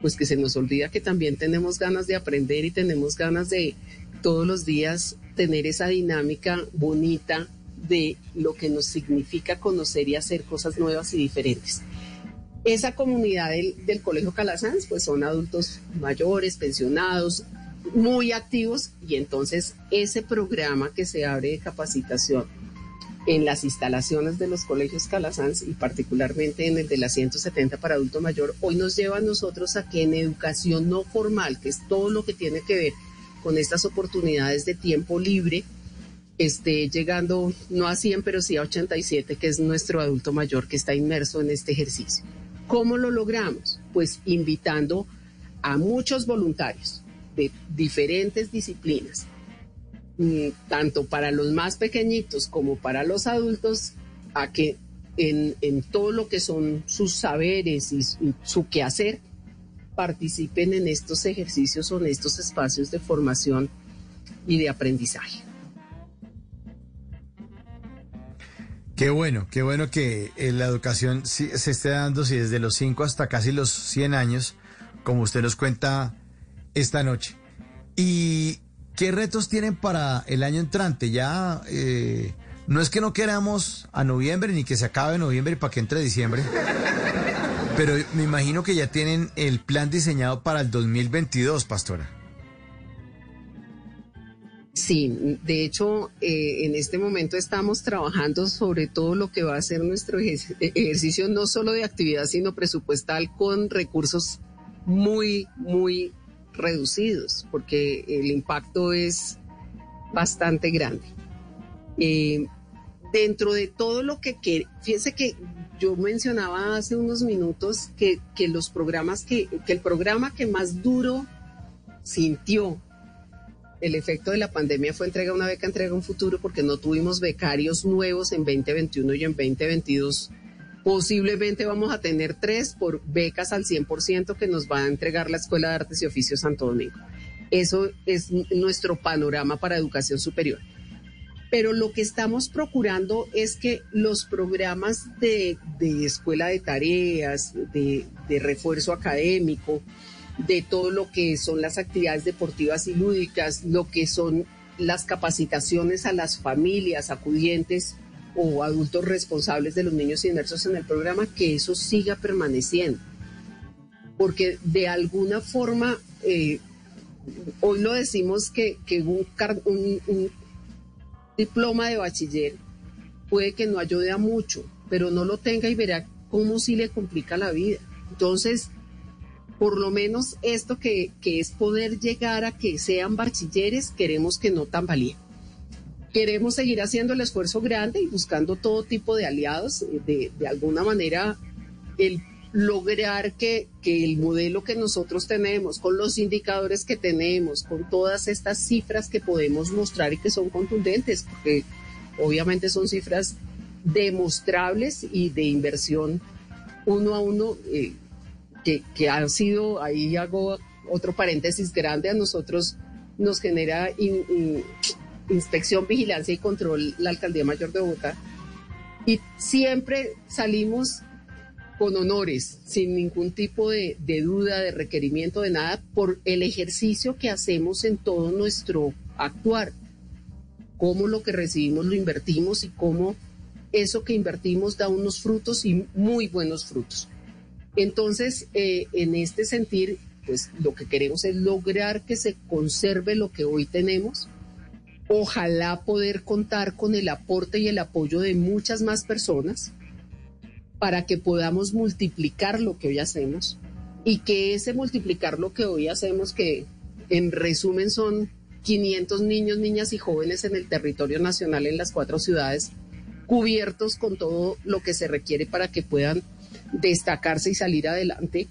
Speaker 40: Pues que se nos olvida que también tenemos ganas de aprender y tenemos ganas de todos los días tener esa dinámica bonita de lo que nos significa conocer y hacer cosas nuevas y diferentes. Esa comunidad del, Colegio Calasanz, pues son adultos mayores, pensionados, muy activos y entonces ese programa que se abre de capacitación en las instalaciones de los colegios Calasanz y particularmente en el de la 170 para adulto mayor, hoy nos lleva a nosotros a que en educación no formal, que es todo lo que tiene que ver con estas oportunidades de tiempo libre, esté llegando no a 100, pero sí a 87, que es nuestro adulto mayor que está inmerso en este ejercicio. ¿Cómo lo logramos? Pues invitando a muchos voluntarios de diferentes disciplinas, mm, tanto para los más pequeñitos como para los adultos, a que en, todo lo que son sus saberes y su, quehacer, participen en estos ejercicios o en estos espacios de formación y de aprendizaje.
Speaker 33: Qué bueno, qué bueno que eh, la educación se esté dando si desde los 5 hasta casi los 100 años, como usted nos cuenta esta noche. ¿Y qué retos tienen para el año entrante? Ya eh, no es que no queramos a noviembre ni que se acabe noviembre para que entre diciembre, pero me imagino que ya tienen el plan diseñado para el 2022, pastora.
Speaker 40: Sí, de hecho, eh, en este momento estamos trabajando sobre todo lo que va a ser nuestro ejercicio, no solo de actividad, sino presupuestal con recursos muy, muy reducidos, porque el impacto es bastante grande. Eh, dentro de todo lo que quiere, fíjense que yo mencionaba hace unos minutos que, que los programas que, que el programa que más duro sintió el efecto de la pandemia fue entrega una beca, entrega un futuro, porque no tuvimos becarios nuevos en 2021 y en 2022. Posiblemente vamos a tener tres por becas al 100% que nos va a entregar la Escuela de Artes y Oficios Santo Domingo. Eso es nuestro panorama para educación superior. Pero lo que estamos procurando es que los programas de, escuela de tareas, de, de refuerzo académico, de todo lo que son las actividades deportivas y lúdicas, lo que son las capacitaciones a las familias acudientes o adultos responsables de los niños inmersos en el programa, que eso siga permaneciendo. Porque de alguna forma, eh, hoy lo decimos que, un, un diploma de bachiller puede que no ayude a mucho, pero no lo tenga y verá cómo sí le complica la vida. Entonces, por lo menos esto que, es poder llegar a que sean bachilleres, queremos que no tambaleen. Queremos seguir haciendo el esfuerzo grande y buscando todo tipo de aliados, eh, de, alguna manera el lograr que, que, el modelo que nosotros tenemos, con los indicadores que tenemos, con todas estas cifras que podemos mostrar y que son contundentes, porque obviamente son cifras demostrables y de inversión uno a uno, eh, que, que han sido, ahí hago otro paréntesis grande, a nosotros nos genera inspección, vigilancia y control la Alcaldía Mayor de Bogotá. Y siempre salimos con honores, sin ningún tipo de, de, duda, de requerimiento, de nada, por el ejercicio que hacemos en todo nuestro actuar. Cómo lo que recibimos lo invertimos y cómo eso que invertimos da unos frutos y muy buenos frutos. Entonces, eh, en este sentir, pues lo que queremos es lograr que se conserve lo que hoy tenemos. Ojalá poder contar con el aporte y el apoyo de muchas más personas para que podamos multiplicar lo que hoy hacemos y que ese multiplicar lo que hoy hacemos, que en resumen son 500 niños, niñas y jóvenes en el territorio nacional en las cuatro ciudades, cubiertos con todo lo que se requiere para que puedan destacarse y salir adelante,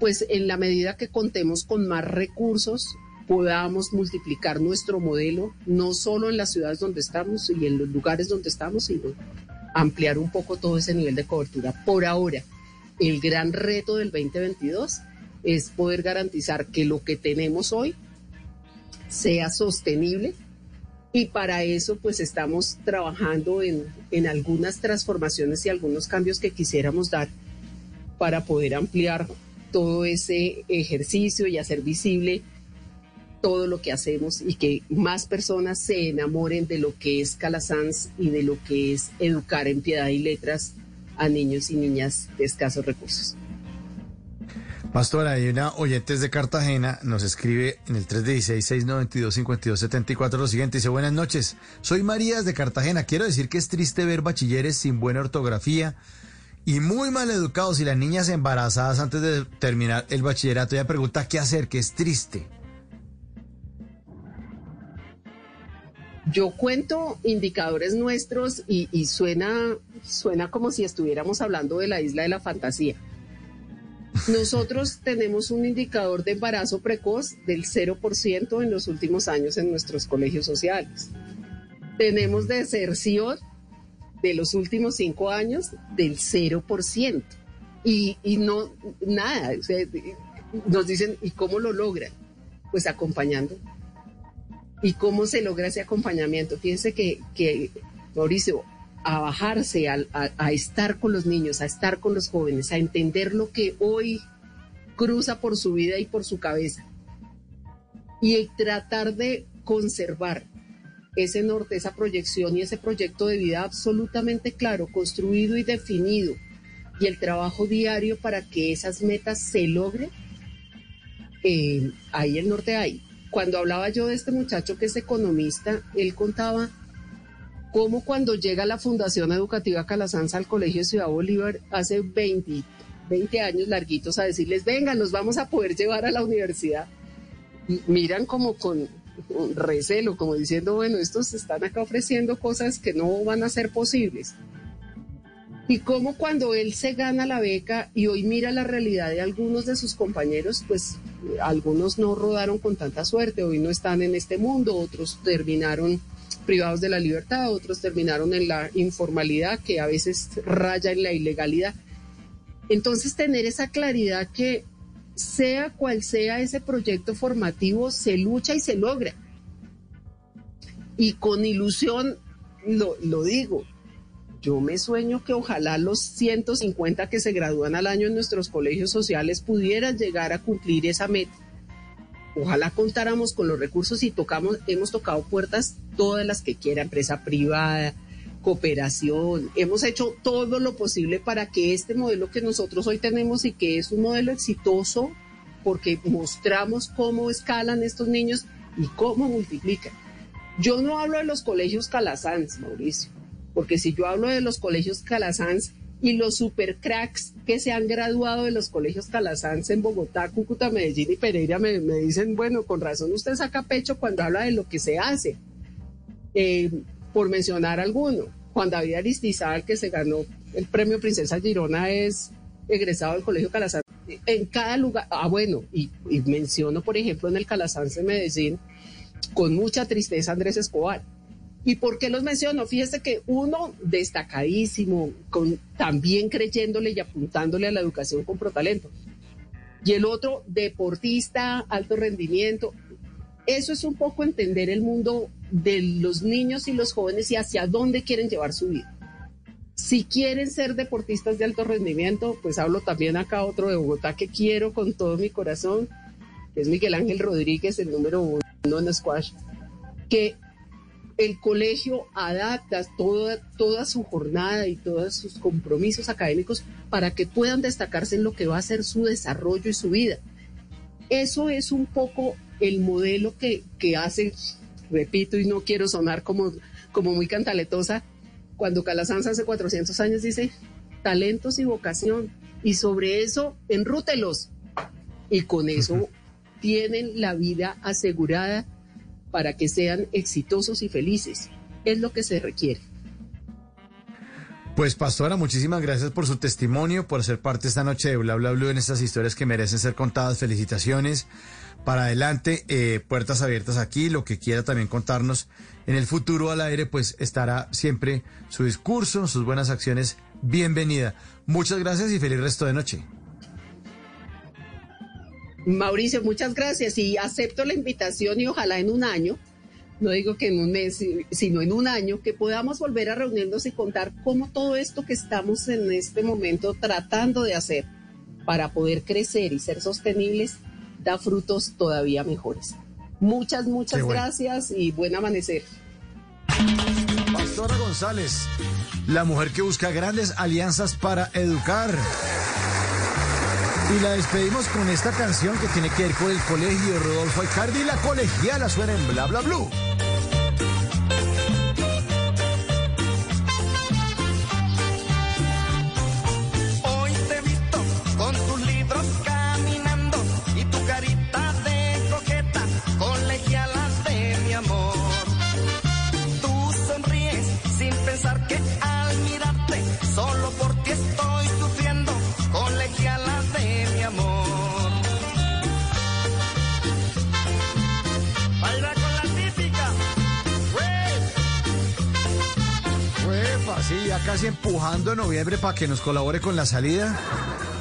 Speaker 40: pues en la medida que contemos con más recursos, podamos multiplicar nuestro modelo, no solo en las ciudades donde estamos y en los lugares donde estamos, sino ampliar un poco todo ese nivel de cobertura. Por ahora, el gran reto del 2022 es poder garantizar que lo que tenemos hoy sea sostenible y para eso pues estamos trabajando en, en algunas transformaciones y algunos cambios que quisiéramos dar para poder ampliar todo ese ejercicio y hacer visible todo lo que hacemos y que más personas se enamoren de lo que es Calasanz y de lo que es educar en piedad y letras a niños y niñas de escasos recursos.
Speaker 33: Pastora, hay una oyente de Cartagena, nos escribe en el 316-692-5274 lo siguiente, dice, buenas noches, soy María de Cartagena, quiero decir que es triste ver bachilleres sin buena ortografía, y muy mal educados y las niñas embarazadas antes de terminar el bachillerato. ya pregunta qué hacer, que es triste.
Speaker 40: Yo cuento indicadores nuestros y, suena, suena como si estuviéramos hablando de la isla de la fantasía. Nosotros [LAUGHS] tenemos un indicador de embarazo precoz del 0% en los últimos años en nuestros colegios sociales. Tenemos deserción de los últimos cinco años del 0%. Y, y no, nada, nos dicen, ¿y cómo lo logran? Pues acompañando. ¿Y cómo se logra ese acompañamiento? Fíjense que, que Mauricio, a bajarse, a, a, estar con los niños, a estar con los jóvenes, a entender lo que hoy cruza por su vida y por su cabeza. Y tratar de conservar ese norte, esa proyección y ese proyecto de vida absolutamente claro, construido y definido, y el trabajo diario para que esas metas se logren, eh, ahí el norte hay. Cuando hablaba yo de este muchacho que es economista, él contaba cómo cuando llega la Fundación Educativa Calasanza al Colegio Ciudad Bolívar hace 20, 20 años larguitos a decirles, vengan, nos vamos a poder llevar a la universidad. Miran como con recelo, como diciendo, bueno, estos están acá ofreciendo cosas que no van a ser posibles. Y cómo cuando él se gana la beca y hoy mira la realidad de algunos de sus compañeros, pues algunos no rodaron con tanta suerte, hoy no están en este mundo, otros terminaron privados de la libertad, otros terminaron en la informalidad que a veces raya en la ilegalidad. Entonces tener esa claridad que sea cual sea ese proyecto formativo, se lucha y se logra. Y con ilusión lo, lo digo, yo me sueño que ojalá los 150 que se gradúan al año en nuestros colegios sociales pudieran llegar a cumplir esa meta. Ojalá contáramos con los recursos y tocamos, hemos tocado puertas todas las que quiera, empresa privada, cooperación. Hemos hecho todo lo posible para que este modelo que nosotros hoy tenemos y que es un modelo exitoso, porque mostramos cómo escalan estos niños y cómo multiplican. Yo no hablo de los colegios Calasanz, Mauricio, porque si yo hablo de los colegios Calasanz y los super cracks que se han graduado de los colegios Calasanz en Bogotá, Cúcuta, Medellín y Pereira me, me dicen, bueno, con razón usted saca pecho cuando habla de lo que se hace. Eh, por mencionar alguno. Juan David Aristizábal, que se ganó el premio Princesa Girona, es egresado del Colegio Calasanz. En cada lugar, ah, bueno, y, menciono, por ejemplo, en el Calasanz de Medellín, con mucha tristeza Andrés Escobar. ¿Y por qué los menciono? Fíjese que uno destacadísimo, con, también creyéndole y apuntándole a la educación con protalento. Y el otro, deportista, alto rendimiento. Eso es un poco entender el mundo de los niños y los jóvenes y hacia dónde quieren llevar su vida. Si quieren ser deportistas de alto rendimiento, pues hablo también acá otro de Bogotá que quiero con todo mi corazón, que es Miguel Ángel Rodríguez, el número uno en squash, que el colegio adapta toda, toda su jornada y todos sus compromisos académicos para que puedan destacarse en lo que va a ser su desarrollo y su vida. Eso es un poco el modelo que, que hace repito y no quiero sonar como, como muy cantaletosa, cuando Calasanz hace 400 años dice talentos y vocación, y sobre eso enrútelos, y con eso tienen la vida asegurada para que sean exitosos y felices. Es lo que se requiere.
Speaker 33: Pues pastora, muchísimas gracias por su testimonio, por ser parte esta noche de Bla Bla Blue en estas historias que merecen ser contadas. Felicitaciones para adelante, eh, puertas abiertas aquí, lo que quiera también contarnos en el futuro al aire, pues estará siempre su discurso, sus buenas acciones, bienvenida. Muchas gracias y feliz resto de noche.
Speaker 40: Mauricio, muchas gracias y acepto la invitación y ojalá en un año, no digo que en un mes, sino en un año, que podamos volver a reunirnos y contar cómo todo esto que estamos en este momento tratando de hacer para poder crecer y ser sostenibles da frutos todavía mejores. Muchas, muchas gracias y buen amanecer.
Speaker 33: Pastora González, la mujer que busca grandes alianzas para educar. Y la despedimos con esta canción que tiene que ver con el colegio Rodolfo Icardi. La colegiala suena en Bla Bla Blue. Casi empujando a noviembre para que nos colabore con la salida.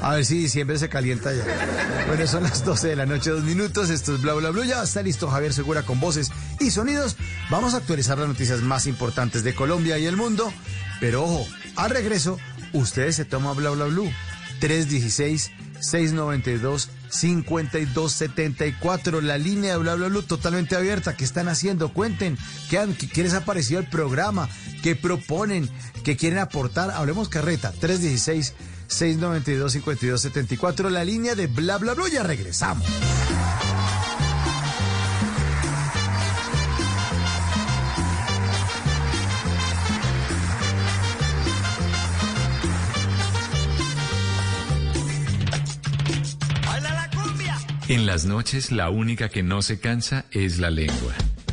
Speaker 2: A ver si diciembre se calienta ya. Bueno, son las 12 de la noche, dos minutos. Esto es Bla Bla Bla. Ya está listo Javier Segura con voces y sonidos. Vamos a actualizar las noticias más importantes de Colombia y el mundo. Pero ojo, al regreso, ustedes se toman Bla Bla Blue. 316-692-5274. La línea de Bla Bla Blue totalmente abierta. ¿Qué están haciendo? Cuenten. ¿Qué, han, qué les ha parecido el programa? ¿Qué proponen? ¿Qué quieren aportar? Hablemos carreta. 316 692-5274, la línea de bla bla bla. Ya regresamos.
Speaker 41: En las noches la única que no se cansa es la lengua.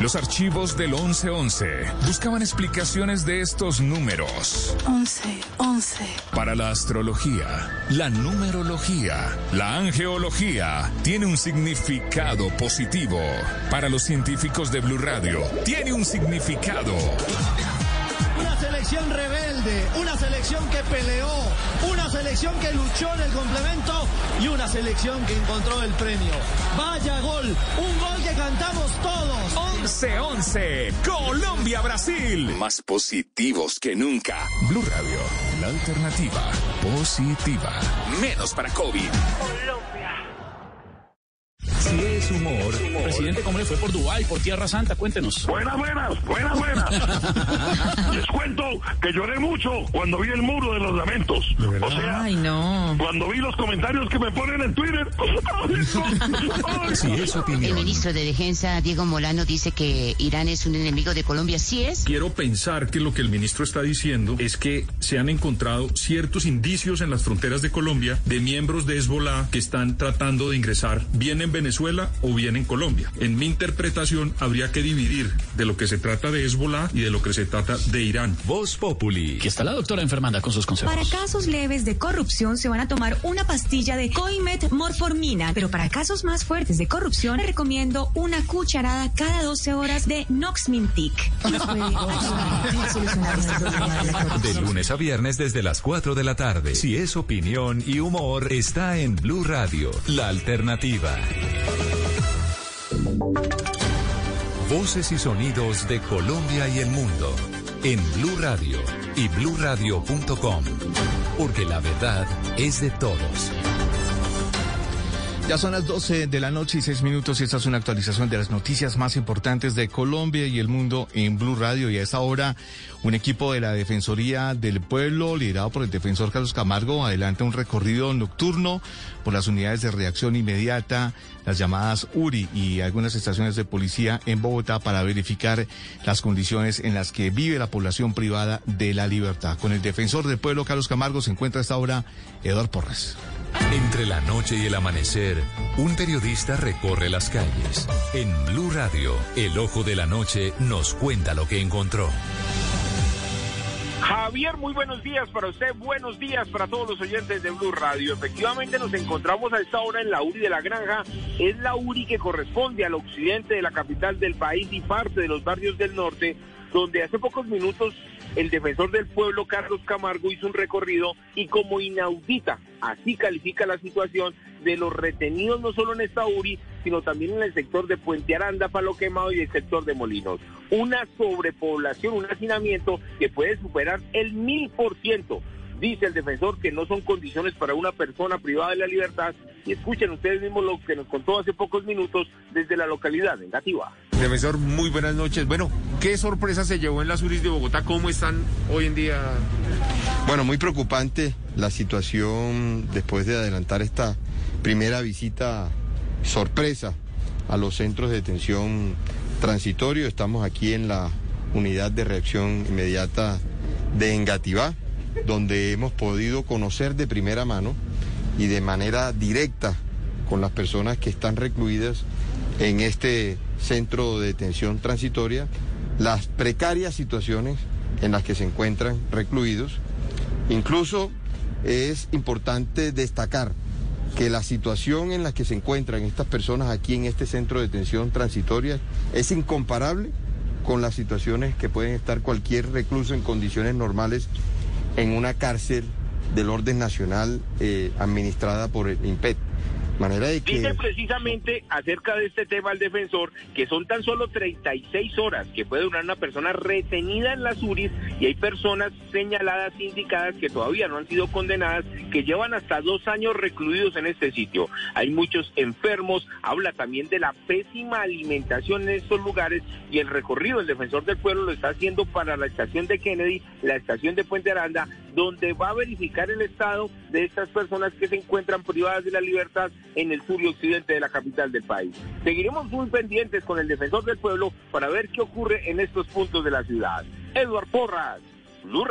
Speaker 1: los archivos del 1111 buscaban explicaciones de estos números.
Speaker 42: 11, 11.
Speaker 1: Para la astrología, la numerología, la angeología tiene un significado positivo. Para los científicos de Blue Radio, tiene un significado
Speaker 36: selección rebelde, una selección que peleó, una selección que luchó en el complemento y una selección que encontró el premio. Vaya gol, un gol que cantamos todos.
Speaker 1: 11-11, Colombia-Brasil. Más positivos que nunca. Blue Radio, la alternativa positiva. Menos para COVID.
Speaker 43: Si es humor, presidente, ¿cómo le fue por Dubái, por Tierra Santa? Cuéntenos.
Speaker 31: Buenas, buenas, buenas, buenas. [LAUGHS] Les cuento que lloré mucho cuando vi el muro de los lamentos. O sea,
Speaker 34: Ay, no.
Speaker 31: cuando vi los comentarios que me ponen en Twitter. [LAUGHS]
Speaker 41: Si es
Speaker 44: El
Speaker 41: opinión.
Speaker 44: ministro de Defensa, Diego Molano, dice que Irán es un enemigo de Colombia. ¿Sí es?
Speaker 45: Quiero pensar que lo que el ministro está diciendo es que se han encontrado ciertos indicios en las fronteras de Colombia de miembros de Hezbollah que están tratando de ingresar bien en Venezuela o bien en Colombia. En mi interpretación habría que dividir de lo que se trata de Hezbollah y de lo que se trata de Irán.
Speaker 41: Voz Populi.
Speaker 43: Aquí está la doctora enfermanda con sus consejos.
Speaker 34: Para casos leves de corrupción se van a tomar una pastilla de Coimet Morformina, pero para casos más fuertes de corrupción le recomiendo una cucharada cada 12 horas de Noxmintic. [LAUGHS] De
Speaker 41: lunes a viernes desde las 4 de la tarde. Si es opinión y humor, está en Blue Radio, la alternativa. Voces y sonidos de Colombia y el mundo en Blue Radio y bluradio.com. Porque la verdad es de todos.
Speaker 14: Ya son las 12 de la noche y 6 minutos y esta es una actualización de las noticias más importantes de Colombia y el mundo en Blue Radio. Y a esta hora, un equipo de la Defensoría del Pueblo, liderado por el defensor Carlos Camargo, adelanta un recorrido nocturno por las unidades de reacción inmediata, las llamadas URI y algunas estaciones de policía en Bogotá para verificar las condiciones en las que vive la población privada de la libertad. Con el defensor del pueblo, Carlos Camargo, se encuentra a esta hora Eduardo Porres.
Speaker 41: Entre la noche y el amanecer, un periodista recorre las calles. En Blue Radio, el ojo de la noche nos cuenta lo que encontró.
Speaker 46: Javier, muy buenos días para usted, buenos días para todos los oyentes de Blue Radio. Efectivamente nos encontramos a esta hora en la URI de la Granja. Es la URI que corresponde al occidente de la capital del país y parte de los barrios del norte, donde hace pocos minutos el defensor del pueblo, Carlos Camargo, hizo un recorrido y como inaudita, así califica la situación de los retenidos no solo en esta URI, sino también en el sector de Puente Aranda, Palo Quemado y el sector de Molinos. Una sobrepoblación, un hacinamiento que puede superar el mil por ciento. Dice el defensor que no son condiciones para una persona privada de la libertad y escuchen ustedes mismos lo que nos contó hace pocos minutos desde la localidad negativa.
Speaker 47: Defensor, muy buenas noches. Bueno, ¿qué sorpresa se llevó en las URIs de Bogotá? ¿Cómo están hoy en día?
Speaker 48: Bueno, muy preocupante la situación después de adelantar esta primera visita sorpresa a los centros de detención transitorio. Estamos aquí en la unidad de reacción inmediata de Engativá, donde hemos podido conocer de primera mano y de manera directa con las personas que están recluidas en este centro de detención transitoria las precarias situaciones en las que se encuentran recluidos. Incluso es importante destacar que la situación en la que se encuentran estas personas aquí en este centro de detención transitoria es incomparable con las situaciones que pueden estar cualquier recluso en condiciones normales en una cárcel del orden nacional eh, administrada por el IMPET. Manera de que...
Speaker 46: Dice precisamente acerca de este tema el defensor que son tan solo 36 horas que puede durar una persona retenida en las URIs y hay personas señaladas, indicadas que todavía no han sido condenadas, que llevan hasta dos años recluidos en este sitio. Hay muchos enfermos, habla también de la pésima alimentación en estos lugares y el recorrido el defensor del pueblo lo está haciendo para la estación de Kennedy, la estación de Puente Aranda, donde va a verificar el estado de estas personas que se encuentran privadas de la libertad en el sur y occidente de la capital del país. Seguiremos muy pendientes con el defensor del pueblo para ver qué ocurre en estos puntos de la ciudad. Eduard Porras, Blue.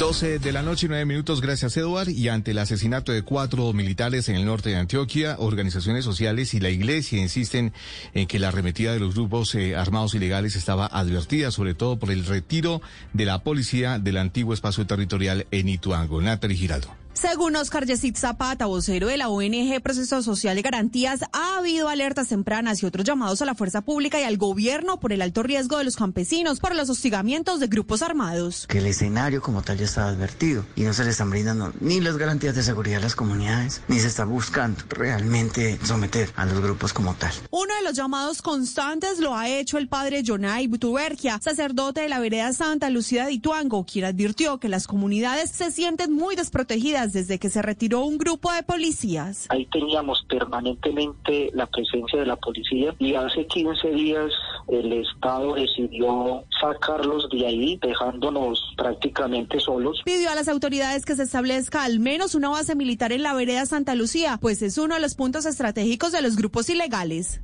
Speaker 14: 12 de la noche y 9 minutos, gracias Eduard. Y ante el asesinato de cuatro militares en el norte de Antioquia, organizaciones sociales y la iglesia insisten en que la arremetida de los grupos eh, armados ilegales estaba advertida, sobre todo por el retiro de la policía del antiguo espacio territorial en Ituango. Natalie Giraldo.
Speaker 49: Según Oscar Yesid Zapata, vocero de la ONG Proceso Social y Garantías, ha habido alertas tempranas y otros llamados a la fuerza pública y al gobierno por el alto riesgo de los campesinos por los hostigamientos de grupos armados.
Speaker 50: Que el escenario como tal ya está advertido y no se le están brindando ni las garantías de seguridad a las comunidades, ni se está buscando realmente someter a los grupos como tal.
Speaker 49: Uno de los llamados constantes lo ha hecho el padre Jonay Butubergia, sacerdote de la vereda Santa Lucía de Ituango, quien advirtió que las comunidades se sienten muy desprotegidas desde que se retiró un grupo de policías.
Speaker 51: Ahí teníamos permanentemente la presencia de la policía y hace 15 días el Estado decidió sacarlos de ahí, dejándonos prácticamente solos.
Speaker 49: Pidió a las autoridades que se establezca al menos una base militar en la vereda Santa Lucía, pues es uno de los puntos estratégicos de los grupos ilegales.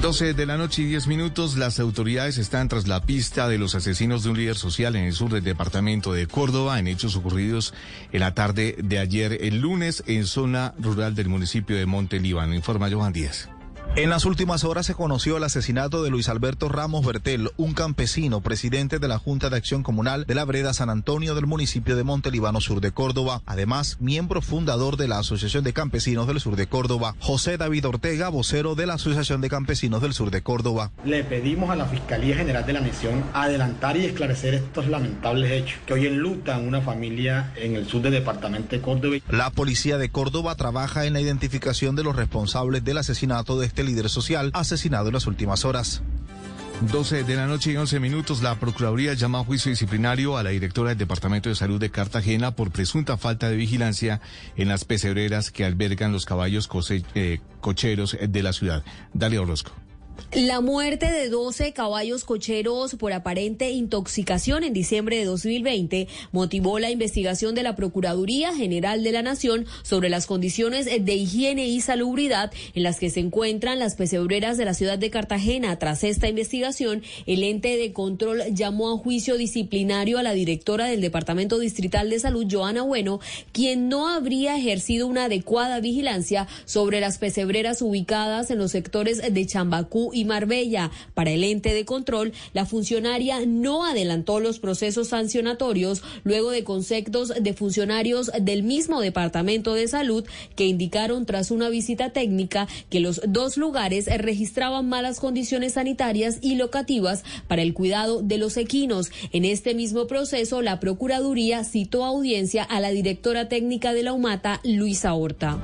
Speaker 14: 12 de la noche y 10 minutos, las autoridades están tras la pista de los asesinos de un líder social en el sur del departamento de Córdoba, en hechos ocurridos en la tarde de ayer, el lunes, en zona rural del municipio de Monte Líbano. Informa Johan Díaz.
Speaker 52: En las últimas horas se conoció el asesinato de Luis Alberto Ramos Bertel, un campesino, presidente de la Junta de Acción Comunal de la Breda San Antonio del municipio de Montelibano Sur de Córdoba. Además, miembro fundador de la Asociación de Campesinos del Sur de Córdoba. José David Ortega, vocero de la Asociación de Campesinos del Sur de Córdoba.
Speaker 53: Le pedimos a la Fiscalía General de la Nación adelantar y esclarecer estos lamentables hechos que hoy enlutan una familia en el sur del departamento de Córdoba.
Speaker 52: La policía de Córdoba trabaja en la identificación de los responsables del asesinato de este líder social asesinado en las últimas horas.
Speaker 14: 12 de la noche y 11 minutos, la Procuraduría llama a juicio disciplinario a la directora del Departamento de Salud de Cartagena por presunta falta de vigilancia en las pecebreras que albergan los caballos eh, cocheros de la ciudad. Dale Orozco.
Speaker 54: La muerte de 12 caballos cocheros por aparente intoxicación en diciembre de 2020 motivó la investigación de la Procuraduría General de la Nación sobre las condiciones de higiene y salubridad en las que se encuentran las pesebreras de la ciudad de Cartagena. Tras esta investigación, el ente de control llamó a juicio disciplinario a la directora del Departamento Distrital de Salud, Joana Bueno, quien no habría ejercido una adecuada vigilancia sobre las pesebreras ubicadas en los sectores de Chambacú y Marbella. Para el ente de control, la funcionaria no adelantó los procesos sancionatorios luego de conceptos de funcionarios del mismo Departamento de Salud que indicaron tras una visita técnica que los dos lugares registraban malas condiciones sanitarias y locativas para el cuidado de los equinos. En este mismo proceso, la Procuraduría citó audiencia a la directora técnica de la UMATA, Luisa Horta.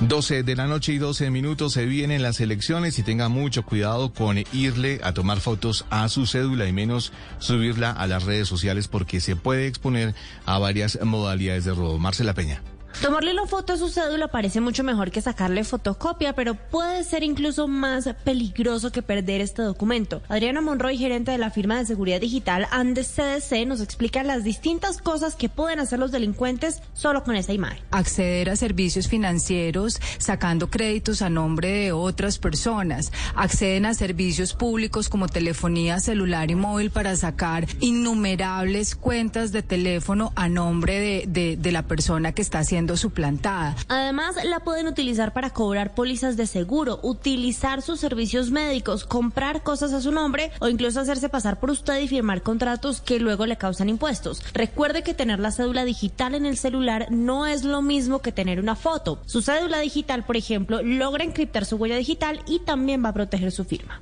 Speaker 14: 12 de la noche y 12 minutos se vienen las elecciones y tenga mucho cuidado con irle a tomar fotos a su cédula y menos subirla a las redes sociales porque se puede exponer a varias modalidades de robo. Marcela Peña.
Speaker 55: Tomarle la foto a su cédula parece mucho mejor que sacarle fotocopia, pero puede ser incluso más peligroso que perder este documento. Adriana Monroy, gerente de la firma de seguridad digital Andes CDC, nos explica las distintas cosas que pueden hacer los delincuentes solo con esa imagen.
Speaker 56: Acceder a servicios financieros sacando créditos a nombre de otras personas. Acceden a servicios públicos como telefonía celular y móvil para sacar innumerables cuentas de teléfono a nombre de, de, de la persona que está haciendo suplantada.
Speaker 55: Además, la pueden utilizar para cobrar pólizas de seguro, utilizar sus servicios médicos, comprar cosas a su nombre o incluso hacerse pasar por usted y firmar contratos que luego le causan impuestos. Recuerde que tener la cédula digital en el celular no es lo mismo que tener una foto. Su cédula digital, por ejemplo, logra encriptar su huella digital y también va a proteger su firma.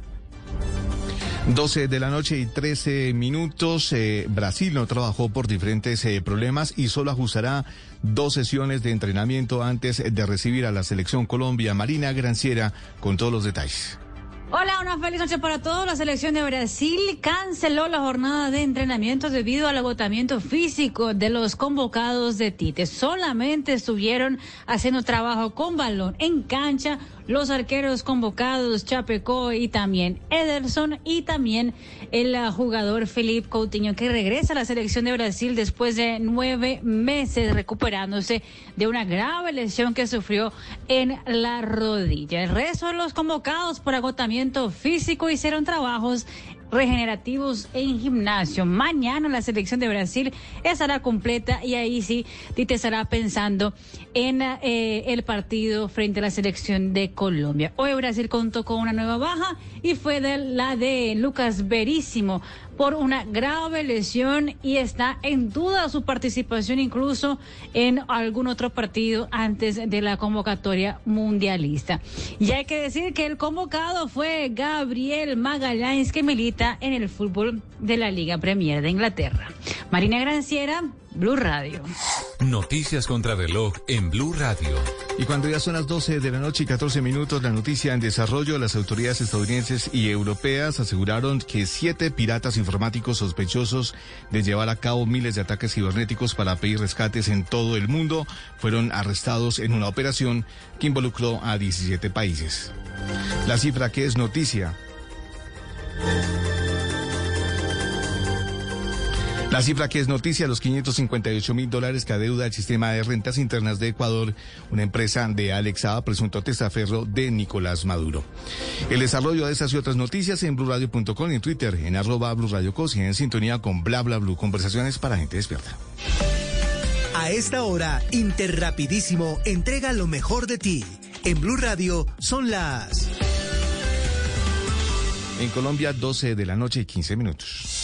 Speaker 14: 12 de la noche y 13 minutos. Eh, Brasil no trabajó por diferentes eh, problemas y solo ajustará dos sesiones de entrenamiento antes de recibir a la selección Colombia. Marina Granciera con todos los detalles.
Speaker 57: Hola, una feliz noche para todos. La selección de Brasil canceló la jornada de entrenamiento debido al agotamiento físico de los convocados de Tite. Solamente estuvieron haciendo trabajo con balón en cancha los arqueros convocados Chapeco y también Ederson y también el uh, jugador Felipe Coutinho que regresa a la selección de Brasil después de nueve meses recuperándose de una grave lesión que sufrió en la rodilla. El resto de los convocados por agotamiento físico hicieron trabajos regenerativos en gimnasio. Mañana la selección de Brasil estará completa y ahí sí Tite estará pensando en eh, el partido frente a la selección de Colombia. Hoy Brasil contó con una nueva baja y fue de la de Lucas Verísimo por una grave lesión y está en duda su participación incluso en algún otro partido antes de la convocatoria mundialista. Y hay que decir que el convocado fue Gabriel Magallanes que milita en el fútbol de la Liga Premier de Inglaterra. Marina Granciera, Blue Radio.
Speaker 41: Noticias contra reloj en Blue Radio.
Speaker 14: Y cuando ya son las 12 de la noche y 14 minutos, la noticia en desarrollo, las autoridades estadounidenses y europeas aseguraron que siete piratas informáticos sospechosos de llevar a cabo miles de ataques cibernéticos para pedir rescates en todo el mundo fueron arrestados en una operación que involucró a 17 países. La cifra que es noticia. La cifra que es noticia, los 558 mil dólares que adeuda el sistema de rentas internas de Ecuador, una empresa de Alex presunto testaferro de Nicolás Maduro. El desarrollo de estas y otras noticias en blurradio.com y en Twitter, en arroba blurradiocos y en sintonía con bla bla blue, conversaciones para gente despierta.
Speaker 58: A esta hora, Interrapidísimo entrega lo mejor de ti. En Blue Radio son las...
Speaker 14: En Colombia, 12 de la noche y 15 minutos.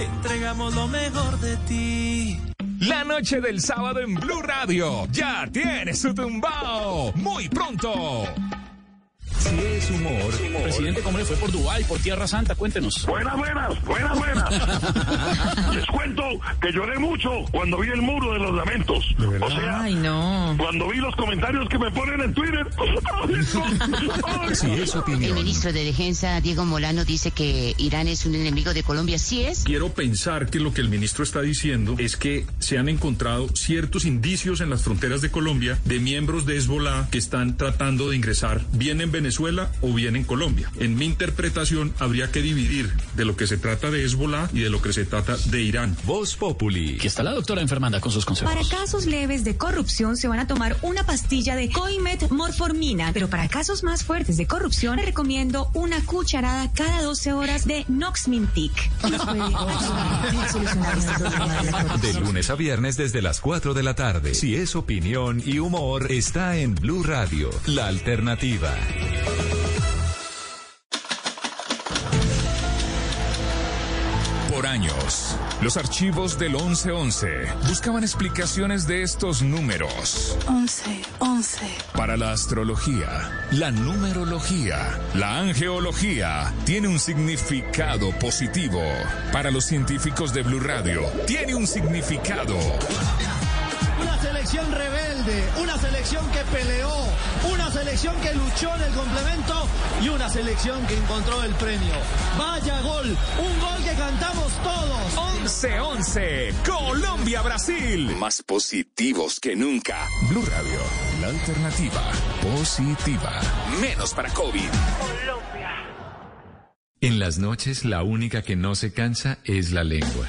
Speaker 59: entregamos lo mejor de ti.
Speaker 1: La noche del sábado en Blue Radio ya tiene su tumbao. Muy pronto.
Speaker 8: Si es humor. Presidente, ¿cómo le fue por Dubái, por Tierra Santa? Cuéntenos.
Speaker 31: Buenas, buenas, buenas, buenas. [LAUGHS] Les cuento que lloré mucho cuando vi el muro de los lamentos. O sea,
Speaker 55: Ay, no.
Speaker 31: cuando vi los comentarios que me ponen en Twitter. [LAUGHS]
Speaker 1: Si es
Speaker 60: El
Speaker 1: opinión.
Speaker 60: ministro de Defensa, Diego Molano, dice que Irán es un enemigo de Colombia. ¿Sí es?
Speaker 20: Quiero pensar que lo que el ministro está diciendo es que se han encontrado ciertos indicios en las fronteras de Colombia de miembros de Hezbollah que están tratando de ingresar bien en Venezuela o bien en Colombia. En mi interpretación habría que dividir de lo que se trata de Hezbollah y de lo que se trata de Irán.
Speaker 41: Voz Populi.
Speaker 8: Aquí está la doctora enfermanda con sus consejos.
Speaker 34: Para casos leves de corrupción se van a tomar una pastilla de Coimet Morformina, pero para casos más fuertes de corrupción le recomiendo una cucharada cada 12 horas de Noxmintic. De
Speaker 41: lunes a viernes desde las 4 de la tarde. Si es opinión y humor, está en Blue Radio, la alternativa.
Speaker 1: Por años, los archivos del 1111 buscaban explicaciones de estos números.
Speaker 30: 11, 11.
Speaker 1: Para la astrología, la numerología, la angeología tiene un significado positivo. Para los científicos de Blue Radio, tiene un significado
Speaker 61: una selección rebelde, una selección que peleó, una selección que luchó en el complemento y una selección que encontró el premio. Vaya gol, un gol que cantamos todos.
Speaker 1: 11-11, Colombia-Brasil. Más positivos que nunca. Blue Radio, la alternativa positiva. Menos para COVID.
Speaker 41: En las noches la única que no se cansa es la lengua.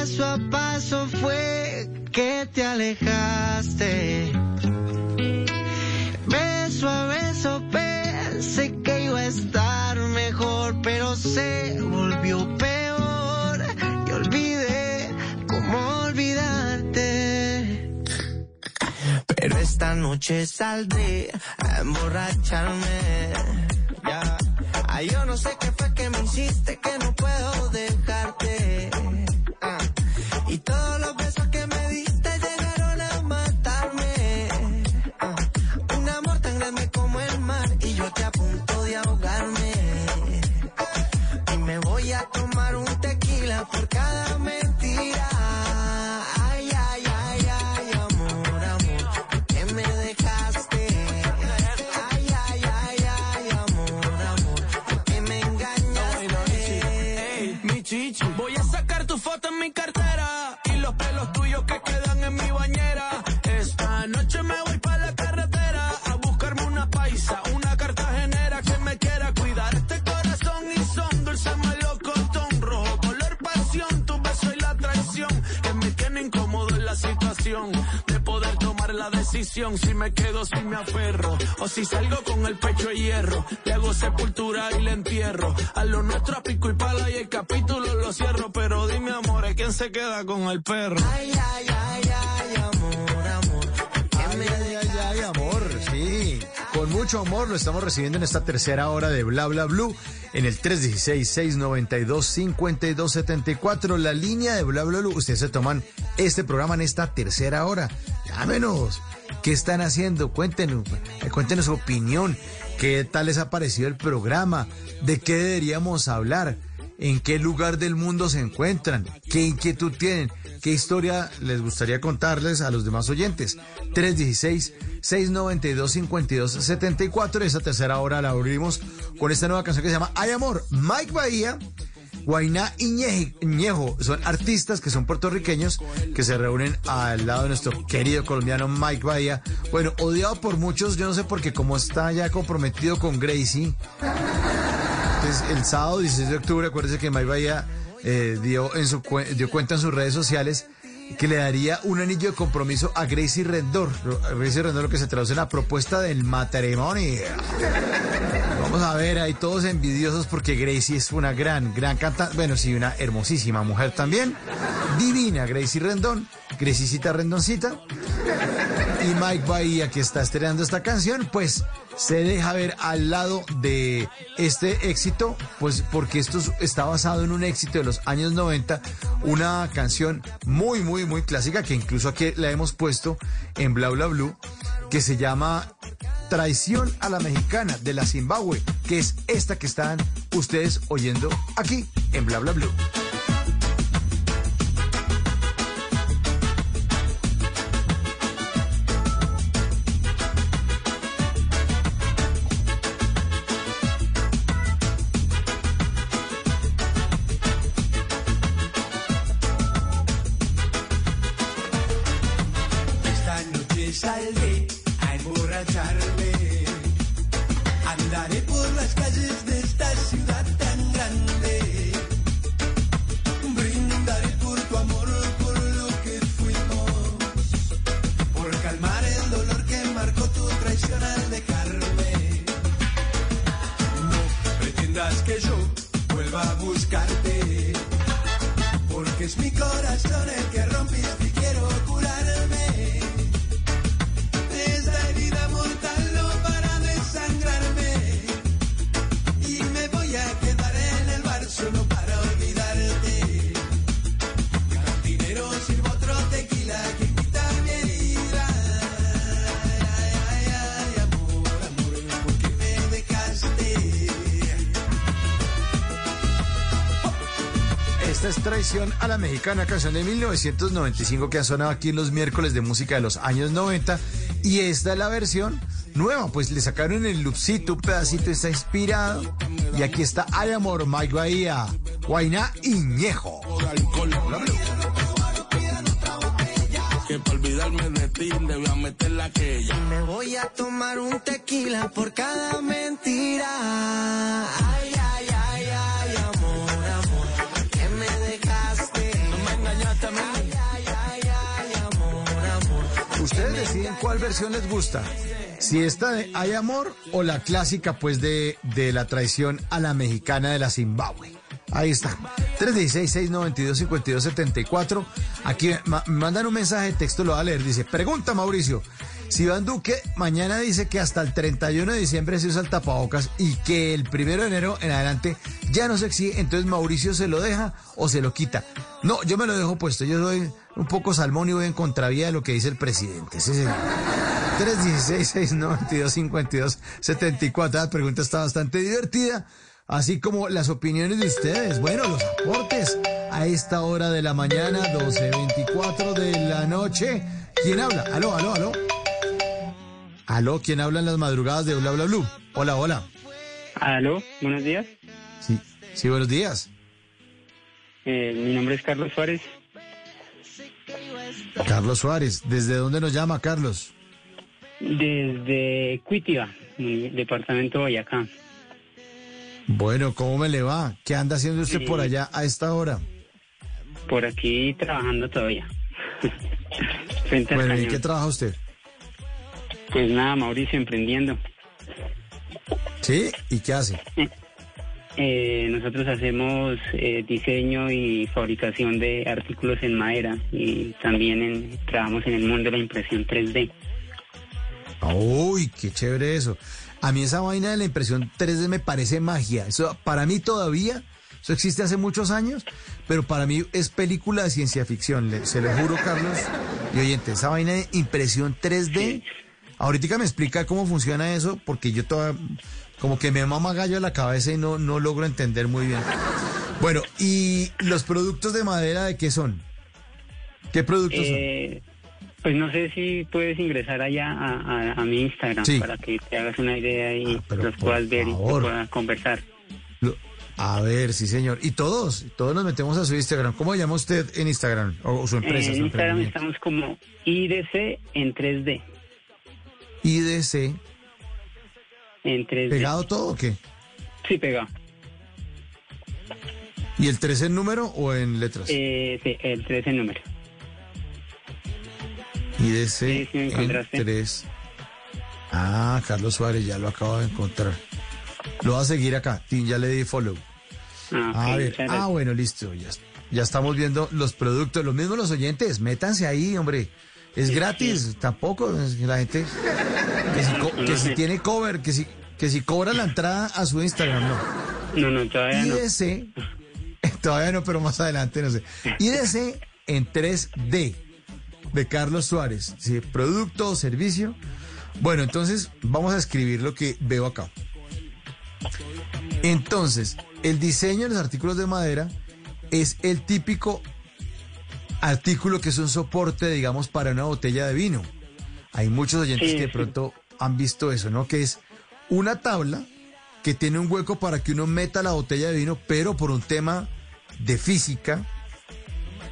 Speaker 62: Paso a paso fue que te alejaste. Beso a beso pensé que iba a estar mejor, pero se volvió peor. Y olvidé cómo olvidarte. Pero esta noche saldré a emborracharme. Ya. Ay, yo no sé qué fue que me hiciste, que no puedo dejarte. Me
Speaker 59: aferro o si salgo con el pecho de hierro le hago sepultura y le entierro a lo nuestro a pico y pala y el capítulo lo cierro pero dime amor quién se queda con el perro
Speaker 62: Ay, ay, ay, ay, amor, amor, ¿por qué me
Speaker 2: Ay, ay, ay, amor, sí. Con mucho amor lo estamos recibiendo en esta tercera hora de Bla Bla Blue en el 316-692-5274, la línea de Bla Bla Blue. Ustedes se toman este programa en esta tercera hora. Llámenos. ¿Qué están haciendo? Cuéntenos, eh, cuéntenos su opinión. ¿Qué tal les ha parecido el programa? ¿De qué deberíamos hablar? ¿En qué lugar del mundo se encuentran? ¿Qué inquietud tienen? ¿Qué historia les gustaría contarles a los demás oyentes? 316-692-5274. Esa tercera hora la abrimos con esta nueva canción que se llama Ay Amor. Mike Bahía, Guainá y Ñejo son artistas que son puertorriqueños que se reúnen al lado de nuestro querido colombiano Mike Bahía. Bueno, odiado por muchos, yo no sé por qué, como está ya comprometido con Gracie. Entonces, el sábado 16 de octubre, acuérdense que Mike Bahía eh, dio, en su, dio cuenta en sus redes sociales que le daría un anillo de compromiso a Gracie Rendor. Gracie Rendor lo que se traduce en la propuesta del matrimonio. Vamos a ver, ahí todos envidiosos porque Gracie es una gran, gran cantante. Bueno, sí, una hermosísima mujer también. Divina, Gracie Rendón. Graciecita Rendoncita. Y Mike Bahía, que está estrenando esta canción, pues se deja ver al lado de este éxito, pues porque esto es- está basado en un éxito de los años 90, una canción muy, muy, muy clásica que incluso aquí la hemos puesto en Bla Bla Blue, que se llama Traición a la Mexicana de la Zimbabue, que es esta que están ustedes oyendo aquí en Bla Bla Blue.
Speaker 59: A
Speaker 2: la Mexicana, canción de 1995 que ha sonado aquí en los miércoles de música de los años 90. Y esta es la versión nueva, pues le sacaron el loopcito, un pedacito está inspirado. Y aquí está Ay Amor, Mike Bahía, Guainá Iñejo.
Speaker 59: Que para olvidarme de ti debía meter aquella.
Speaker 62: Me voy a tomar un tequila por cada mentira.
Speaker 2: Cuál versión les gusta. Si esta de Hay Amor o la clásica, pues, de, de la traición a la mexicana de la Zimbabue. Ahí está. 316-692-5274. Aquí me mandan un mensaje de texto, lo voy a leer. Dice, pregunta Mauricio, si Iván Duque mañana dice que hasta el 31 de diciembre se usa el tapabocas y que el primero de enero en adelante ya no se exige, entonces Mauricio se lo deja o se lo quita. No, yo me lo dejo puesto. Yo soy un poco salmón y voy en contravía de lo que dice el presidente. Sí, señor. 316-692-5274. La pregunta está bastante divertida, así como las opiniones de ustedes. Bueno, los aportes a esta hora de la mañana, 12.24 de la noche. ¿Quién habla? Aló, aló, aló. Aló, ¿quién habla en las madrugadas de Bla Bla Blue? Hola, hola.
Speaker 30: Aló, buenos días.
Speaker 2: Sí, sí, buenos días.
Speaker 30: Eh, mi nombre es Carlos Suárez.
Speaker 2: Carlos Suárez, ¿desde dónde nos llama, Carlos?
Speaker 30: Desde Cuitiva, departamento de Boyacá.
Speaker 2: Bueno, ¿cómo me le va? ¿Qué anda haciendo usted
Speaker 30: Sí.
Speaker 2: por allá a esta hora?
Speaker 30: Por aquí trabajando todavía. [LAUGHS]
Speaker 2: Bueno, ¿y qué trabaja usted?
Speaker 30: Pues nada, Mauricio, emprendiendo.
Speaker 2: ¿Sí? ¿Y qué hace?
Speaker 30: Eh, nosotros hacemos eh, diseño y fabricación de artículos en madera y también en, trabajamos en el mundo de la impresión 3D.
Speaker 2: Uy, qué chévere eso. A mí esa vaina de la impresión 3D me parece magia. Eso para mí todavía, eso existe hace muchos años, pero para mí es película de ciencia ficción. le- se lo juro, Carlos. Y oyente, esa vaina de impresión 3D, ahorita me explica cómo funciona eso, porque yo todavía como que me mama gallo a la cabeza y no, no logro entender muy bien. Bueno, ¿y los productos de madera de qué son? ¿Qué productos son?
Speaker 30: Eh, pues no sé si puedes ingresar allá a, a- a mi Instagram
Speaker 2: Sí.
Speaker 30: para que te hagas una idea y
Speaker 2: pero
Speaker 30: los puedas ver y puedas conversar.
Speaker 2: Lo- A ver, sí, señor. Y todos, todos nos metemos a su Instagram. ¿Cómo llama usted en Instagram? O, su empresa,
Speaker 30: en
Speaker 2: su
Speaker 30: Instagram estamos como IDC en 3D.
Speaker 2: IDC.
Speaker 30: En 3D.
Speaker 2: ¿Pegado todo o qué?
Speaker 30: Sí, pegado.
Speaker 2: ¿Y el 3 en número o en letras?
Speaker 30: Eh, sí, el 3 en número.
Speaker 2: IDC
Speaker 30: sí me
Speaker 2: en
Speaker 30: encontraste.
Speaker 2: 3. Ah, Carlos Suárez, ya lo acabo de encontrar. Lo va a seguir acá. Tin, ya le di follow.
Speaker 30: Ah,
Speaker 2: A ver, ah, bueno, listo. Ya, ya estamos viendo los productos. Lo mismo los oyentes. Métanse ahí, hombre. Es gratis, tampoco. La gente. Que si, co- que si tiene cover, que si, que si cobra la entrada a su Instagram, no.
Speaker 30: No, no, todavía no.
Speaker 2: IDC, [LAUGHS] todavía no, pero más adelante, no sé. IDC en 3D de Carlos Suárez. ¿sí? Producto o servicio. Bueno, entonces vamos a escribir lo que veo acá. Entonces, el diseño de los artículos de madera es el típico artículo que es un soporte, digamos, para una botella de vino. Hay muchos oyentes
Speaker 30: Sí,
Speaker 2: que de
Speaker 30: sí.
Speaker 2: pronto han visto eso, ¿no? Que es una tabla que tiene un hueco para que uno meta la botella de vino, pero por un tema de física,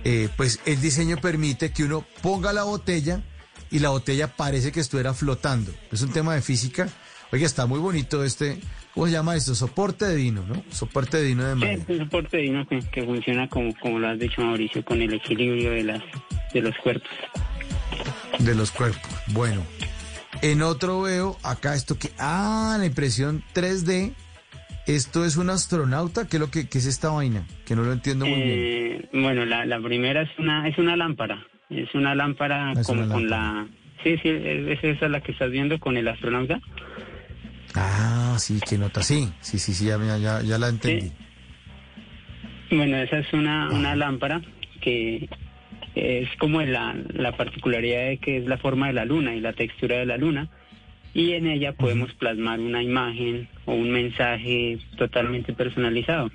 Speaker 2: eh, pues el diseño permite que uno ponga la botella y la botella parece que estuviera flotando. Es un tema de física. Oiga, está muy bonito este ¿cómo se llama esto? Soporte de vino, ¿no? Soporte de vino de
Speaker 30: Sí,
Speaker 2: madera.
Speaker 30: es un soporte de vino que, que funciona como, como lo has dicho Mauricio, con el equilibrio de las de los cuerpos.
Speaker 2: De los cuerpos. Bueno. En otro veo acá esto que... Ah, la impresión 3D. Esto es un astronauta. ¿Qué es lo que qué es esta vaina? Que no lo entiendo muy bien.
Speaker 30: Eh, bueno, la, la primera es una es una lámpara, es una lámpara
Speaker 2: Es
Speaker 30: como
Speaker 2: una
Speaker 30: con la sí sí es esa la que estás viendo con el astronauta.
Speaker 2: Ah, sí, qué nota. Sí, sí, sí, sí, ya, ya, ya, la entendí.
Speaker 30: Bueno, esa es una, una lámpara que es como la, la particularidad de que es la forma de la luna y la textura de la luna. Y en ella podemos plasmar una imagen o un mensaje totalmente personalizado.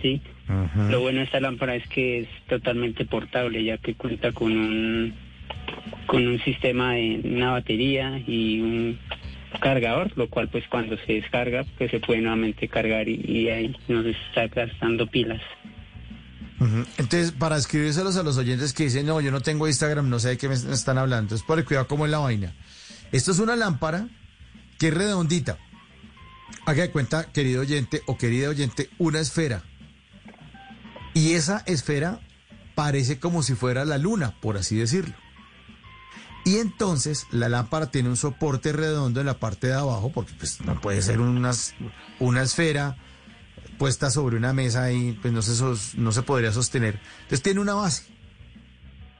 Speaker 30: ¿sí? Lo bueno de esta lámpara es que es totalmente portable, ya que cuenta con un, con un sistema de una batería y un cargador, lo cual pues cuando se descarga pues se puede nuevamente cargar y, ahí nos está gastando pilas.
Speaker 2: Entonces, para escribírselos a los oyentes que dicen, no, yo no tengo Instagram, no sé de qué me están hablando. Entonces, por cuidado cómo es la vaina. Esto es una lámpara que es redondita. Haga de cuenta, querido oyente o querida oyente, una esfera. Y esa esfera parece como si fuera la luna, por así decirlo. Y entonces la lámpara tiene un soporte redondo en la parte de abajo, porque pues no puede ser unas- una esfera puesta sobre una mesa y pues no se, no se podría sostener. Entonces tiene una base.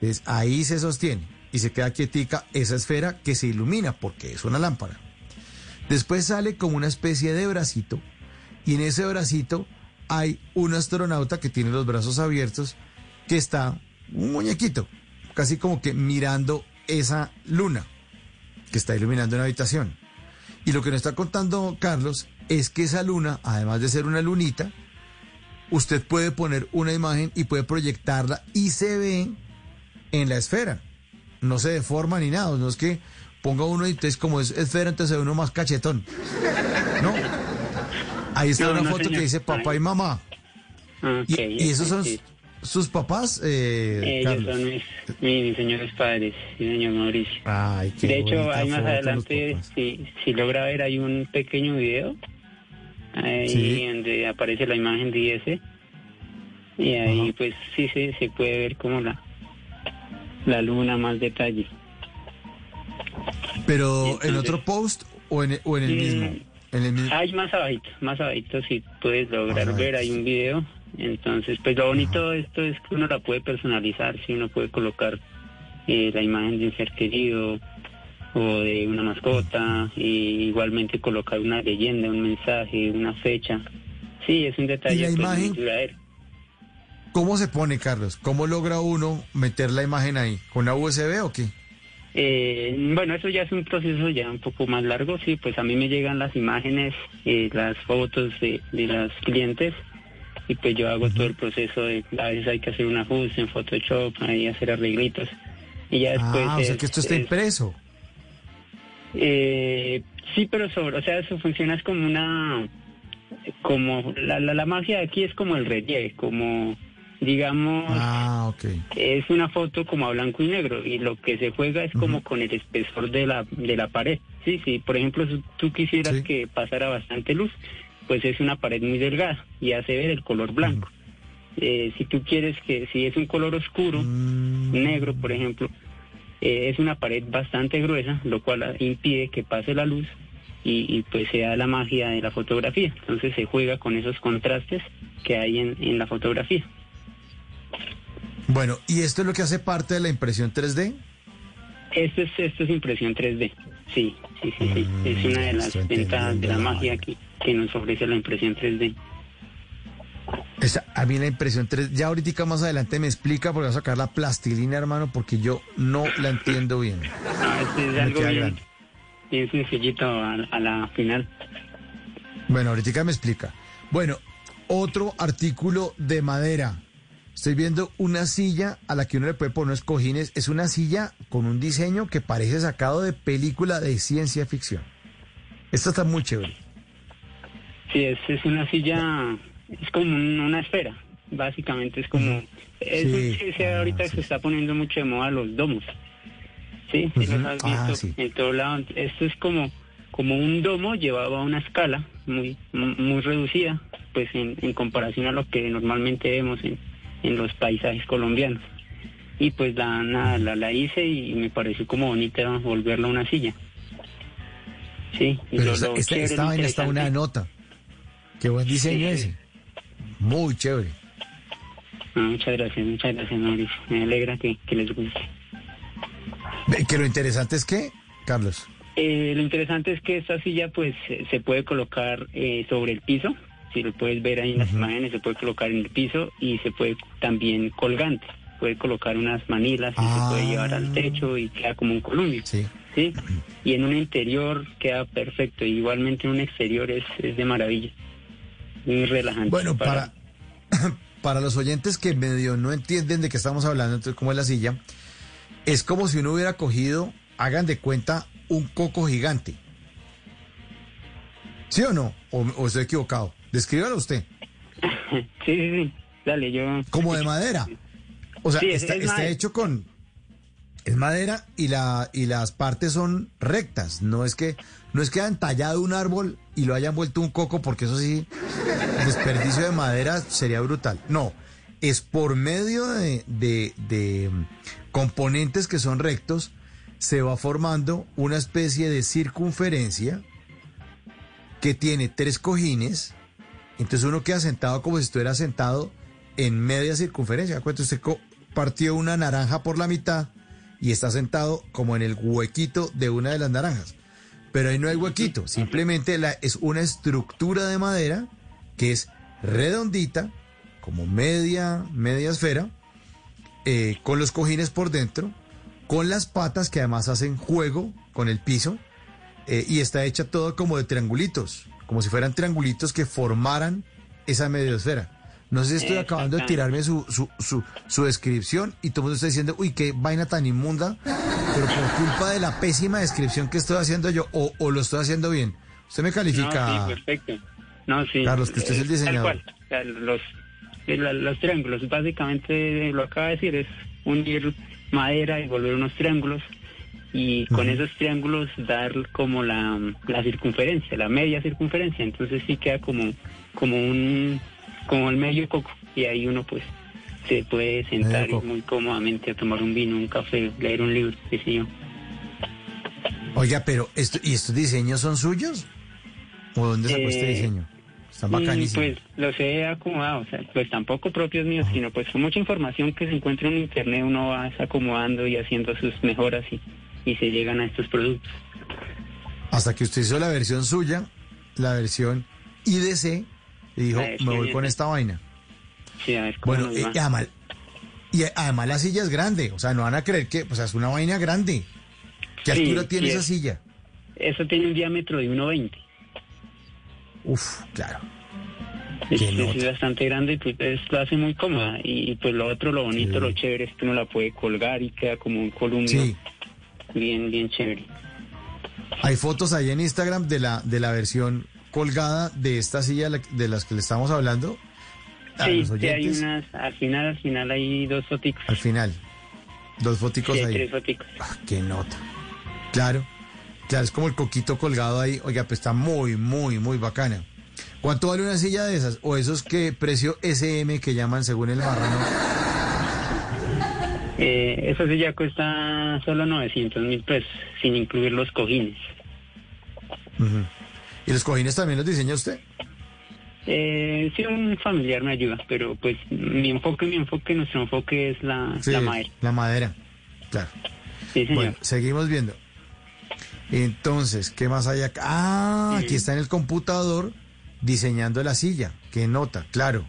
Speaker 2: Entonces ahí se sostiene y se queda quietica esa esfera que se ilumina porque es una lámpara. Después sale como una especie de bracito y en ese bracito hay un astronauta que tiene los brazos abiertos que está un muñequito, casi como que mirando esa luna que está iluminando una habitación. Y lo que nos está contando Carlos es que esa luna, además de ser una lunita, usted puede poner una imagen y puede proyectarla y se ve en la esfera. No se deforma ni nada, no es que ponga uno y entonces como es esfera, entonces se ve uno más cachetón. No. Ahí está
Speaker 30: No,
Speaker 2: una
Speaker 30: no,
Speaker 2: foto
Speaker 30: señor.
Speaker 2: que dice papá y mamá. Y, esos son. Sus papás, eh,
Speaker 30: Ellos
Speaker 2: Carlos.
Speaker 30: son mis, mis señores padres, sí, señor Mauricio.
Speaker 2: Ay, qué
Speaker 30: de hecho, ahí más adelante, si, si logra ver, hay un pequeño video ahí
Speaker 2: Sí.
Speaker 30: donde aparece la imagen de ese. Y ahí, pues sí, sí, se puede ver como la, la luna más detalle.
Speaker 2: Pero en otro post o en, o en el
Speaker 30: Mm,
Speaker 2: mismo. En el mismo.
Speaker 30: Hay más abajito, más abajito, si puedes lograr ver, hay un video. Entonces, pues lo bonito de esto es que uno la puede personalizar, si uno puede colocar eh, la imagen de un ser querido o de una mascota, y igualmente colocar una leyenda, un mensaje, una fecha. Sí, es un detalle
Speaker 2: ¿Y la
Speaker 30: pues,
Speaker 2: imagen? ¿Cómo se pone, Carlos? ¿Cómo logra uno meter la imagen ahí? ¿Con una USB o qué?
Speaker 30: Eh, bueno, eso ya es un proceso ya un poco más largo, sí, pues a mí me llegan las imágenes, eh, las fotos de, de los clientes y pues yo hago todo el proceso de, a veces hay que hacer un ajuste en Photoshop, ahí hacer arreglitos y ya después...
Speaker 2: ah, o sea que esto está
Speaker 30: es-
Speaker 2: impreso.
Speaker 30: eh, sí, pero sobre, o sea, eso funciona es como una, como la, la, la magia de aquí es como el relieve, como digamos...
Speaker 2: Ah, ok.
Speaker 30: Es una foto como a blanco y negro y lo que se juega es como con el espesor de la, de la pared. Sí, sí, por ejemplo, si tú quisieras que pasara bastante luz, pues es una pared muy delgada y hace ver el color blanco. Eh, si tú quieres que, si es un color oscuro, negro, por ejemplo, eh, es una pared bastante gruesa, lo cual impide que pase la luz y, y, pues se da la magia de la fotografía. Entonces se juega con esos contrastes que hay en, en la fotografía.
Speaker 2: Bueno, ¿y esto es lo que hace parte de la impresión 3D?
Speaker 30: Esto es, esto es impresión 3D, sí, sí, sí, sí. es una de las ventajas de la magia que, que nos ofrece la impresión 3D.
Speaker 2: Esa- a mí la impresión 3D, ya ahorita más adelante me explica porque voy a sacar la plastilina, hermano, porque yo no la entiendo bien.
Speaker 30: Ah, este es
Speaker 2: Me
Speaker 30: algo bien sencillito a, a la final.
Speaker 2: Bueno, ahorita me explica. Bueno, otro artículo de madera. Estoy viendo una silla a la que uno le puede poner unos cojines. Es una silla con un diseño que parece sacado de película de ciencia ficción. Esta está muy chévere.
Speaker 30: Sí, es, es una silla, es como un- una esfera, básicamente es como... Es
Speaker 2: Sí.
Speaker 30: un- sí, sí, ahorita se está poniendo mucho de moda los domos. Sí, sí los has
Speaker 2: Ah,
Speaker 30: visto
Speaker 2: sí.
Speaker 30: en todo lado. Esto es como como un domo llevado a una escala muy, muy reducida, pues en, en comparación a lo que normalmente vemos en, en los paisajes colombianos. Y pues la, la, la hice y me pareció como bonita volverla una silla. Sí, y
Speaker 2: Pero
Speaker 30: lo-
Speaker 2: esta,
Speaker 30: lo
Speaker 2: esta, esta vaina está una nota. Qué buen diseño
Speaker 30: Sí.
Speaker 2: ese. Muy chévere.
Speaker 30: Ah, muchas gracias, muchas gracias, Mauricio. Me alegra que, que les guste.
Speaker 2: Que lo interesante es que, Carlos,
Speaker 30: Eh, lo interesante es que esta silla pues se- puede colocar eh, sobre el piso, si lo puedes ver ahí en las imágenes, se puede colocar en el piso y se puede también colgante, puede colocar unas manilas y se puede llevar al techo y queda como un columpio.
Speaker 2: Sí.
Speaker 30: Y en un interior queda perfecto, igualmente en un exterior es, es de maravilla, muy relajante.
Speaker 2: Bueno, para, [COUGHS] para los oyentes que medio no entienden de qué estamos hablando, entonces cómo es la silla, es como si uno hubiera cogido, hagan de cuenta, un coco gigante. ¿Sí o no? ¿O, o estoy equivocado? Descríbalo usted. [LAUGHS]
Speaker 30: sí, sí, sí, dale, yo...
Speaker 2: Como de madera. O sea,
Speaker 30: Sí, es-
Speaker 2: está,
Speaker 30: es
Speaker 2: está hecho con... Es madera y, la, y las partes son rectas. No es que no es que hayan tallado un árbol y lo hayan vuelto un coco, porque eso sí, desperdicio de madera sería brutal. No, es por medio de, de componentes que son rectos, se va formando una especie de circunferencia que tiene tres cojines. Entonces uno queda sentado como si estuviera sentado en media circunferencia. Cuenta usted partió una naranja por la mitad y está sentado como en el huequito de una de las naranjas. Pero ahí no hay huequito, simplemente la, es una estructura de madera que es redondita, como media, media esfera, eh, con los cojines por dentro, con las patas que además hacen juego con el piso, eh, y está hecha todo como de triangulitos, como si fueran triangulitos que formaran esa mediosfera. No sé si estoy acabando de tirarme su, su, su, su descripción y todo el mundo está diciendo, uy, qué vaina tan inmunda, pero por culpa de la pésima descripción que estoy haciendo yo, o, o lo estoy haciendo bien. Usted me califica,
Speaker 30: No, sí, perfecto. No, sí.
Speaker 2: Carlos, que usted es el
Speaker 30: Tal
Speaker 2: diseñador.
Speaker 30: cual. O sea, los, eh, los triángulos, básicamente lo acaba de decir, es unir madera y volver unos triángulos y con esos triángulos dar como la, la circunferencia, la media circunferencia. Entonces sí queda como, como un como el medio coco y ahí uno pues se puede sentar y muy cómodamente a tomar un vino, un café, leer un libro, qué sé yo.
Speaker 2: Oiga, pero esto, ¿y estos diseños son suyos? ¿O dónde sacó este
Speaker 30: Eh,
Speaker 2: diseño? Están bacanísimos.
Speaker 30: Pues los he acomodado, o sea, pues tampoco propios míos, sino pues con mucha información que se encuentra en internet uno va acomodando y haciendo sus mejoras y, y se llegan a estos productos.
Speaker 2: Hasta que usted hizo la versión suya, la versión IDC, y dijo,
Speaker 30: versión
Speaker 2: me voy con esta vaina.
Speaker 30: Sí, a ver cómo
Speaker 2: Bueno,
Speaker 30: nos
Speaker 2: eh,
Speaker 30: va.
Speaker 2: y además, y además la silla es grande, o sea, no van a creer que, o sea, es una vaina grande. ¿Qué
Speaker 30: Sí,
Speaker 2: altura tiene esa
Speaker 30: es.
Speaker 2: silla?
Speaker 30: Eso tiene un diámetro de 1.20.
Speaker 2: Uf, claro.
Speaker 30: Es, es bastante grande y pues es- lo hace muy cómoda. Y, pues lo otro, lo bonito,
Speaker 2: Sí.
Speaker 30: lo chévere es que uno la puede colgar y queda como un columpio
Speaker 2: Sí.
Speaker 30: bien, bien chévere.
Speaker 2: Hay fotos ahí en Instagram de la, de la versión colgada de esta silla la- de las que le estamos hablando. A
Speaker 30: Sí,
Speaker 2: los
Speaker 30: hay unas, al final, al final hay dos foticos.
Speaker 2: al final. Dos foticos
Speaker 30: Sí,
Speaker 2: ahí.
Speaker 30: tres foticos.
Speaker 2: Ah, qué nota. Claro. Claro, es como el coquito colgado ahí. Oiga, pues está muy, muy, muy bacana. ¿Cuánto vale una silla de esas? O esos que precio SM que llaman según el marrano.
Speaker 30: Eh, eso sí ya cuesta solo 900 mil pesos, sin incluir los cojines.
Speaker 2: ¿Y los cojines también los diseña usted?
Speaker 30: Eh, sí, un familiar me ayuda, pero pues mi enfoque, mi enfoque, nuestro enfoque es la,
Speaker 2: Sí,
Speaker 30: la madera.
Speaker 2: La madera. Claro.
Speaker 30: Sí, señor.
Speaker 2: Bueno, seguimos viendo. Entonces, ¿qué más hay acá? Ah, aquí está en el computador diseñando la silla. Qué nota, claro.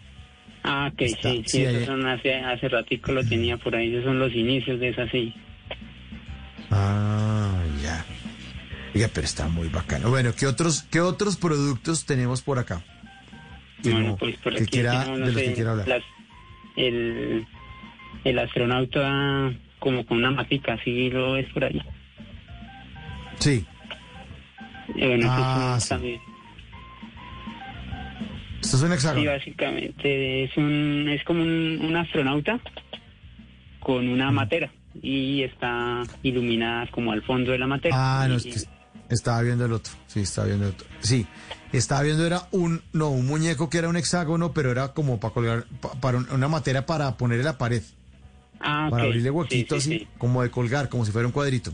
Speaker 30: Ah, ok,
Speaker 2: Está-
Speaker 30: sí, sí, esos son hace, hace ratico lo tenía por ahí, esos son los inicios de esa silla.
Speaker 2: Ah, ya. Oiga, pero está muy bacano. Bueno, ¿qué otros, qué otros productos tenemos por acá?
Speaker 30: Bueno,
Speaker 2: no-
Speaker 30: pues por aquí
Speaker 2: quiera,
Speaker 30: tenemos, no
Speaker 2: de los
Speaker 30: sé,
Speaker 2: que quiera hablar.
Speaker 30: las- el, el astronauta como con una matica, así lo ves por ahí.
Speaker 2: Sí.
Speaker 30: Eh, bueno,
Speaker 2: Ah,
Speaker 30: es
Speaker 2: sí.
Speaker 30: también.
Speaker 2: Esto es un
Speaker 30: Sí,
Speaker 2: hexágono.
Speaker 30: básicamente es un es como un, un astronauta con una matera y está iluminada como al fondo de la matera.
Speaker 2: Ah, no, es que Estaba viendo el otro, sí, estaba viendo el otro. Sí, estaba viendo era un, no, un muñeco que era un hexágono, pero era como para colgar, pa- para un- una materia para poner en la pared.
Speaker 30: Ah,
Speaker 2: Para abrirle huequito
Speaker 30: sí,
Speaker 2: así,
Speaker 30: sí.
Speaker 2: como de colgar, como si fuera un cuadrito.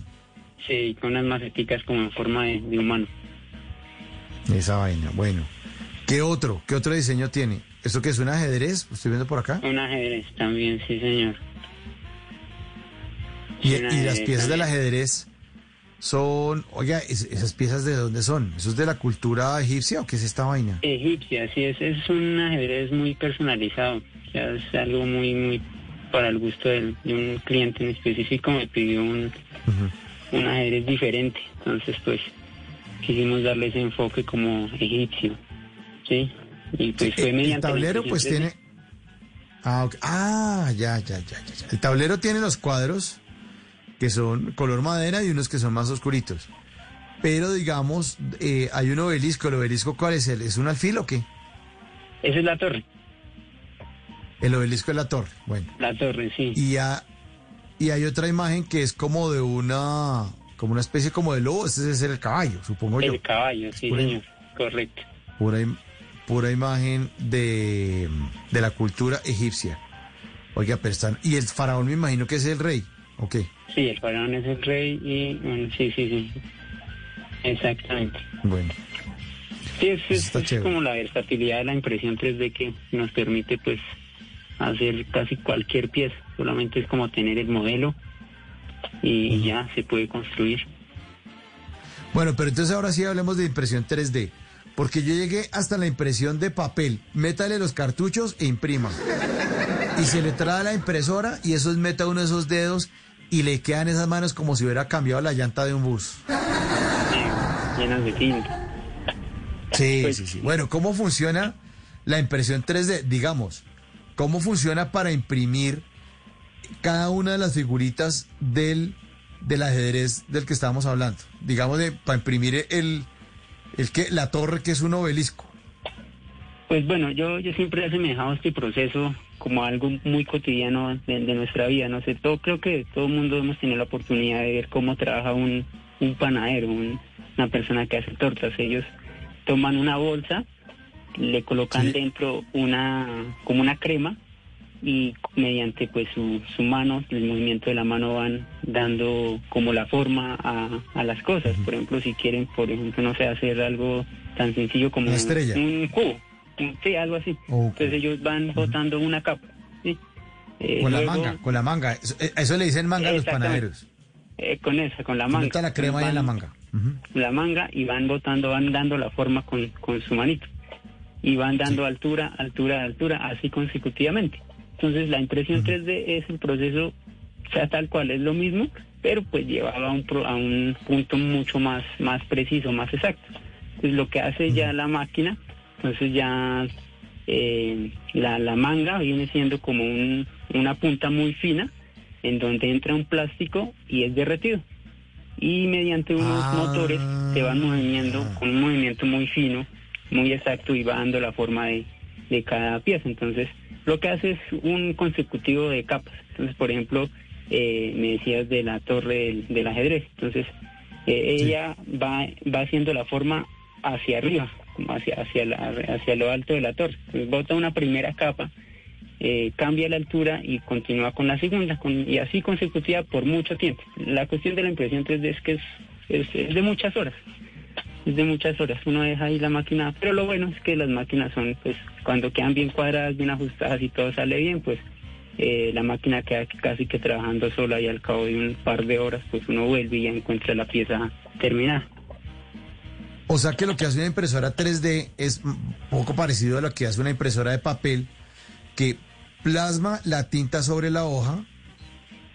Speaker 30: Sí, con unas maceticas como en forma de, de humano.
Speaker 2: Esa vaina, bueno. ¿Qué otro? ¿Qué otro diseño tiene? ¿Esto que es un ajedrez? Estoy viendo por acá.
Speaker 30: Un ajedrez también, sí, señor.
Speaker 2: Y, las piezas del ajedrez son, oiga, es- esas piezas de dónde son? ¿Eso es de la cultura egipcia o qué es esta vaina?
Speaker 30: Egipcia, sí, es, es un ajedrez muy personalizado. O sea, es algo muy, muy para el gusto del- de un cliente en específico. Me pidió un, un ajedrez diferente. Entonces, pues, quisimos darle ese enfoque como egipcio. Sí. Y pues fue
Speaker 2: el,
Speaker 30: mediante. la
Speaker 2: tablero pues tiene... Ah. Ah, ya, ya, ya, ya. El tablero tiene los cuadros que son color madera y unos que son más oscuritos. Pero digamos, eh, hay un obelisco. ¿El obelisco cuál es? ¿El- ¿Es un alfil o qué?
Speaker 30: Esa es la torre.
Speaker 2: El obelisco es la torre. Bueno.
Speaker 30: La torre, sí.
Speaker 2: Y, ha- y hay otra imagen que es como de una... Como una especie como de lobo. Este debe ser el caballo, supongo yo.
Speaker 30: El caballo, sí,
Speaker 2: Pura-
Speaker 30: señor. Correcto.
Speaker 2: Pura, im- pura imagen de, de la cultura egipcia. Oiga, pero están... Y el faraón me imagino que es el rey. Ok.
Speaker 30: Sí, el faraón es el rey y bueno, sí, sí, sí. Exactamente.
Speaker 2: Bueno.
Speaker 30: Sí, es, como la versatilidad de la impresión 3D que nos permite pues hacer casi cualquier pieza. Solamente es como tener el modelo y ya se puede construir.
Speaker 2: Bueno, pero entonces ahora sí hablemos de impresión 3D. Porque yo llegué hasta la impresión de papel. Métale los cartuchos e imprima. Y se le trae a la impresora y eso es meta uno de esos dedos y le quedan esas manos como si hubiera cambiado la llanta de un bus.
Speaker 30: Llenas de tinta.
Speaker 2: Sí,
Speaker 30: Pues
Speaker 2: sí, sí. Bueno, ¿cómo funciona la impresión 3D? Digamos, ¿cómo funciona para imprimir cada una de las figuritas del, del ajedrez del que estábamos hablando? Digamos, de, para imprimir el, el que, la torre que es un obelisco.
Speaker 30: Pues bueno, yo, yo siempre he asemejado este proceso como algo muy cotidiano de, de nuestra vida. No sé, todo, creo que todo el mundo hemos tenido la oportunidad de ver cómo trabaja un, un panadero, un- una persona que hace tortas. Ellos toman una bolsa, le colocan dentro una como una crema y mediante pues su, su mano, el movimiento de la mano van dando como la forma a, a las cosas. Por ejemplo, si quieren, por ejemplo, no sé, hacer algo tan sencillo como
Speaker 2: Una estrella.
Speaker 30: un cubo, sí, algo así. Entonces ellos van botando una capa. ¿sí? Eh,
Speaker 2: Con la manga, con la manga. Eso, eh, eso le dicen manga a los panaderos.
Speaker 30: eh, con esa, con la manga.
Speaker 2: nota la crema ahí en la
Speaker 30: Van-
Speaker 2: manga.
Speaker 30: la manga y van botando, van dando la forma con, con su manito. Y van dando altura, altura, altura, así consecutivamente. Entonces la impresión 3D es el proceso, o sea, tal cual, es lo mismo, pero pues llevado a un, pro- a un punto mucho más, más preciso, más exacto. Entonces lo que hace ya la máquina, entonces ya eh, la, la manga viene siendo como un- una punta muy fina en donde entra un plástico y es derretido y mediante unos motores se van moviendo con un movimiento muy fino, muy exacto y va dando la forma de, de cada pieza. Entonces, lo que hace es un consecutivo de capas. Entonces, por ejemplo, eh, me decías de la torre del, del ajedrez. Entonces, eh, ella va, va haciendo la forma hacia arriba, hacia, hacia, hacia lo alto de la torre. Bota una primera capa eh, cambia la altura y continúa con la segunda, y así consecutiva por mucho tiempo. La cuestión de la impresión 3D es que es, de muchas horas, es de muchas horas. Uno deja ahí la máquina, pero lo bueno es que las máquinas son, pues, cuando quedan bien cuadradas, bien ajustadas y todo sale bien, pues eh, la máquina queda casi que trabajando sola y al cabo de un par de horas, pues uno vuelve y encuentra la pieza terminada.
Speaker 2: O sea que lo que hace una impresora 3D es poco parecido a lo que hace una impresora de papel, que plasma la tinta sobre la hoja,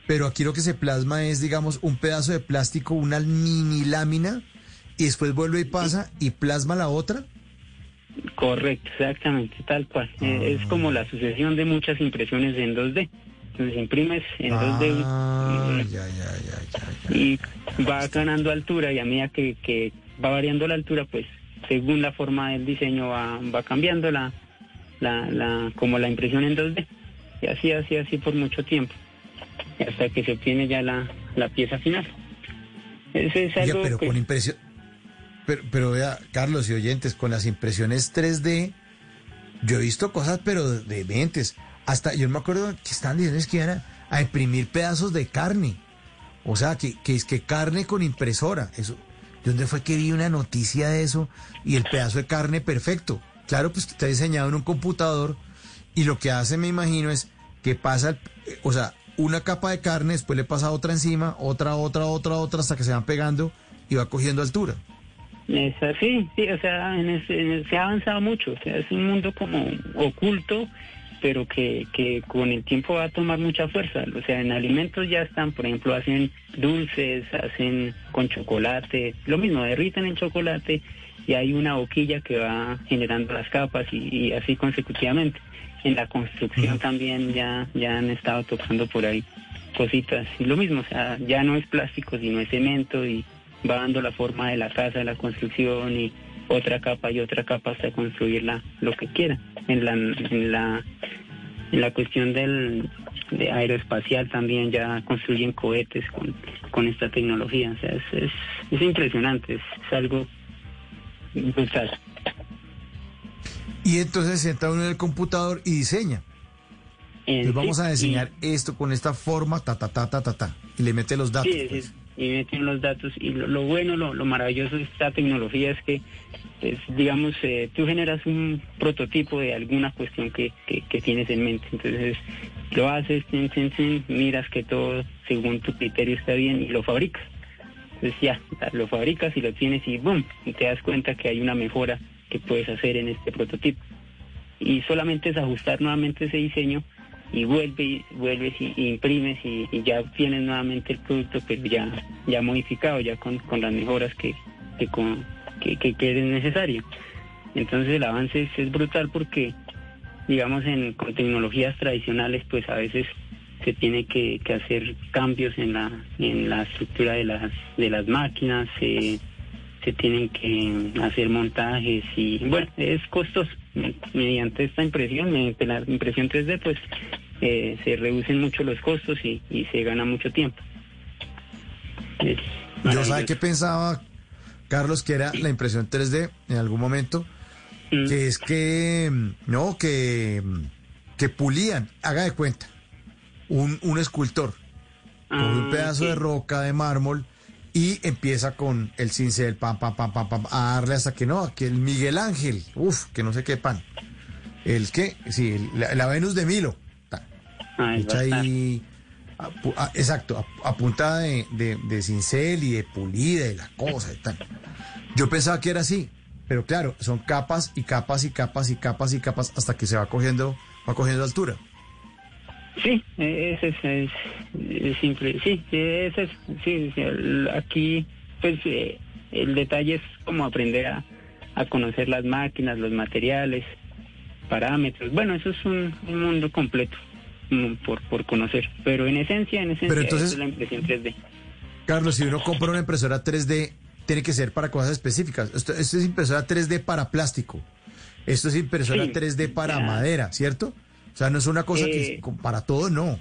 Speaker 2: pero aquí lo que se plasma es, digamos, un pedazo de plástico, una mini lámina, y después vuelve y pasa y plasma la otra.
Speaker 30: Correcto, exactamente, tal cual. Eh, es como la sucesión de muchas impresiones en 2D. Entonces imprimes en 2D
Speaker 2: Ah,
Speaker 30: y va ganando altura y a medida que, que va variando la altura, pues según la forma del diseño va, va cambiando la, la, la, como la impresión en 2D. Y así, así, así por mucho tiempo. Hasta que se obtiene ya la, la pieza final. Ese es algo
Speaker 2: pero
Speaker 30: pues,
Speaker 2: con impresión, pero, pero vea, Carlos y oyentes, con las impresiones 3D, yo he visto cosas, pero de mentes. Hasta, yo me acuerdo que estaban diciendo que iban a, a imprimir pedazos de carne. O sea, que, que es que carne con impresora. Eso, ¿De dónde fue que vi una noticia de eso? Y el pedazo de carne perfecto. Claro, pues está diseñado en un computador y lo que hace, me imagino, es que pasa, o sea, una capa de carne, después le pasa otra encima, otra, otra, otra, otra, hasta que se van pegando y va cogiendo altura.
Speaker 30: Es así, sí, o sea, en ese- en se ha avanzado mucho, o sea, es un mundo como oculto, pero que, que con el tiempo va a tomar mucha fuerza. O sea, en alimentos ya están, por ejemplo, hacen dulces, hacen con chocolate, lo mismo, derriten el chocolate y hay una boquilla que va generando las capas y, y así consecutivamente. En la construcción también ya, ya han estado tocando por ahí cositas y lo mismo, o sea, ya no es plástico, sino es cemento y va dando la forma de la casa, de la construcción y otra capa y otra capa hasta construirla lo que quiera. En la, en la, en la cuestión del de aeroespacial también ya construyen cohetes con, con esta tecnología. O sea, es, es, es impresionante, es, es algo brutal.
Speaker 2: Y entonces se sienta uno en el computador y diseña.
Speaker 30: Eh,
Speaker 2: Entonces vamos
Speaker 30: sí,
Speaker 2: a diseñar esto con esta forma, ta, ta, ta, ta, ta, ta. Y le mete los datos.
Speaker 30: Sí, es- es- y meten los datos. Y lo, bueno, lo, lo maravilloso de esta tecnología es que, es, digamos, eh, tú generas un prototipo de alguna cuestión que, que, tienes en mente. Entonces, lo haces, miras que todo según tu criterio está bien y lo fabricas. Entonces ya, lo fabricas y lo tienes y ¡boom! Y te das cuenta que hay una mejora que puedes hacer en este prototipo. Y solamente es ajustar nuevamente ese diseño y vuelve, y- vuelves y, y imprimes y, ya obtienes nuevamente el producto, pero ya, ya modificado, ya con, con las mejoras que, que, con, que, que, es necesario. Entonces el avance es, es brutal porque, digamos, en, con tecnologías tradicionales, pues a veces se tiene que, que hacer cambios en la, en la estructura de las, de las máquinas, se, se tienen que hacer montajes y bueno, es costoso. Mediante esta impresión, mediante la impresión 3D, pues eh, se reducen mucho los costos y, y se gana mucho tiempo. Es
Speaker 2: Yo sabe qué pensaba, Carlos, que era la impresión 3D en algún momento,
Speaker 30: Mm.
Speaker 2: que es que, mm, no, que, mm, que pulían, haga de cuenta, un, un escultor, coge un
Speaker 30: Ah,
Speaker 2: pedazo
Speaker 30: sí.
Speaker 2: de roca, de mármol, y empieza con el cincel, pam, pam, pam, pam, pam, a darle hasta que no, que el Miguel Ángel, uff, que no sé qué pan. El que, sí, la Venus de Milo.
Speaker 30: Ah, es
Speaker 2: hecha
Speaker 30: bastante.
Speaker 2: ahí, a pu- a- exacto, a, a punta de, de, de cincel y de pulida y la cosa y tal. Yo pensaba que era así, pero claro, son capas y capas y capas y capas y capas hasta que se va cogiendo, va cogiendo altura.
Speaker 30: Sí, ese es, es, es simple. Sí, ese es, sí, el- aquí, pues eh, el detalle es como aprender a, a conocer las máquinas, los materiales, parámetros. Bueno, eso es un, un mundo completo por, por conocer. Pero en esencia, en esencia,
Speaker 2: Pero entonces-
Speaker 30: es la impresión 3D.
Speaker 2: Carlos, si uno compra una impresora 3D, tiene que ser para cosas específicas. Esto, esto es impresora 3D para plástico. Esto es impresora
Speaker 30: Sí,
Speaker 2: 3D para
Speaker 30: ya.
Speaker 2: madera, ¿cierto? O sea, no es una cosa que
Speaker 30: Eh,
Speaker 2: es para todo, no.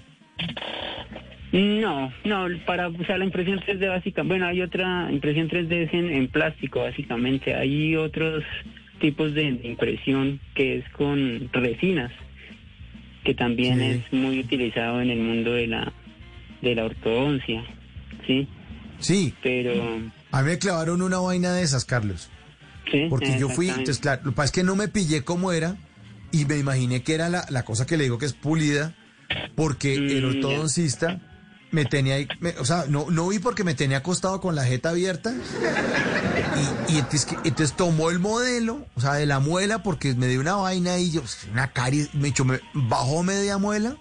Speaker 30: No, no, para, o sea, la impresión 3D básica, bueno, hay otra impresión 3D es en, en plástico básicamente, hay otros tipos de impresión que es con resinas, que también
Speaker 2: Sí.
Speaker 30: es muy utilizado en el mundo de la de la ortodoncia, ¿sí?
Speaker 2: Sí,
Speaker 30: Pero
Speaker 2: a mí me clavaron una vaina de esas, Carlos.
Speaker 30: sí,
Speaker 2: Porque yo fui, entonces claro, lo que pasa es que no me pillé cómo era y me imaginé que era la, la cosa que le digo que es pulida, porque
Speaker 30: Mm,
Speaker 2: el
Speaker 30: ya.
Speaker 2: Me tenía ahí, me- o sea, no, no vi porque me tenía acostado con la jeta abierta y, y entonces, tomó el modelo, o sea, de la muela porque me dio una vaina y yo, pues, una cari, me, echó- me bajó media muela,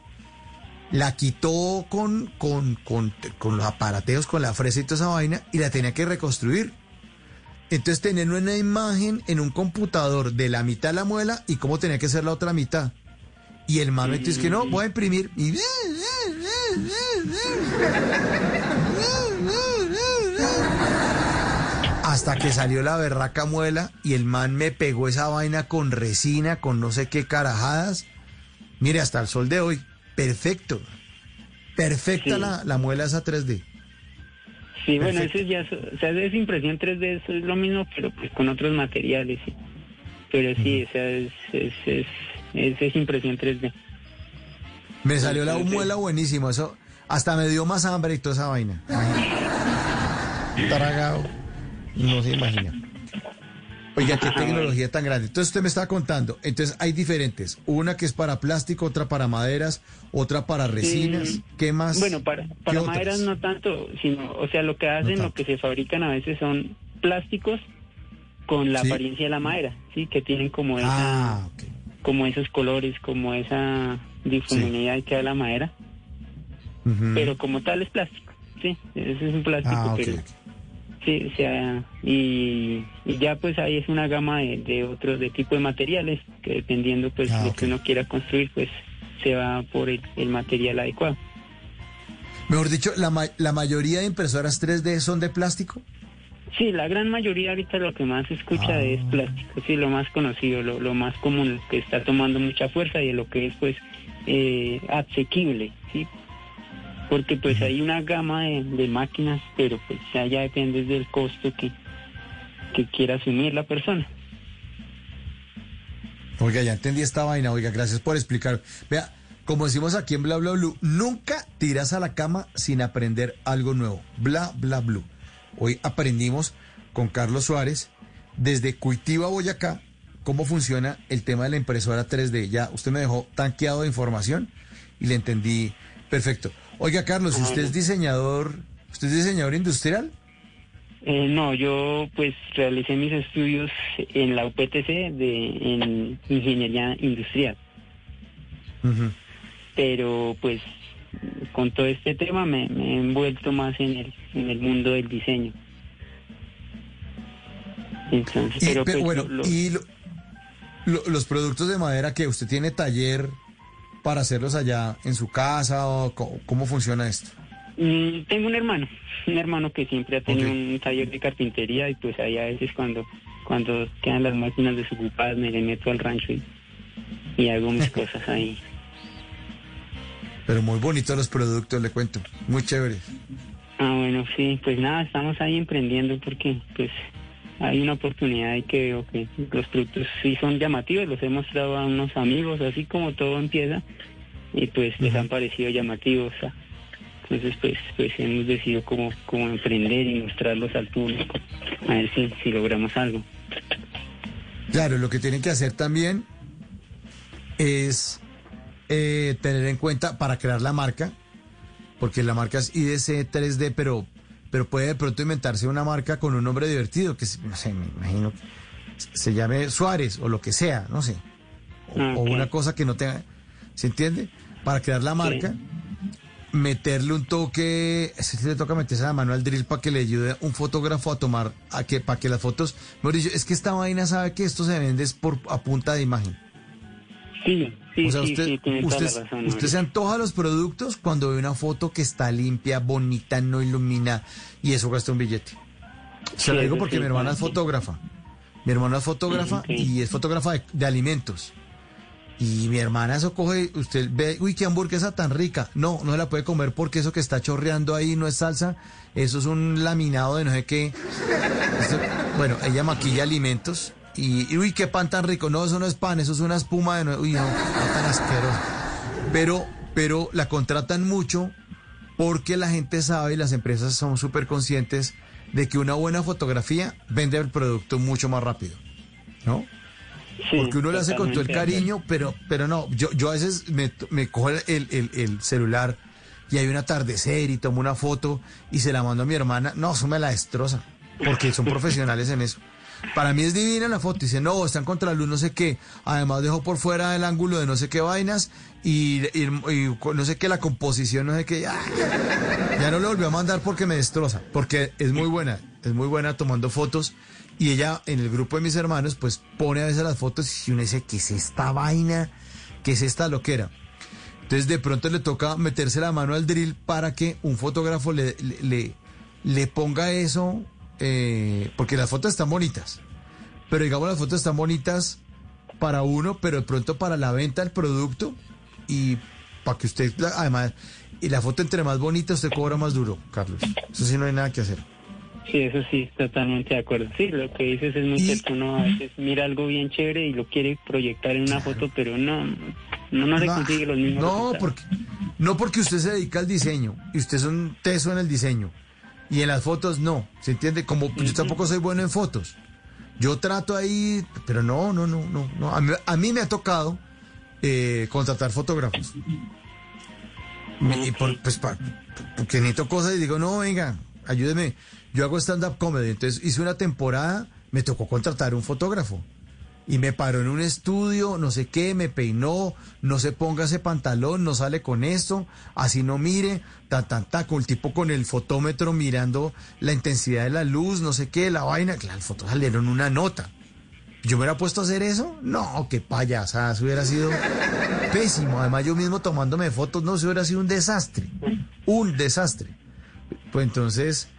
Speaker 2: la quitó con, con, con, con los aparateos, con la fresa y toda esa vaina y la tenía que reconstruir. Entonces tener una imagen en un computador de la mitad de la muela y cómo tenía que ser la otra mitad. Y el mame es que no, voy a imprimir. Y... Hasta que salió la berraca muela y el man me pegó esa vaina con resina, con no sé qué carajadas. Mire, hasta el sol de hoy, perfecto. Perfecta
Speaker 30: Sí.
Speaker 2: la, la muela esa 3D.
Speaker 30: Sí, bueno,
Speaker 2: Perfecto.
Speaker 30: eso ya, o sea, es impresión 3D, eso es lo mismo, pero pues con otros materiales. Pero sí, o sea, es, es, es, es, es impresión 3D.
Speaker 2: Me salió la muela buenísimo, eso hasta me dio más hambre y toda esa vaina. Tragado. No se imagina. Oiga, qué tecnología tan grande. Entonces usted me estaba contando, entonces hay diferentes, una que es para plástico, otra para maderas, otra para resinas,
Speaker 30: Mm,
Speaker 2: ¿qué más?
Speaker 30: Bueno, para,
Speaker 2: ¿Qué
Speaker 30: para
Speaker 2: otras?
Speaker 30: maderas no tanto, sino, o sea, lo que hacen, lo que se fabrican a veces son plásticos con la
Speaker 2: Sí.
Speaker 30: apariencia de la madera, sí, que tienen como esa,
Speaker 2: Ah,
Speaker 30: como esos colores, como esa difuminidad que da la madera, pero como tal es plástico, sí, ese es un plástico,
Speaker 2: Ah,
Speaker 30: pero sí, o sea, y, y ya pues ahí es una gama de, de otros de tipo de materiales que dependiendo pues
Speaker 2: Ah,
Speaker 30: lo que uno quiera construir, pues se va por el, el material adecuado.
Speaker 2: Mejor dicho, la, ma- la mayoría de impresoras 3D son de plástico.
Speaker 30: Sí, la gran mayoría ahorita lo que más se escucha
Speaker 2: Ah.
Speaker 30: es plástico, sí, lo más conocido, lo, lo más común, que está tomando mucha fuerza y lo que es pues eh, asequible, sí, porque pues hay una gama de, de máquinas, pero pues ya, ya depende del costo que, que quiera asumir la persona.
Speaker 2: Oiga, ya entendí esta vaina. Oiga, gracias por explicar. Vea, como decimos aquí en Bla Bla Blue, nunca tiras a la cama sin aprender algo nuevo. Bla Bla Blue. Hoy aprendimos con Carlos Suárez desde Cuitiva, Boyacá, cómo funciona el tema de la impresora 3D. Ya usted me dejó tanqueado de información y le entendí perfecto. Oiga, Carlos, ¿usted es diseñador, usted es diseñador industrial?
Speaker 30: Eh, no, yo pues realicé mis estudios en la UPTC de, en ingeniería industrial. pero pues con todo este tema me, me he envuelto más en el, en el mundo del diseño. Entonces,
Speaker 2: Y,
Speaker 30: pero
Speaker 2: pero
Speaker 30: pues,
Speaker 2: bueno,
Speaker 30: lo-
Speaker 2: y lo- lo- los productos de madera que usted tiene taller para hacerlos allá en su casa o cómo funciona esto.
Speaker 30: Mm, tengo un hermano, un hermano que siempre ha tenido un taller de carpintería y pues ahí a veces cuando cuando quedan las máquinas desocupadas me le meto al rancho y, y hago mis [LAUGHS] cosas ahí.
Speaker 2: Pero muy bonitos los productos, le cuento. Muy chéveres.
Speaker 30: Ah, bueno, sí, pues nada, estamos ahí emprendiendo porque pues hay una oportunidad y que veo que los productos sí son llamativos, los he mostrado a unos amigos, así como todo empieza, y pues les han parecido llamativos. ah. Entonces pues pues hemos decidido como, como emprender y mostrarlos al público, a ver si, si logramos algo.
Speaker 2: Claro, lo que tienen que hacer también es eh, tener en cuenta para crear la marca, porque la marca es IDC 3D, pero, pero puede de pronto inventarse una marca con un nombre divertido, que se- no sé, me imagino que se llame Suárez o lo que sea, no sé. O, una cosa que no tenga, ¿se entiende? Para crear la marca, meterle un toque, sí le toca meterse la mano al drill para que le ayude un fotógrafo a tomar, a que, para que las fotos, mejor dicho, es que esta vaina sabe que esto se vende es por a punta de imagen.
Speaker 30: Sí, sí,
Speaker 2: o sea, usted,
Speaker 30: sí, tiene toda
Speaker 2: usted,
Speaker 30: la razón.
Speaker 2: usted se antoja los productos cuando ve una foto que está limpia, bonita, no ilumina y eso cuesta un billete. Se lo digo porque mi hermana es fotógrafa. Mi hermana es fotógrafa
Speaker 30: Ok.
Speaker 2: y es fotógrafa de, de alimentos. Y mi hermana eso coge, usted ve, uy, qué hamburguesa tan rica. No, no se la puede comer porque eso que está chorreando ahí no es salsa, eso es un laminado de no sé qué. Bueno, ella maquilla alimentos y, y, uy, qué pan tan rico. No, eso no es pan, eso es una espuma de no, uy, no, está tan asqueroso. Pero, pero la contratan mucho porque la gente sabe y las empresas son súper conscientes de que una buena fotografía vende el producto mucho más rápido, ¿no? Porque uno le hace con todo el cariño, pero, pero no, yo, yo a veces me, me cojo el, el- el celular y hay un atardecer y tomo una foto y se la mando a mi hermana, no, eso me la destroza, porque son [LAUGHS] profesionales en eso. Para mí es divina la foto, dice, no, está en contraluz, no sé qué, además dejo por fuera el ángulo de no sé qué vainas y, no sé qué, la composición, no sé qué, ya, no le volví a mandar porque me destroza, porque es muy buena, es muy buena tomando fotos. Y ella en el grupo de mis hermanos pues pone a veces las fotos y uno dice, ¿qué es esta vaina? ¿Qué es esta loquera? Entonces de pronto le toca meterse la mano al drill para que un fotógrafo le- le ponga eso, eh, porque las fotos están bonitas, pero digamos las fotos están bonitas para uno, pero de pronto para la venta del producto y para que usted, además, y la foto entre más bonita, usted cobra más duro, Carlos. Eso sí no hay nada que hacer.
Speaker 30: Sí, eso sí, totalmente de acuerdo. Sí, lo que dices es muy cierto. Uno a veces mira algo bien chévere y lo quiere proyectar en una foto, pero no, no, no se
Speaker 2: No,
Speaker 30: consigue los mismos
Speaker 2: No,
Speaker 30: resultados.
Speaker 2: porque, no porque usted se dedica al diseño y usted es un teso en el diseño y en las fotos no, ¿se entiende? Como yo tampoco soy bueno en fotos. Yo trato ahí, pero no, no, no, no, no. A mí, a mí me ha tocado eh, contratar fotógrafos. Y por- pues pa- porque necesito cosas y digo, no, venga, ayúdeme. Yo hago stand-up comedy, entonces hice una temporada, me tocó contratar un fotógrafo. Y me paró en un estudio, no sé qué, me peinó, no se ponga ese pantalón, no sale con esto, así no mire, ta, ta, ta, con el tipo con el fotómetro mirando la intensidad de la luz, no sé qué, la vaina. Claro, las fotos salieron una nota. ¿Yo me hubiera puesto a hacer eso? No, qué payasada, eso hubiera sido pésimo. Además, yo mismo tomándome fotos, no, eso hubiera sido un desastre. Un desastre. Pues entonces,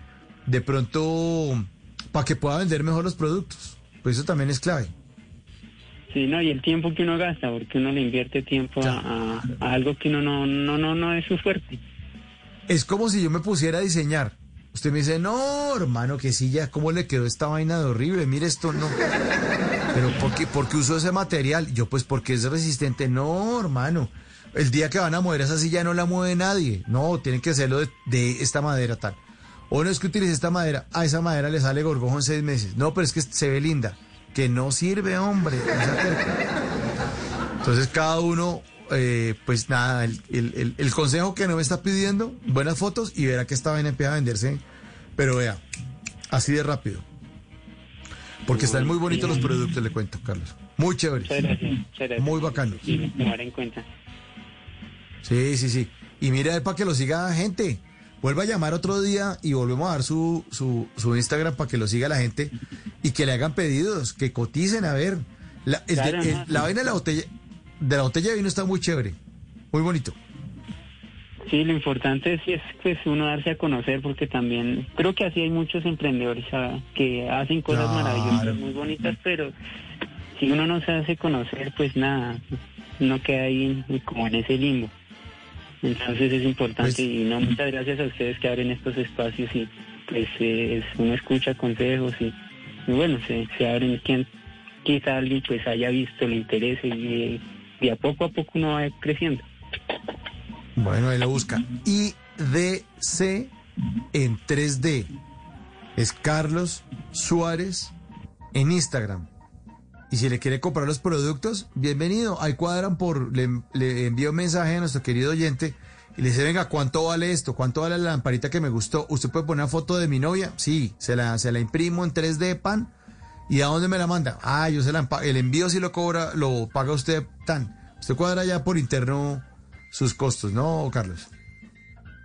Speaker 2: de pronto, para que pueda vender mejor los productos. Pues eso también es clave.
Speaker 30: Sí, no, y el tiempo que uno gasta, porque uno le invierte tiempo a, a- a algo que uno no, no, no, no es su fuerte.
Speaker 2: Es como si yo me pusiera a diseñar. Usted me dice, no, hermano, que sí, ya, ¿cómo le quedó esta vaina de horrible? Mire esto, no. Pero ¿por qué, qué usó ese material? Yo, pues, porque es resistente. No, hermano. El día que van a mover esa silla no la mueve nadie. No, tienen que hacerlo de, de esta madera tal. O no es que utilice esta madera. A esa madera le sale gorgojo en seis meses. No, pero es que se ve linda. Que no sirve, hombre. Entonces cada uno, eh, pues nada, el, el- consejo que no me está pidiendo, buenas fotos y verá que esta vaina empieza a venderse. Pero vea, así de rápido. Porque están muy bonitos los productos, le cuento, Carlos. Muy chéveres.
Speaker 30: Muchas gracias, muchas gracias.
Speaker 2: Muy bacanos.
Speaker 30: Y tomar en cuenta.
Speaker 2: Sí, sí, sí. Y mire a ver para que lo siga gente. Vuelva a llamar otro día y volvemos a dar su, su, su Instagram para que lo siga la gente y que le hagan pedidos, que coticen a ver. La, el de-
Speaker 30: Claro,
Speaker 2: el-
Speaker 30: no,
Speaker 2: la
Speaker 30: sí.
Speaker 2: vaina de la botella, de la botella de vino está muy chévere. Muy bonito.
Speaker 30: Sí, lo importante sí es pues uno darse a conocer porque también creo que así hay muchos emprendedores ah, que hacen cosas
Speaker 2: Claro.
Speaker 30: maravillosas, muy bonitas, pero si uno no se hace conocer, pues nada, no queda ahí como en ese limbo. Entonces es importante
Speaker 2: Pues
Speaker 30: y no muchas gracias a ustedes que abren estos espacios y pues eh, uno escucha consejos y, y bueno, se, se abren quien quizá alguien pues haya visto, le interese y, y a poco a poco uno va creciendo.
Speaker 2: Bueno, ahí lo busca. IDC en 3D. Es Carlos Suárez en Instagram. Y si le quiere comprar los productos, bienvenido. Ahí cuadran por, le, envío mensaje a nuestro querido oyente y le dice, venga, ¿cuánto vale esto? ¿Cuánto vale la lamparita que me gustó? ¿Usted puede poner una foto de mi novia? Sí, se la, se la imprimo en 3D pan. ¿Y a dónde me la manda? Ah, yo se la el envío si lo cobra, lo paga usted tan. Usted cuadra ya por interno sus costos, ¿no, Carlos?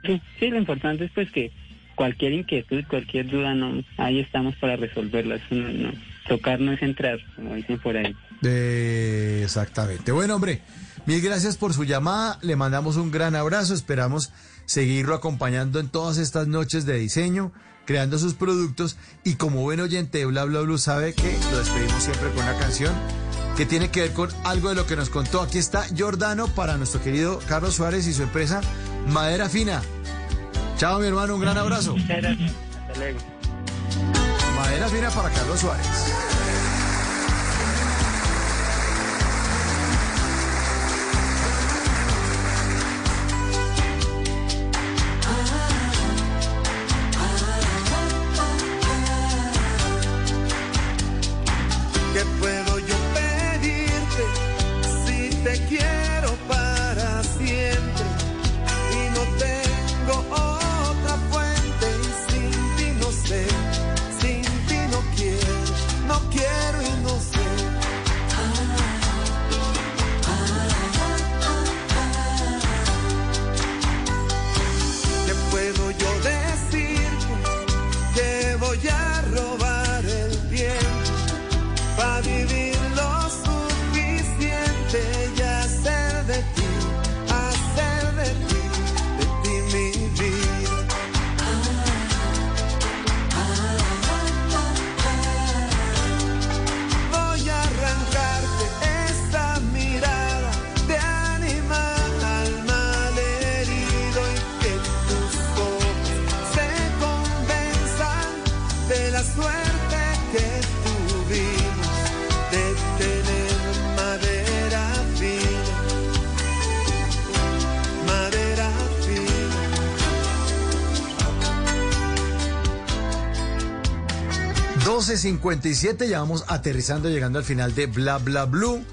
Speaker 30: Sí, sí, lo importante es pues que cualquier inquietud, cualquier duda, no, ahí estamos para resolverlas. No, no, tocar no es entrar, como dicen por ahí.
Speaker 2: Eh, exactamente. Bueno, hombre, mil gracias por su llamada. Le mandamos un gran abrazo. Esperamos seguirlo acompañando en todas estas noches de diseño, creando sus productos. Y como buen oyente de Bla Bla Blue, sabe que lo despedimos siempre con una canción que tiene que ver con algo de lo que nos contó. Aquí está Giordano para nuestro querido Carlos Suárez y su empresa Madera Fina. Chao, mi hermano, un gran abrazo. Madera Fina para Carlos Suárez. 11.57, ya vamos aterrizando, llegando al final de Bla Bla Blue.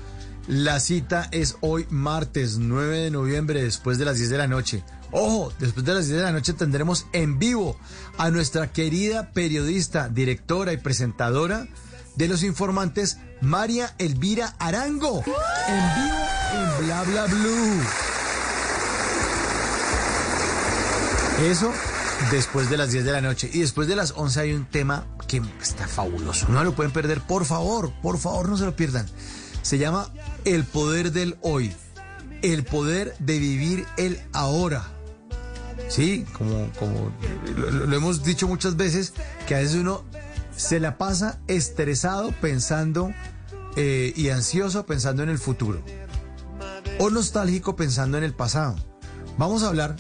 Speaker 2: La cita es hoy martes 9 de noviembre después de las 10 de la noche. Ojo, después de las 10 de la noche tendremos en vivo a nuestra querida periodista, directora y presentadora de Los Informantes, María Elvira Arango. En vivo en Bla Bla Blue. Eso después de las 10 de la noche. Y después de las 11 hay un tema que está fabuloso. No lo pueden perder, por favor, por favor, no se lo pierdan. Se llama El poder del hoy. El poder de vivir el ahora. Sí, como, como lo, hemos dicho muchas veces, que a veces uno se la pasa estresado pensando eh, y ansioso pensando en el futuro. O nostálgico pensando en el pasado. Vamos a hablar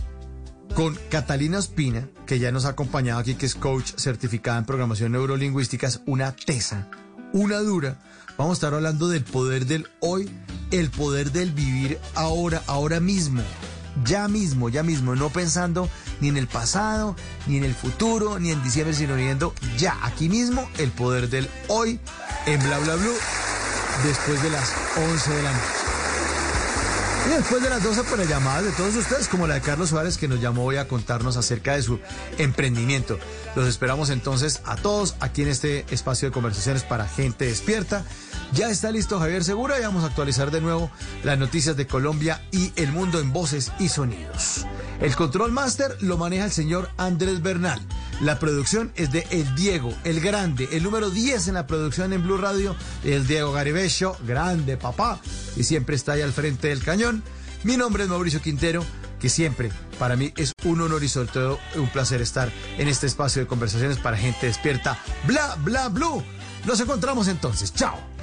Speaker 2: con Catalina Ospina, que ya nos ha acompañado aquí, que es coach certificada en programación neurolingüística, es una tesa, una dura. Vamos a estar hablando del poder del hoy, el poder del vivir ahora, ahora mismo, ya mismo, ya mismo, no pensando ni en el pasado, ni en el futuro, ni en diciembre, sino viviendo ya, aquí mismo, el poder del hoy, en Bla Bla Blue, después de las 11 de la noche. Y después de las 12 por las llamadas de todos ustedes, como la de Carlos Suárez, que nos llamó hoy a contarnos acerca de su emprendimiento. Los esperamos entonces a todos aquí en este espacio de conversaciones para gente despierta. Ya está listo Javier Segura y vamos a actualizar de nuevo las noticias de Colombia y el mundo en voces y sonidos. El control master lo maneja el señor Andrés Bernal. La producción es de El Diego, el grande, el número 10 en la producción en Blue Radio, el Diego Garibello, grande papá, y siempre está ahí al frente del cañón. Mi nombre es Mauricio Quintero, que siempre para mí es un honor y sobre todo un placer estar en este espacio de conversaciones para gente despierta. Bla, bla, blue. Nos encontramos entonces. Chao.